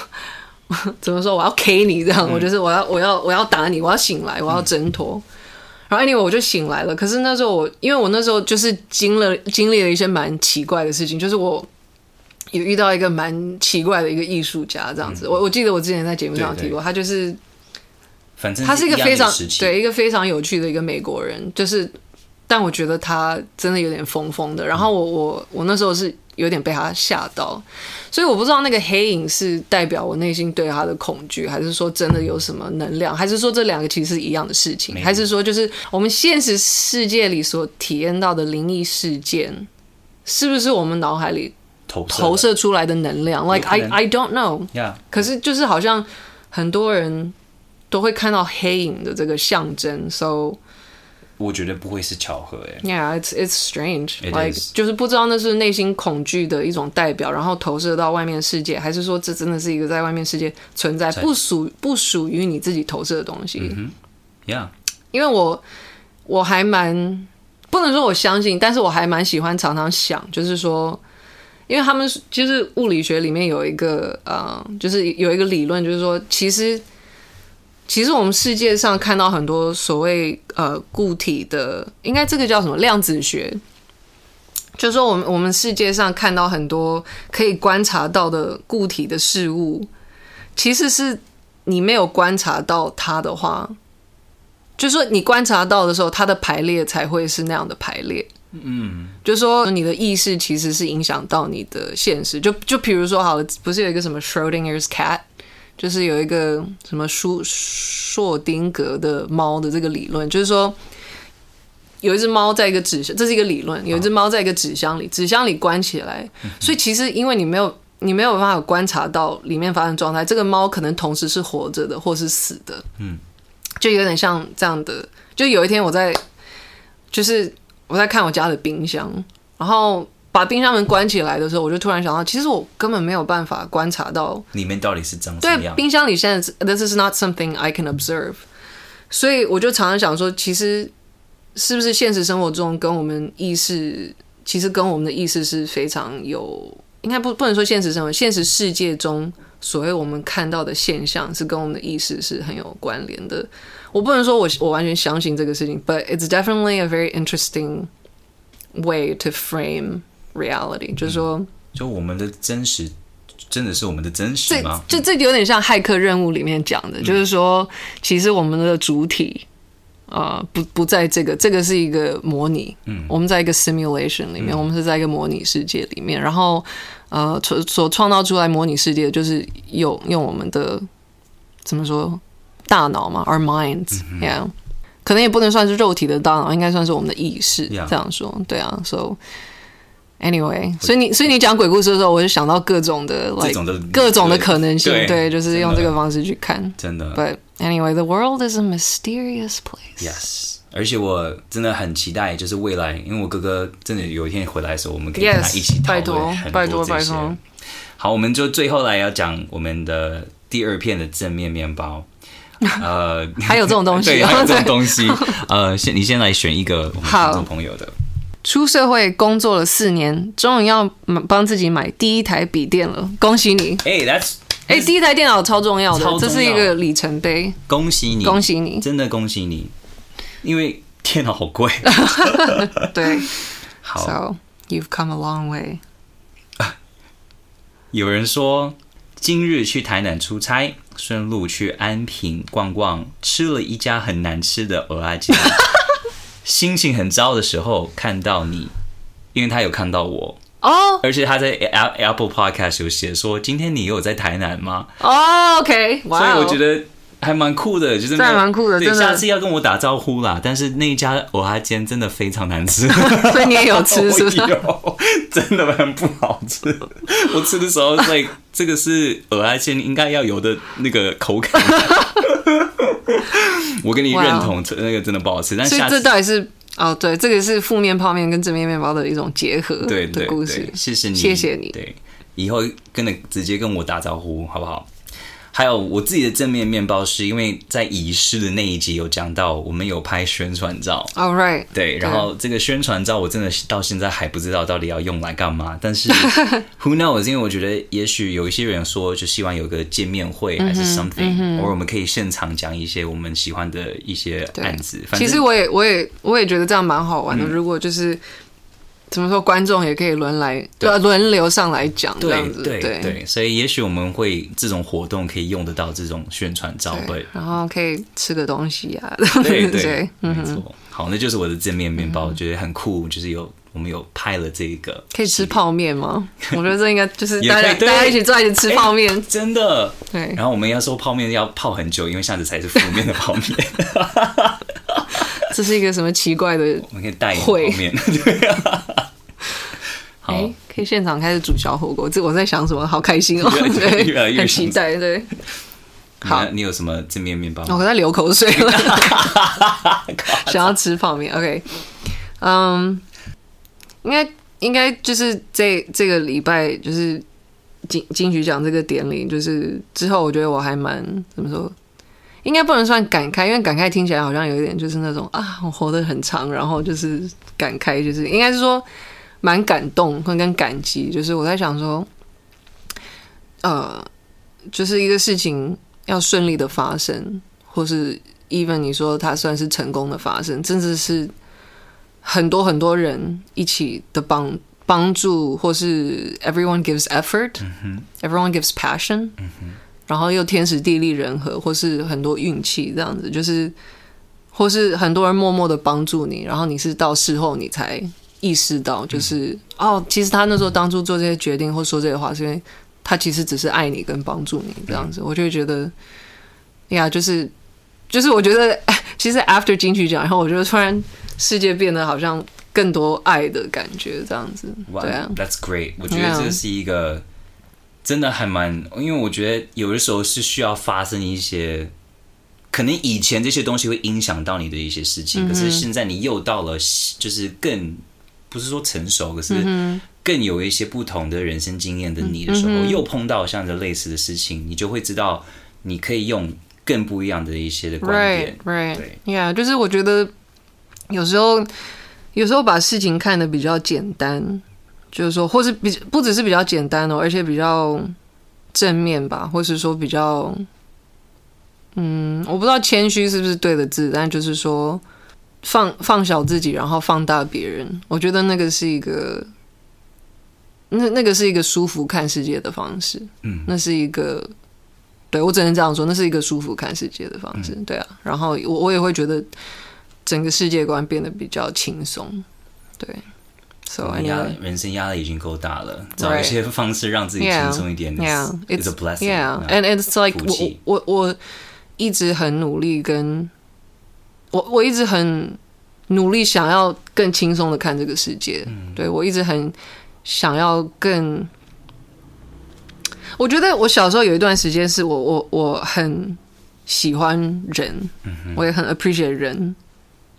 A: 怎么说？我要 K 你这样，嗯、我就是我要我要我要打你，我要醒来，我要挣脱。嗯、然后 anyway 我就醒来了。可是那时候我，因为我那时候就是经历了经历了一些蛮奇怪的事情，就是我有遇到一个蛮奇怪的一个艺术家这样子。嗯、我我记得我之前在节目上提过，对对他就是，反正他是一个非常对一个非常有趣的一个美国人，就是，但我觉得他真的有点疯疯的。然后我我我那时候是。有点被他吓到，所以我不知道那个黑影是代表我内心对他的恐惧，还是说真的有什么能量，还是说这两个其实是一样的事情，还是说就是我们现实世界里所体验到的灵异事件，是不是我们脑海里投射出来的能量？Like I I don't know。可是就是好像很多人都会看到黑影的这个象征，so。
B: 我觉得不会是巧合，哎。
A: Yeah, it's it's strange. It like. 就是不知道那是内心恐惧的一种代表，然后投射到外面世界，还是说这真的是一个在外面世界存在不属不属于你自己投射的东西
B: ？Mm hmm. Yeah.
A: 因为我我还蛮不能说我相信，但是我还蛮喜欢常常想，就是说，因为他们其实物理学里面有一个呃，就是有一个理论，就是说其实。其实我们世界上看到很多所谓呃固体的，应该这个叫什么量子学？就是说我们我们世界上看到很多可以观察到的固体的事物，其实是你没有观察到它的话，就是说你观察到的时候，它的排列才会是那样的排列。嗯，就说你的意识其实是影响到你的现实。就就比如说好，不是有一个什么 Schrodinger's cat？就是有一个什么舒硕丁格的猫的这个理论，就是说有一只猫在一个纸箱，这是一个理论，有一只猫在一个纸箱里，纸箱里关起来，所以其实因为你没有你没有办法观察到里面发生状态，这个猫可能同时是活着的或是死的，嗯，就有点像这样的。就有一天我在就是我在看我家的冰箱，然后。把冰箱门关起来的时候，我就突然想到，其实我根本没有办法观察到
B: 里面到底是长什么样。
A: 对，冰箱里现在，this is not something I can observe。所以我就常常想说，其实是不是现实生活中跟我们意识，其实跟我们的意识是非常有，应该不不能说现实生活，现实世界中所谓我们看到的现象，是跟我们的意识是很有关联的。我不能说我我完全相信这个事情，but it's definitely a very interesting way to frame。Reality 就是说、嗯，
B: 就我们的真实真的是我们的真实吗？
A: 这这有点像骇客任务里面讲的，嗯、就是说，其实我们的主体啊、呃，不不在这个，这个是一个模拟，嗯，我们在一个 simulation 里面，嗯、我们是在一个模拟世界里面，然后呃，所所创造出来模拟世界，就是用用我们的怎么说大脑嘛，our minds，yeah、嗯。可能也不能算是肉体的大脑，应该算是我们的意
B: 识。
A: 这样说，对啊。So anyway，所以你所以你讲鬼故事的时候，我就想到各种的，like,
B: 种的
A: 各种的可能性，
B: 对，
A: 对，就是用这个方式去看。
B: 真的。
A: But anyway, the world is a mysterious place.
B: Yes. 而且我真的很期待，就是未来，因为我哥哥真的有一天回来的时候，我们可以跟他一起讨论很多这些。拜托，拜托，拜托。好，我们就最后来要讲我们的第二片的正面面包。呃，
A: 还有这种东西，
B: 对，还有这种东西。呃，先你先来选一个我们听众朋友的。
A: 出社会工作了四年，终于要帮自己买第一台笔电了，恭喜你！
B: 哎、hey,，That's
A: 哎、欸，第一台电脑超重要的，
B: 要
A: 这是一个里程碑。
B: 恭喜你，
A: 恭喜你，
B: 真的恭喜你，因为电脑好贵。
A: 对，
B: 好
A: ，So you've come a long way。
B: 有人说，今日去台南出差，顺路去安平逛逛，吃了一家很难吃的蚵仔煎。心情很糟的时候看到你，因为他有看到我哦，oh. 而且他在 Apple Podcast 有写说，今天你有在台南吗？
A: 哦、wow.
B: 所以我觉得还蛮酷的，就是
A: 还蛮酷的，
B: 对，下次要跟我打招呼啦。但是那一家蚵仔煎真的非常难吃，
A: 所以你也有吃 是不是？
B: 有，真的很不好吃。我吃的时候，所以这个是蚵仔煎应该要有的那个口感。我跟你认同，那个真的不好吃。但是
A: 这到底是哦，对，这个是负面泡面跟正面面包的一种结合的故事。
B: 谢谢你，
A: 谢谢你。
B: 对，以后跟你直接跟我打招呼，好不好？还有我自己的正面面包，是因为在仪式的那一集有讲到，我们有拍宣传照。
A: All right，
B: 对，然后这个宣传照我真的到现在还不知道到底要用来干嘛。但是 Who knows？因为我觉得也许有一些人说，就希望有个见面会还是 something，或者我们可以现场讲一些我们喜欢的一些案子。
A: 其实我也我也我也觉得这样蛮好玩的。嗯、如果就是。怎么说？观众也可以轮来，对啊，轮流上来讲这样子，对对，
B: 对，所以也许我们会这种活动可以用得到这种宣传照，对，
A: 然后可以吃个东西啊，
B: 对对，对，没错。好，那就是我的正面面包，我觉得很酷，就是有我们有拍了这个，
A: 可以吃泡面吗？我觉得这应该就是大家大家一起坐在一起吃泡面，
B: 真的。
A: 对，
B: 然后我们要说泡面要泡很久，因为下次才是负面的泡面。
A: 这是一个什么奇怪的？
B: 我们可以带泡面，对啊。
A: 哎、欸，可以现场开始煮小火锅，这我在想什么？好开心哦，对，越来越很期待，对。好，
B: 你有什么正面面包？
A: 我在流口水了，想要吃泡面。OK，嗯、um,，应该应该就是这这个礼拜就是金金曲奖这个典礼，就是之后我觉得我还蛮怎么说？应该不能算感慨，因为感慨听起来好像有一点就是那种啊，我活得很长，然后就是感慨，就是应该是说。蛮感动，会跟感激，就是我在想说，呃，就是一个事情要顺利的发生，或是 even 你说它算是成功的发生，甚至是很多很多人一起的帮帮助，或是 everyone gives effort，everyone gives passion，然后又天时地利人和，或是很多运气这样子，就是或是很多人默默的帮助你，然后你是到事后你才。意识到，就是、嗯、哦，其实他那时候当初做这些决定或说这些话，是因为他其实只是爱你跟帮助你这样子。嗯、我就会觉得，呀，就是就是，我觉得 其实 after 金曲奖，然后我觉得突然世界变得好像更多爱的感觉这样子。对啊
B: ，That's great。我觉得这是一个真的还蛮，因为我觉得有的时候是需要发生一些，可能以前这些东西会影响到你的一些事情，嗯、可是现在你又到了，就是更。不是说成熟，可是更有一些不同的人生经验的你的时候，嗯、又碰到像这类似的事情，你就会知道你可以用更不一样的一些的观点。
A: Right, right. 对，Yeah，就是我觉得有时候有时候把事情看得比较简单，就是说，或是比不只是比较简单哦，而且比较正面吧，或是说比较，嗯，我不知道谦虚是不是对的字，但就是说。放放小自己，然后放大别人，我觉得那个是一个，那那个是一个舒服看世界的方式。嗯，那是一个，对，我只能这样说，那是一个舒服看世界的方式。嗯、对啊，然后我我也会觉得整个世界观变得比较轻松。对，所以压
B: 人生压力已经够大了，找一些方式让自己轻松一点。
A: Yeah，it's
B: a blessing。
A: Yeah，and it's like 我我我一直很努力跟。我我一直很努力想要更轻松的看这个世界，嗯、对我一直很想要更。我觉得我小时候有一段时间是我我我很喜欢人，我也很 appreciate 人，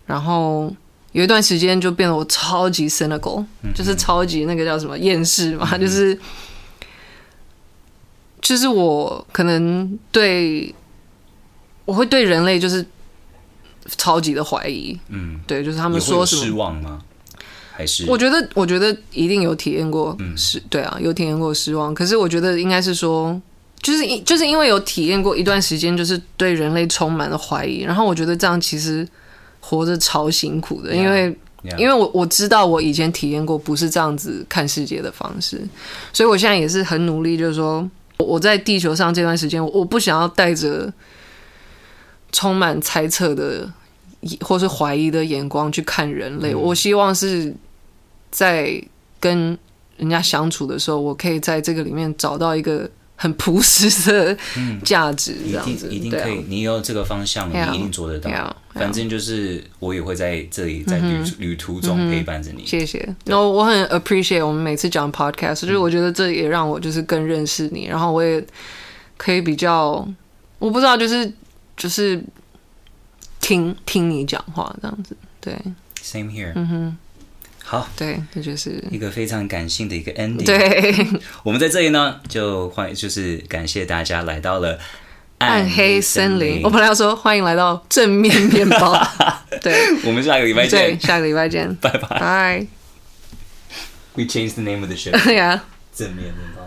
A: 然后有一段时间就变得我超级 cynical，、嗯、就是超级那个叫什么厌世嘛，嗯、就是就是我可能对我会对人类就是超级的怀疑，嗯，对，就是他们说什么
B: 失望吗？
A: 还是我觉得，我觉得一定有体验过失，嗯、对啊，有体验过失望。可是我觉得应该是说，就是因就是因为有体验过一段时间，就是对人类充满了怀疑。然后我觉得这样其实活着超辛苦的，因为 Yeah. 因为我我知道我以前体验过不是这样子看世界的方式，所以我现在也是很努力，就是说我在地球上这段时间，我不想要带着充满猜测的或是怀疑的眼光去看人类。嗯、我希望是。在跟人家相处的时候，我可以在这个里面找到一个很朴实的价值，这样子、
B: 嗯、一定可以。啊、你有这个方向，你一定做得到。反正就是我也会在这里，在旅、嗯、旅途中陪伴着你。
A: 谢谢。然后对我很 appreciate 我们每次讲 podcast，就是我觉得这也让我就是更认识你，然后我也可以比较，我不知道，就是就是听听你讲话这样子。对
B: ，Same here。
A: 嗯哼。
B: 好，
A: 对，这就是
B: 一个非常感性的一个 ending。
A: 对，
B: 我们在这里呢，就欢，就是感谢大家来到了
A: 暗黑森林。我本来要说欢迎来到正面面包，对，
B: 我们下个礼拜见，
A: 下个礼拜见，
B: 拜拜，
A: 拜。
B: We changed the name of the show。
A: 对呀，
B: 正面面包。